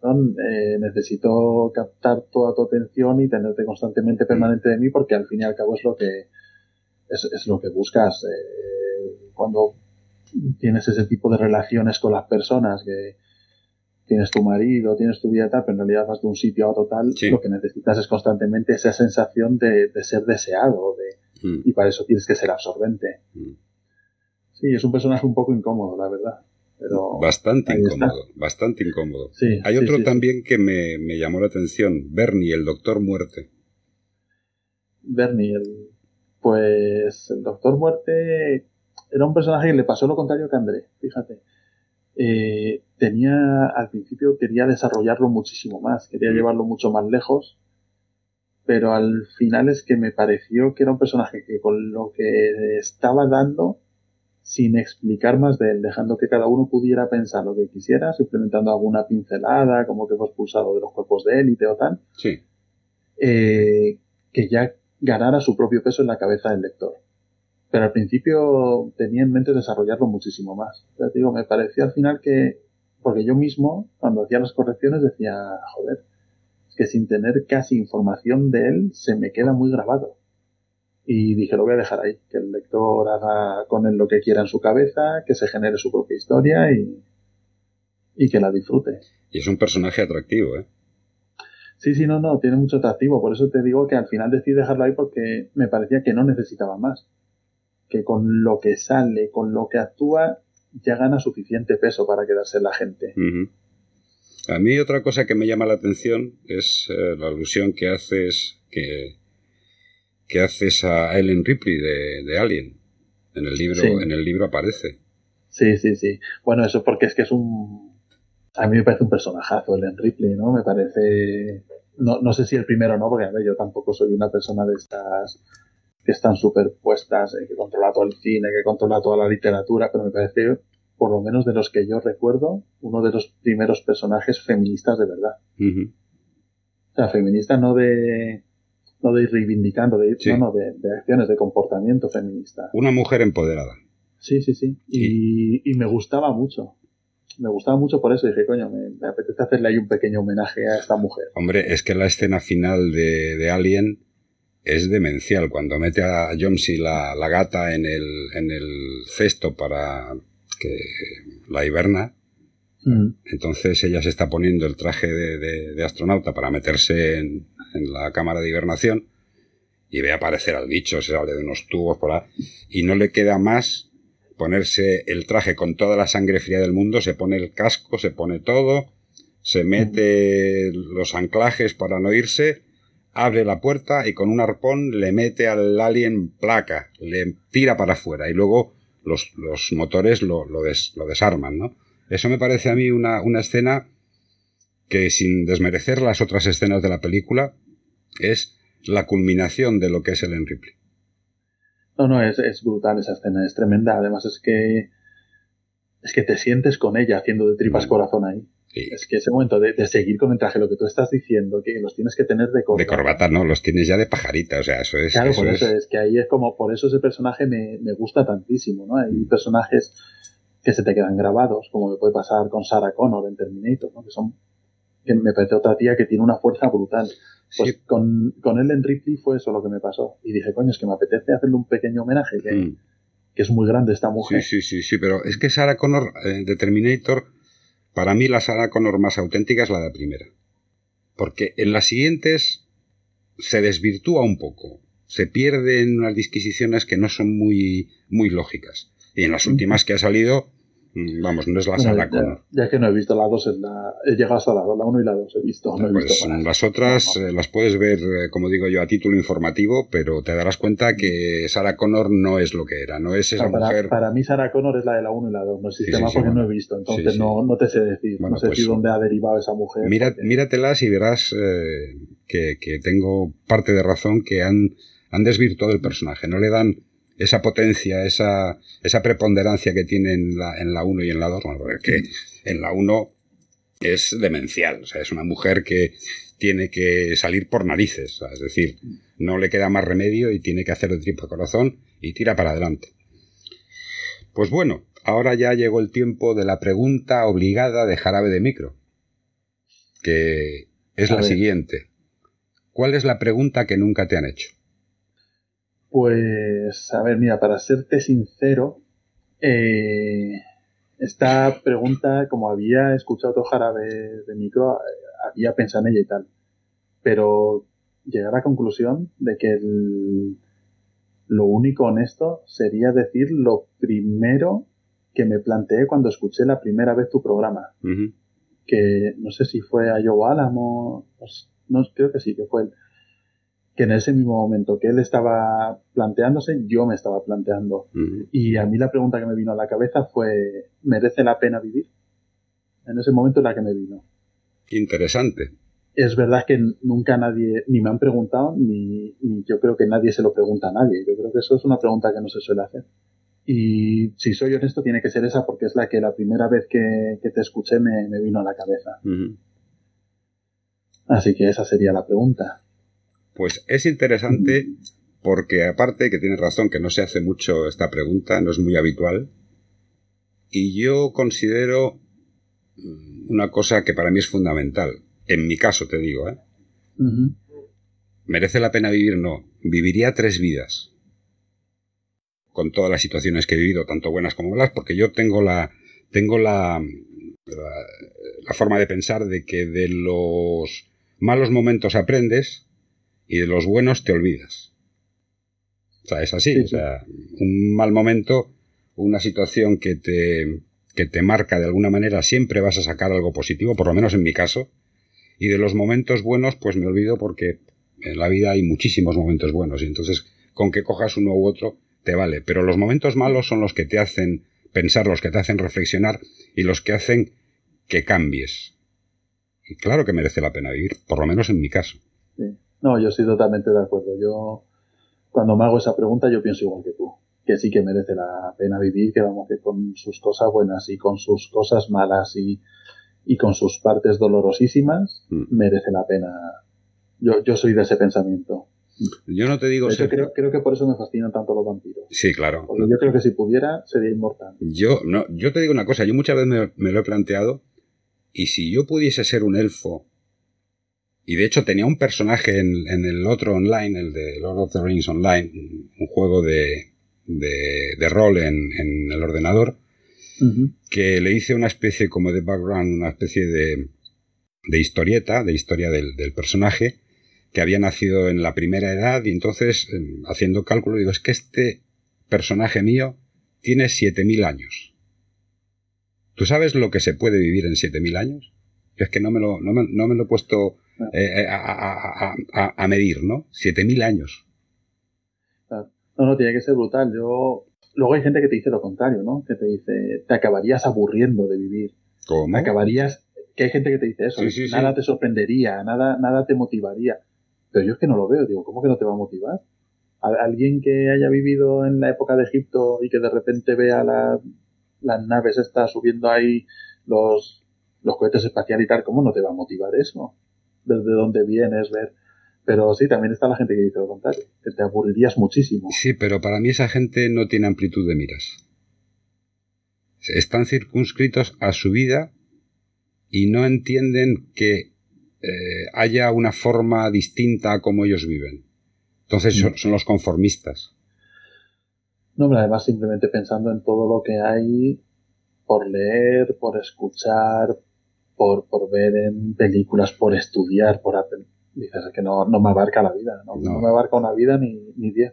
Eh, necesito captar toda tu atención y tenerte constantemente permanente de mí porque al fin y al cabo es lo que es, lo que buscas eh, cuando tienes ese tipo de relaciones con las personas que, tienes tu marido, tienes tu vida tal, pero en realidad vas de un sitio a otro tal, lo que necesitas es constantemente esa sensación de, ser deseado, de, mm. y para eso tienes que ser absorbente. Mm. Sí, es un personaje un poco incómodo, la verdad. Pero bastante incómodo, bastante incómodo. Hay otro también que me, me, llamó la atención, Bernie, el Doctor Muerte. Bernie, el, pues el Doctor Muerte era un personaje que le pasó lo contrario que André, fíjate. Eh, tenía, al principio quería desarrollarlo muchísimo más, quería mm. llevarlo mucho más lejos, pero al final es que me pareció que era un personaje que con lo que estaba dando, sin explicar más de él, dejando que cada uno pudiera pensar lo que quisiera, implementando alguna pincelada, como que fue expulsado de los cuerpos de élite o tal, sí. Eh, que ya ganara su propio peso en la cabeza del lector. Pero al principio tenía en mente desarrollarlo muchísimo más. digo, me parecía al final que, porque yo mismo, cuando hacía las correcciones, decía, joder, es que sin tener casi información de él, se me queda muy grabado. Y dije, lo voy a dejar ahí, que el lector haga con él lo que quiera en su cabeza, que se genere su propia historia y, y que la disfrute. Y es un personaje atractivo, ¿eh? Sí, sí, no, no, tiene mucho atractivo. Por eso te digo que al final decidí dejarlo ahí porque me parecía que no necesitaba más. Que con lo que sale, con lo que actúa, ya gana suficiente peso para quedarse la gente. A mí otra cosa que me llama la atención es eh, la alusión que haces que, que haces a Ellen Ripley de, Alien. En el libro, en el libro aparece. Sí, sí, sí. Bueno, eso porque es que es un a mí me parece un personajazo Ellen Ripley, ¿no? Me parece, no, no sé si el primero no, porque a ver, yo tampoco soy una persona de estas que están superpuestas, eh, que controla todo el cine, que controla toda la literatura, pero me parece, por lo menos de los que yo recuerdo, uno de los primeros personajes feministas de verdad. O sea, feminista no de no de ir reivindicando, de, no, no, de, acciones, de comportamiento feminista. Una mujer empoderada. Sí, sí, sí. y, y me gustaba mucho me gustaba mucho por eso. Dije, coño, me, apetece hacerle ahí un pequeño homenaje a esta mujer. Hombre, es que la escena final de, Alien es demencial. Cuando mete a Jomsy la, la gata en el, en el cesto para que la hiberna, mm. entonces ella se está poniendo el traje de, astronauta para meterse en, en, la cámara de hibernación y ve aparecer al bicho, se sale de unos tubos por ahí, y no le queda más ponerse el traje con toda la sangre fría del mundo, se pone el casco, se pone todo, se mete los anclajes para no irse, abre la puerta y con un arpón le mete al alien placa, le tira para afuera y luego los, los motores lo, lo, lo, desarman, ¿no? Eso me parece a mí una, una escena que sin desmerecer las otras escenas de la película es la culminación de lo que es el Ripley. No, no, es, es brutal esa escena, es tremenda. Además es que es que te sientes con ella haciendo de tripas mm. corazón ahí. Es que ese momento de, seguir con el traje, lo que tú estás diciendo, que los tienes que tener de corbata. De corbata, no, los tienes ya de pajarita, o sea, eso es. Claro, por eso es. que ahí es como, por eso ese personaje me, me gusta tantísimo, ¿no? Hay personajes que se te quedan grabados, como me puede pasar con Sarah Connor en Terminator, ¿no? Que son, que me parece otra tía que tiene una fuerza brutal. Pues con, con Ellen Ripley fue eso lo que me pasó. Y dije, coño, es que me apetece hacerle un pequeño homenaje, que, mm. es muy grande esta mujer. Sí, sí, sí, sí, pero es que Sarah Connor eh, de Terminator, para mí la Sarah Connor más auténtica es la de primera. Porque en las siguientes se desvirtúa un poco, se pierden unas disquisiciones que no son muy, muy lógicas. Y en las últimas que ha salido, vamos, no es la sala ya, Ya que no he visto la 2, la, he llegado hasta la 2, la 1 y la 2 he visto. No he pues visto las otras eh, las puedes ver, eh, como digo yo, a título informativo, pero te darás cuenta que Sarah Connor no es lo que era, no es esa para, mujer. Para mí, Sarah Connor es la de la 1 y la 2, no existe más porque no he visto, entonces no, no te sé decir, no sé pues, dónde ha derivado esa mujer. Mira, Míratelas y verás eh, que, que tengo parte de razón que han, han desvirtuado el personaje, no le dan esa potencia, esa, esa preponderancia que tiene en la, en la 1 y en la 2, bueno, porque en la 1 es demencial, o sea, es una mujer que tiene que salir por narices, es decir, no le queda más remedio y tiene que hacer el triple corazón y tira para adelante. Pues bueno, ahora ya llegó el tiempo de la pregunta obligada de jarabe de micro, que es la siguiente. ¿Cuál es la pregunta que nunca te han hecho? Pues, a ver, mira, para serte sincero, eh, esta pregunta, como había escuchado otro jarabe de micro, había pensado en ella y tal. Pero llegar a la conclusión de que lo único honesto sería decir lo primero que me planteé cuando escuché la primera vez tu programa. Que no sé si fue a Joe Alamo, pues, no, creo que sí, que fue él. Que en ese mismo momento que él estaba planteándose, yo me estaba planteando. Y a mí la pregunta que me vino a la cabeza fue, ¿merece la pena vivir? En ese momento es la que me vino. Interesante es verdad que nunca nadie, ni me han preguntado, ni, yo creo que nadie se lo pregunta a nadie. Yo creo que eso es una pregunta que no se suele hacer. Y si soy honesto, tiene que ser esa porque es la que la primera vez que, te escuché me, vino a la cabeza. Así que esa sería la pregunta. Pues es interesante porque aparte que tienes razón que no se hace mucho esta pregunta, no es muy habitual. Y yo considero mm, una cosa que para mí es fundamental en mi caso te digo, ¿eh? ¿Merece la pena vivir? No. Viviría tres vidas. Con todas las situaciones que he vivido, tanto buenas como malas, porque yo tengo la, tengo la, la, forma de pensar de que de los malos momentos aprendes y de los buenos te olvidas. O sea, es así. O sea, un mal momento, una situación que te, que te marca de alguna manera, siempre vas a sacar algo positivo, por lo menos en mi caso. Y de los momentos buenos, pues me olvido porque en la vida hay muchísimos momentos buenos y entonces con que cojas uno u otro te vale. Pero los momentos malos son los que te hacen pensar, los que te hacen reflexionar y los que hacen que cambies. Y claro que merece la pena vivir, por lo menos en mi caso. No, yo estoy totalmente de acuerdo. Yo, cuando me hago esa pregunta, yo pienso igual que tú. Que sí que merece la pena vivir, que vamos, que con sus cosas buenas y con sus cosas malas y y con sus partes dolorosísimas, mm. merece la pena. Yo, yo soy de ese pensamiento. Yo no te digo... creo, creo, que por eso me fascinan tanto los vampiros. Sí, claro. yo creo que si pudiera, sería inmortal. Yo, no, yo te digo una cosa, yo muchas veces me, lo he planteado, y si yo pudiese ser un elfo, y de hecho tenía un personaje en, el otro online, el de Lord of the Rings Online, un juego de, de, rol en, en el ordenador, que le hice una especie como de background, una especie de, de historieta, de historia del, personaje, que había nacido en la primera edad y entonces, em, haciendo cálculo, digo, es que este personaje mío tiene 7.000 años. ¿Tú sabes lo que se puede vivir en 7.000 años? Yo es que no me lo, no me, lo he puesto. Eh, eh, a, a, a, medir, ¿no? 7.000 años. No, no, tiene que ser brutal. Yo Luego hay gente que te dice lo contrario, ¿no? Que te dice, te acabarías aburriendo de vivir. ¿Cómo? acabarías, que hay gente que te dice eso, nada te sorprendería, nada, nada te motivaría. Pero yo es que no lo veo, digo, ¿cómo que no te va a motivar? alguien que haya vivido en la época de Egipto y que de repente vea las naves está subiendo ahí los, los cohetes espaciales y tal, ¿cómo no te va a motivar eso? ¿Desde dónde vienes? Ver pero sí, también está la gente que dice lo contrario, que te aburrirías muchísimo. Sí, pero para mí esa gente no tiene amplitud de miras. Están circunscritos a su vida y no entienden que eh, haya una forma distinta a cómo ellos viven. Entonces son, los conformistas. No, pero además simplemente pensando en todo lo que hay por leer, por escuchar, por, por ver en películas, por estudiar, por aprender dices que no, me abarca la vida, no, me abarca una vida ni, ni diez.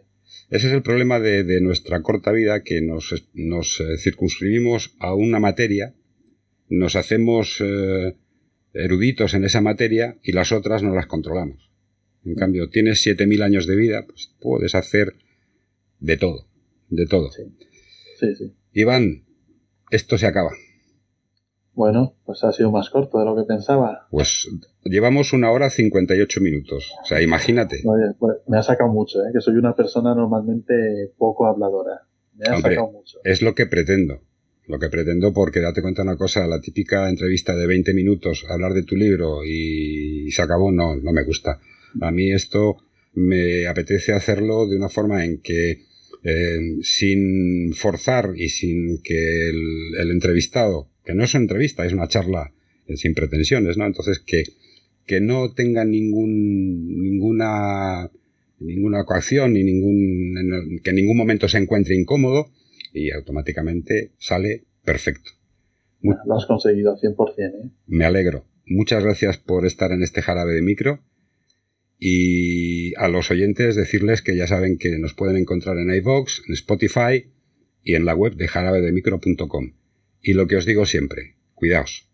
Ese es el problema de, nuestra corta vida, que nos, nos eh, circunscribimos a una materia, nos hacemos eh, eruditos en esa materia y las otras no las controlamos. En cambio, tienes 7.000 años de vida, pues puedes hacer de todo, de todo. Sí, sí. sí. Iván, esto se acaba. Bueno, pues ha sido más corto de lo que pensaba. Pues llevamos una hora cincuenta y ocho minutos. O sea, imagínate. Oye, pues me ha sacado mucho, ¿eh? que soy una persona normalmente poco habladora. Me ha sacado mucho. Es lo que pretendo. Lo que pretendo porque date cuenta una cosa, la típica entrevista de 20 minutos, hablar de tu libro y, se acabó, no, no me gusta. A mí esto me apetece hacerlo de una forma en que eh, sin forzar y sin que el entrevistado que no es una entrevista, es una charla sin pretensiones, ¿no? Entonces que, que no tenga ningún, ninguna, ninguna coacción ni ningún, que en ningún momento se encuentre incómodo y automáticamente sale perfecto. Lo has conseguido al 100%. ¿eh? Me alegro. Muchas gracias por estar en este jarabe de micro. Y a los oyentes decirles que ya saben que nos pueden encontrar en iVox, en Spotify y en la web de jarabedemicro.com. Y lo que os digo siempre, cuidaos.